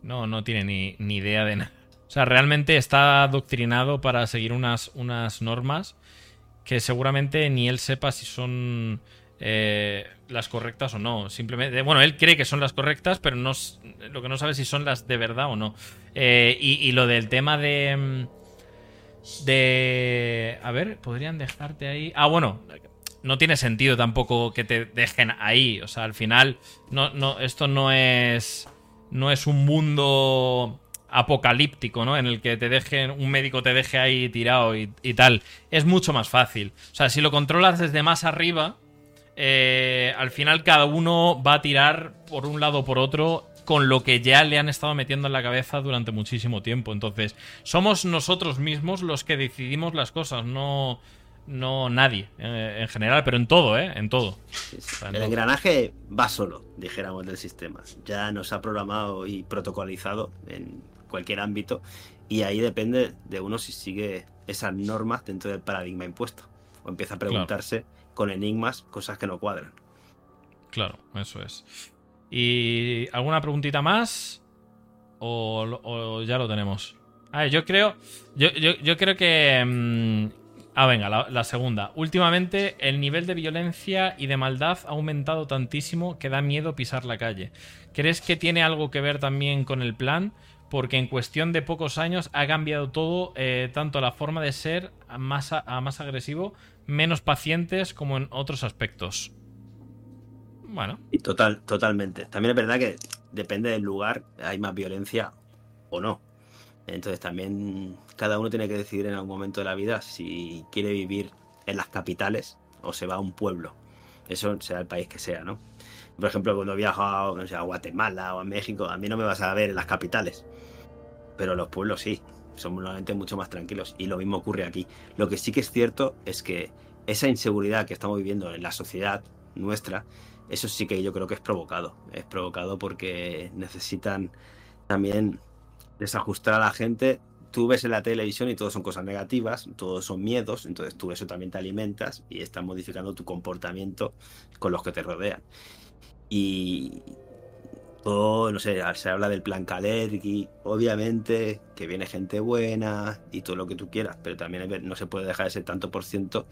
no, no tiene ni, idea de nada. O sea, realmente está adoctrinado para seguir unas, unas normas que seguramente ni él sepa si son eh, las correctas o no. Simplemente, bueno, él cree que son las correctas, pero no, lo que no sabe es si son las de verdad o no. Eh, y, lo del tema de... Mm, de... A ver, podrían dejarte ahí... Ah, bueno, no tiene sentido tampoco que te dejen ahí. O sea, al final, no, no, esto no es no es un mundo apocalíptico, ¿no? En el que te dejen, un médico te deje ahí tirado y, tal. Es mucho más fácil. O sea, si lo controlas desde más arriba, eh, al final cada uno va a tirar por un lado o por otro con lo que ya le han estado metiendo en la cabeza durante muchísimo tiempo. Entonces, somos nosotros mismos los que decidimos las cosas, no no nadie eh, en general, pero en todo, ¿eh? En todo. el engranaje va solo, dijéramos, del sistema. Ya nos ha programado y protocolizado en cualquier ámbito y ahí depende de uno si sigue esas normas dentro del paradigma impuesto o empieza a preguntarse con enigmas cosas que no cuadran. Claro, eso es. ¿Y alguna preguntita más? ¿O, ya lo tenemos? A ver, yo creo. Yo, yo, creo que. Mm, Ah, venga, la, segunda. Últimamente el nivel de violencia y de maldad ha aumentado tantísimo que da miedo pisar la calle. ¿Crees que tiene algo que ver también con el plan? Porque en cuestión de pocos años ha cambiado todo, eh, tanto la forma de ser más, a, más agresivo, menos pacientes como en otros aspectos. Bueno. Y total, totalmente. También es verdad que depende del lugar, hay más violencia o no. Entonces también cada uno tiene que decidir en algún momento de la vida si quiere vivir en las capitales o se va a un pueblo. Eso sea el país que sea, ¿no? Por ejemplo, cuando viajo a, a Guatemala o a México, a mí no me vas a ver en las capitales. Pero los pueblos sí, son normalmente mucho más tranquilos. Y lo mismo ocurre aquí. Lo que sí que es cierto es que esa inseguridad que estamos viviendo en la sociedad nuestra, eso sí que yo creo que es provocado. Es provocado porque necesitan también desajustar a la gente. Tú ves en la televisión y todo son cosas negativas, todos son miedos, entonces tú eso también te alimentas y estás modificando tu comportamiento con los que te rodean. Y no sé, se habla del plan Kalergi, obviamente que viene gente buena y todo lo que tú quieras, pero también no se puede dejar ese tanto por ciento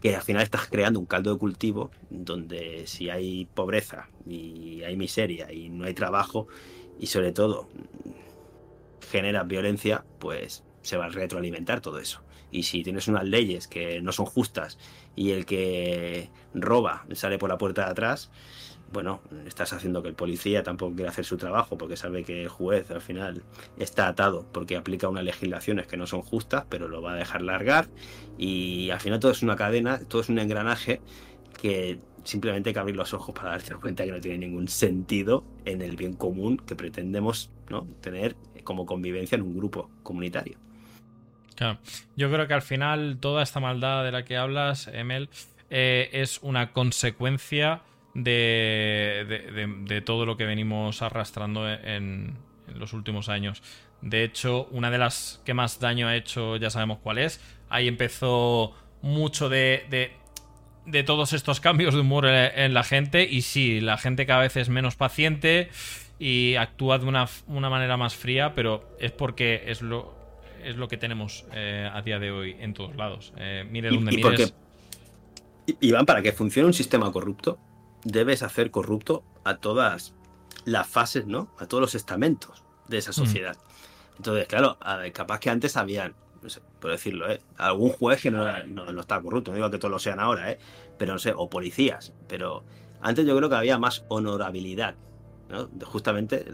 que al final estás creando un caldo de cultivo donde si hay pobreza y hay miseria y no hay trabajo y sobre todo genera violencia, pues se va a retroalimentar todo eso. Y si tienes unas leyes que no son justas y el que roba sale por la puerta de atrás, bueno, estás haciendo que el policía tampoco quiera hacer su trabajo porque sabe que el juez al final está atado porque aplica unas legislaciones que no son justas, pero lo va a dejar largar y al final todo es una cadena, todo es un engranaje que simplemente hay que abrir los ojos para darte cuenta que no tiene ningún sentido en el bien común que pretendemos tener como convivencia en un grupo comunitario. Claro. Yo creo que al final toda esta maldad de la que hablas, Emel, eh, es una consecuencia de, todo lo que venimos arrastrando en, los últimos años. De hecho, una de las que más daño ha hecho, ya sabemos cuál es. Ahí empezó mucho de, de, todos estos cambios de humor en la gente. Y sí, la gente cada vez es menos paciente y actúa de una, manera más fría, pero es porque es lo, es lo que tenemos a día de hoy en todos lados. mire donde mires. Iván, para que funcione un sistema corrupto, debes hacer corrupto a todas las fases, ¿no? A todos los estamentos de esa mm. sociedad. Entonces, claro, capaz que antes habían, no sé, por decirlo, ¿eh? Algún juez que no, no, estaba corrupto, no digo que todos lo sean ahora, ¿eh? Pero no sé, o policías, pero antes yo creo que había más honorabilidad. Justamente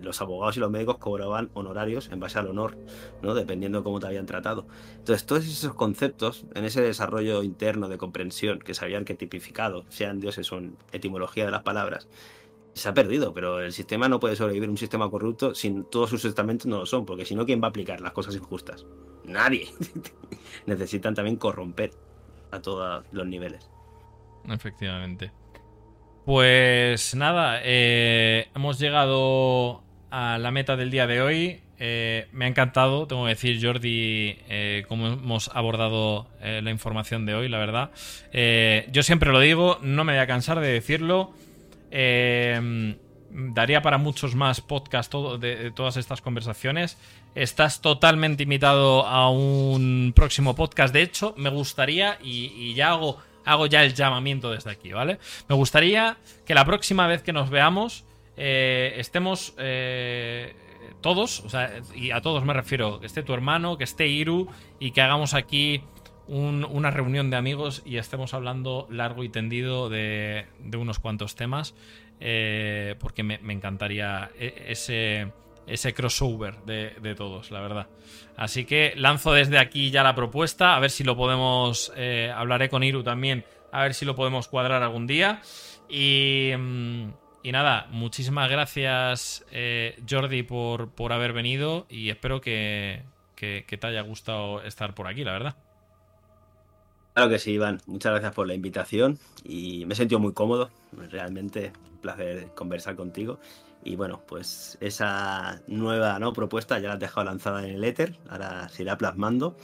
los abogados y los médicos cobraban honorarios en base al honor, ¿no? dependiendo de cómo te habían tratado. Entonces, todos esos conceptos, en ese desarrollo interno de comprensión que se habían que tipificado, sean dioses o etimología de las palabras, se ha perdido, pero el sistema no puede sobrevivir un sistema corrupto sin todos sus estamentos no lo son, porque si no, ¿quién va a aplicar las cosas injustas? Nadie. Necesitan también corromper a todos los niveles. Efectivamente. Pues nada, eh, hemos llegado a la meta del día de hoy. Eh, me ha encantado, tengo que decir, Jordi, eh, cómo hemos abordado la información de hoy, la verdad. yo siempre lo digo, no me voy a cansar de decirlo. daría para muchos más podcasts de, todas estas conversaciones. Estás totalmente invitado a un próximo podcast. De hecho, me gustaría, y ya hago hago ya el llamamiento desde aquí, ¿vale? Me gustaría que la próxima vez que nos veamos eh, estemos eh, todos, o sea, y a todos me refiero, que esté tu hermano, que esté Iru y que hagamos aquí una reunión de amigos y estemos hablando largo y tendido de, unos cuantos temas, eh, porque me, me encantaría e, ese ese crossover de, todos, la verdad. Así que lanzo desde aquí ya la propuesta, a ver si lo podemos, eh, hablaré con Iru también, a ver si lo podemos cuadrar algún día. Y, mm, nada, muchísimas gracias eh, Jordi por, por, haber venido y espero que, que, te haya gustado estar por aquí, la verdad. Claro que sí, Iván. Muchas gracias por la invitación y me he sentido muy cómodo. Realmente un placer conversar contigo. Y bueno, pues esa nueva propuesta ya la has dejado lanzada en el éter, ahora se irá plasmando.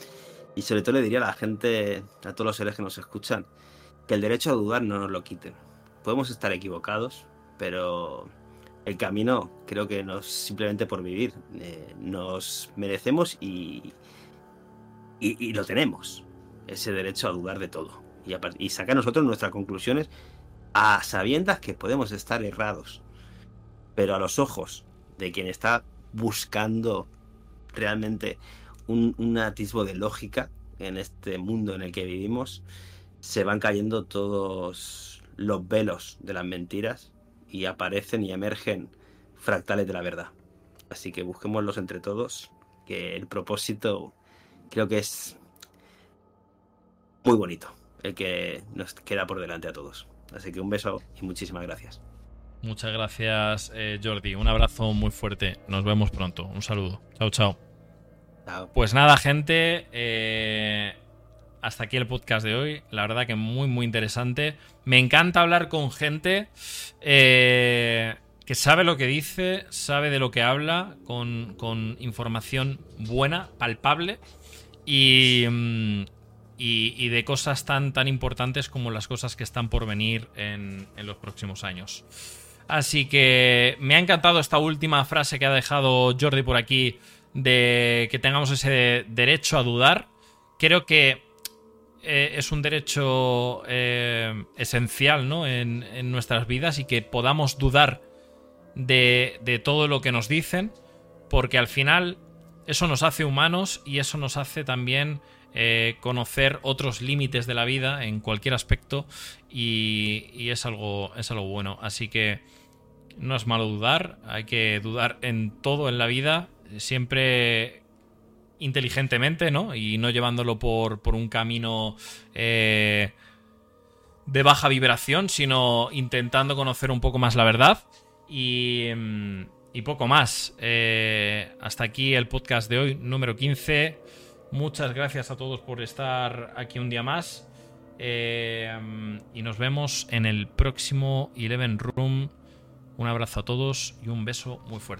Y sobre todo le diría a la gente, a todos los seres que nos escuchan, que el derecho a dudar no nos lo quiten. Podemos estar equivocados, pero el camino creo que no es simplemente por vivir. Eh, nos merecemos y, y, lo tenemos, ese derecho a dudar de todo. Y, y sacar nosotros nuestras conclusiones a sabiendas que podemos estar errados pero a los ojos de quien está buscando realmente un, atisbo de lógica en este mundo en el que vivimos, se van cayendo todos los velos de las mentiras y aparecen y emergen fractales de la verdad. Así que busquémoslos entre todos, que el propósito creo que es muy bonito, el que nos queda por delante a todos. Así que un beso y muchísimas gracias. Muchas gracias, eh, Jordi. Un abrazo muy fuerte. Nos vemos pronto. Un saludo. Chao, chao. Pues nada, gente. Eh, hasta aquí el podcast de hoy. La verdad que muy, muy interesante. Me encanta hablar con gente eh, que sabe lo que dice, sabe de lo que habla, con, información buena, palpable. Y, mm, y, de cosas tan, tan importantes como las cosas que están por venir en, en los próximos años. Así que me ha encantado esta última frase que ha dejado Jordi por aquí de que tengamos ese derecho a dudar. Creo que eh, es un derecho eh, esencial ¿no? en, nuestras vidas y que podamos dudar de, todo lo que nos dicen, porque al final eso nos hace humanos y eso nos hace también eh, conocer otros límites de la vida en cualquier aspecto y, es, algo, es algo bueno. Así que no es malo dudar, hay que dudar en todo en la vida, siempre inteligentemente, ¿no? Y no llevándolo por, un camino eh, de baja vibración, sino intentando conocer un poco más la verdad. Y, mm, y poco más. Eh, hasta aquí el podcast de hoy, número 15. Muchas gracias a todos por estar aquí un día más. Eh, y nos vemos en el próximo Eleven Room un abrazo a todos y un beso muy fuerte.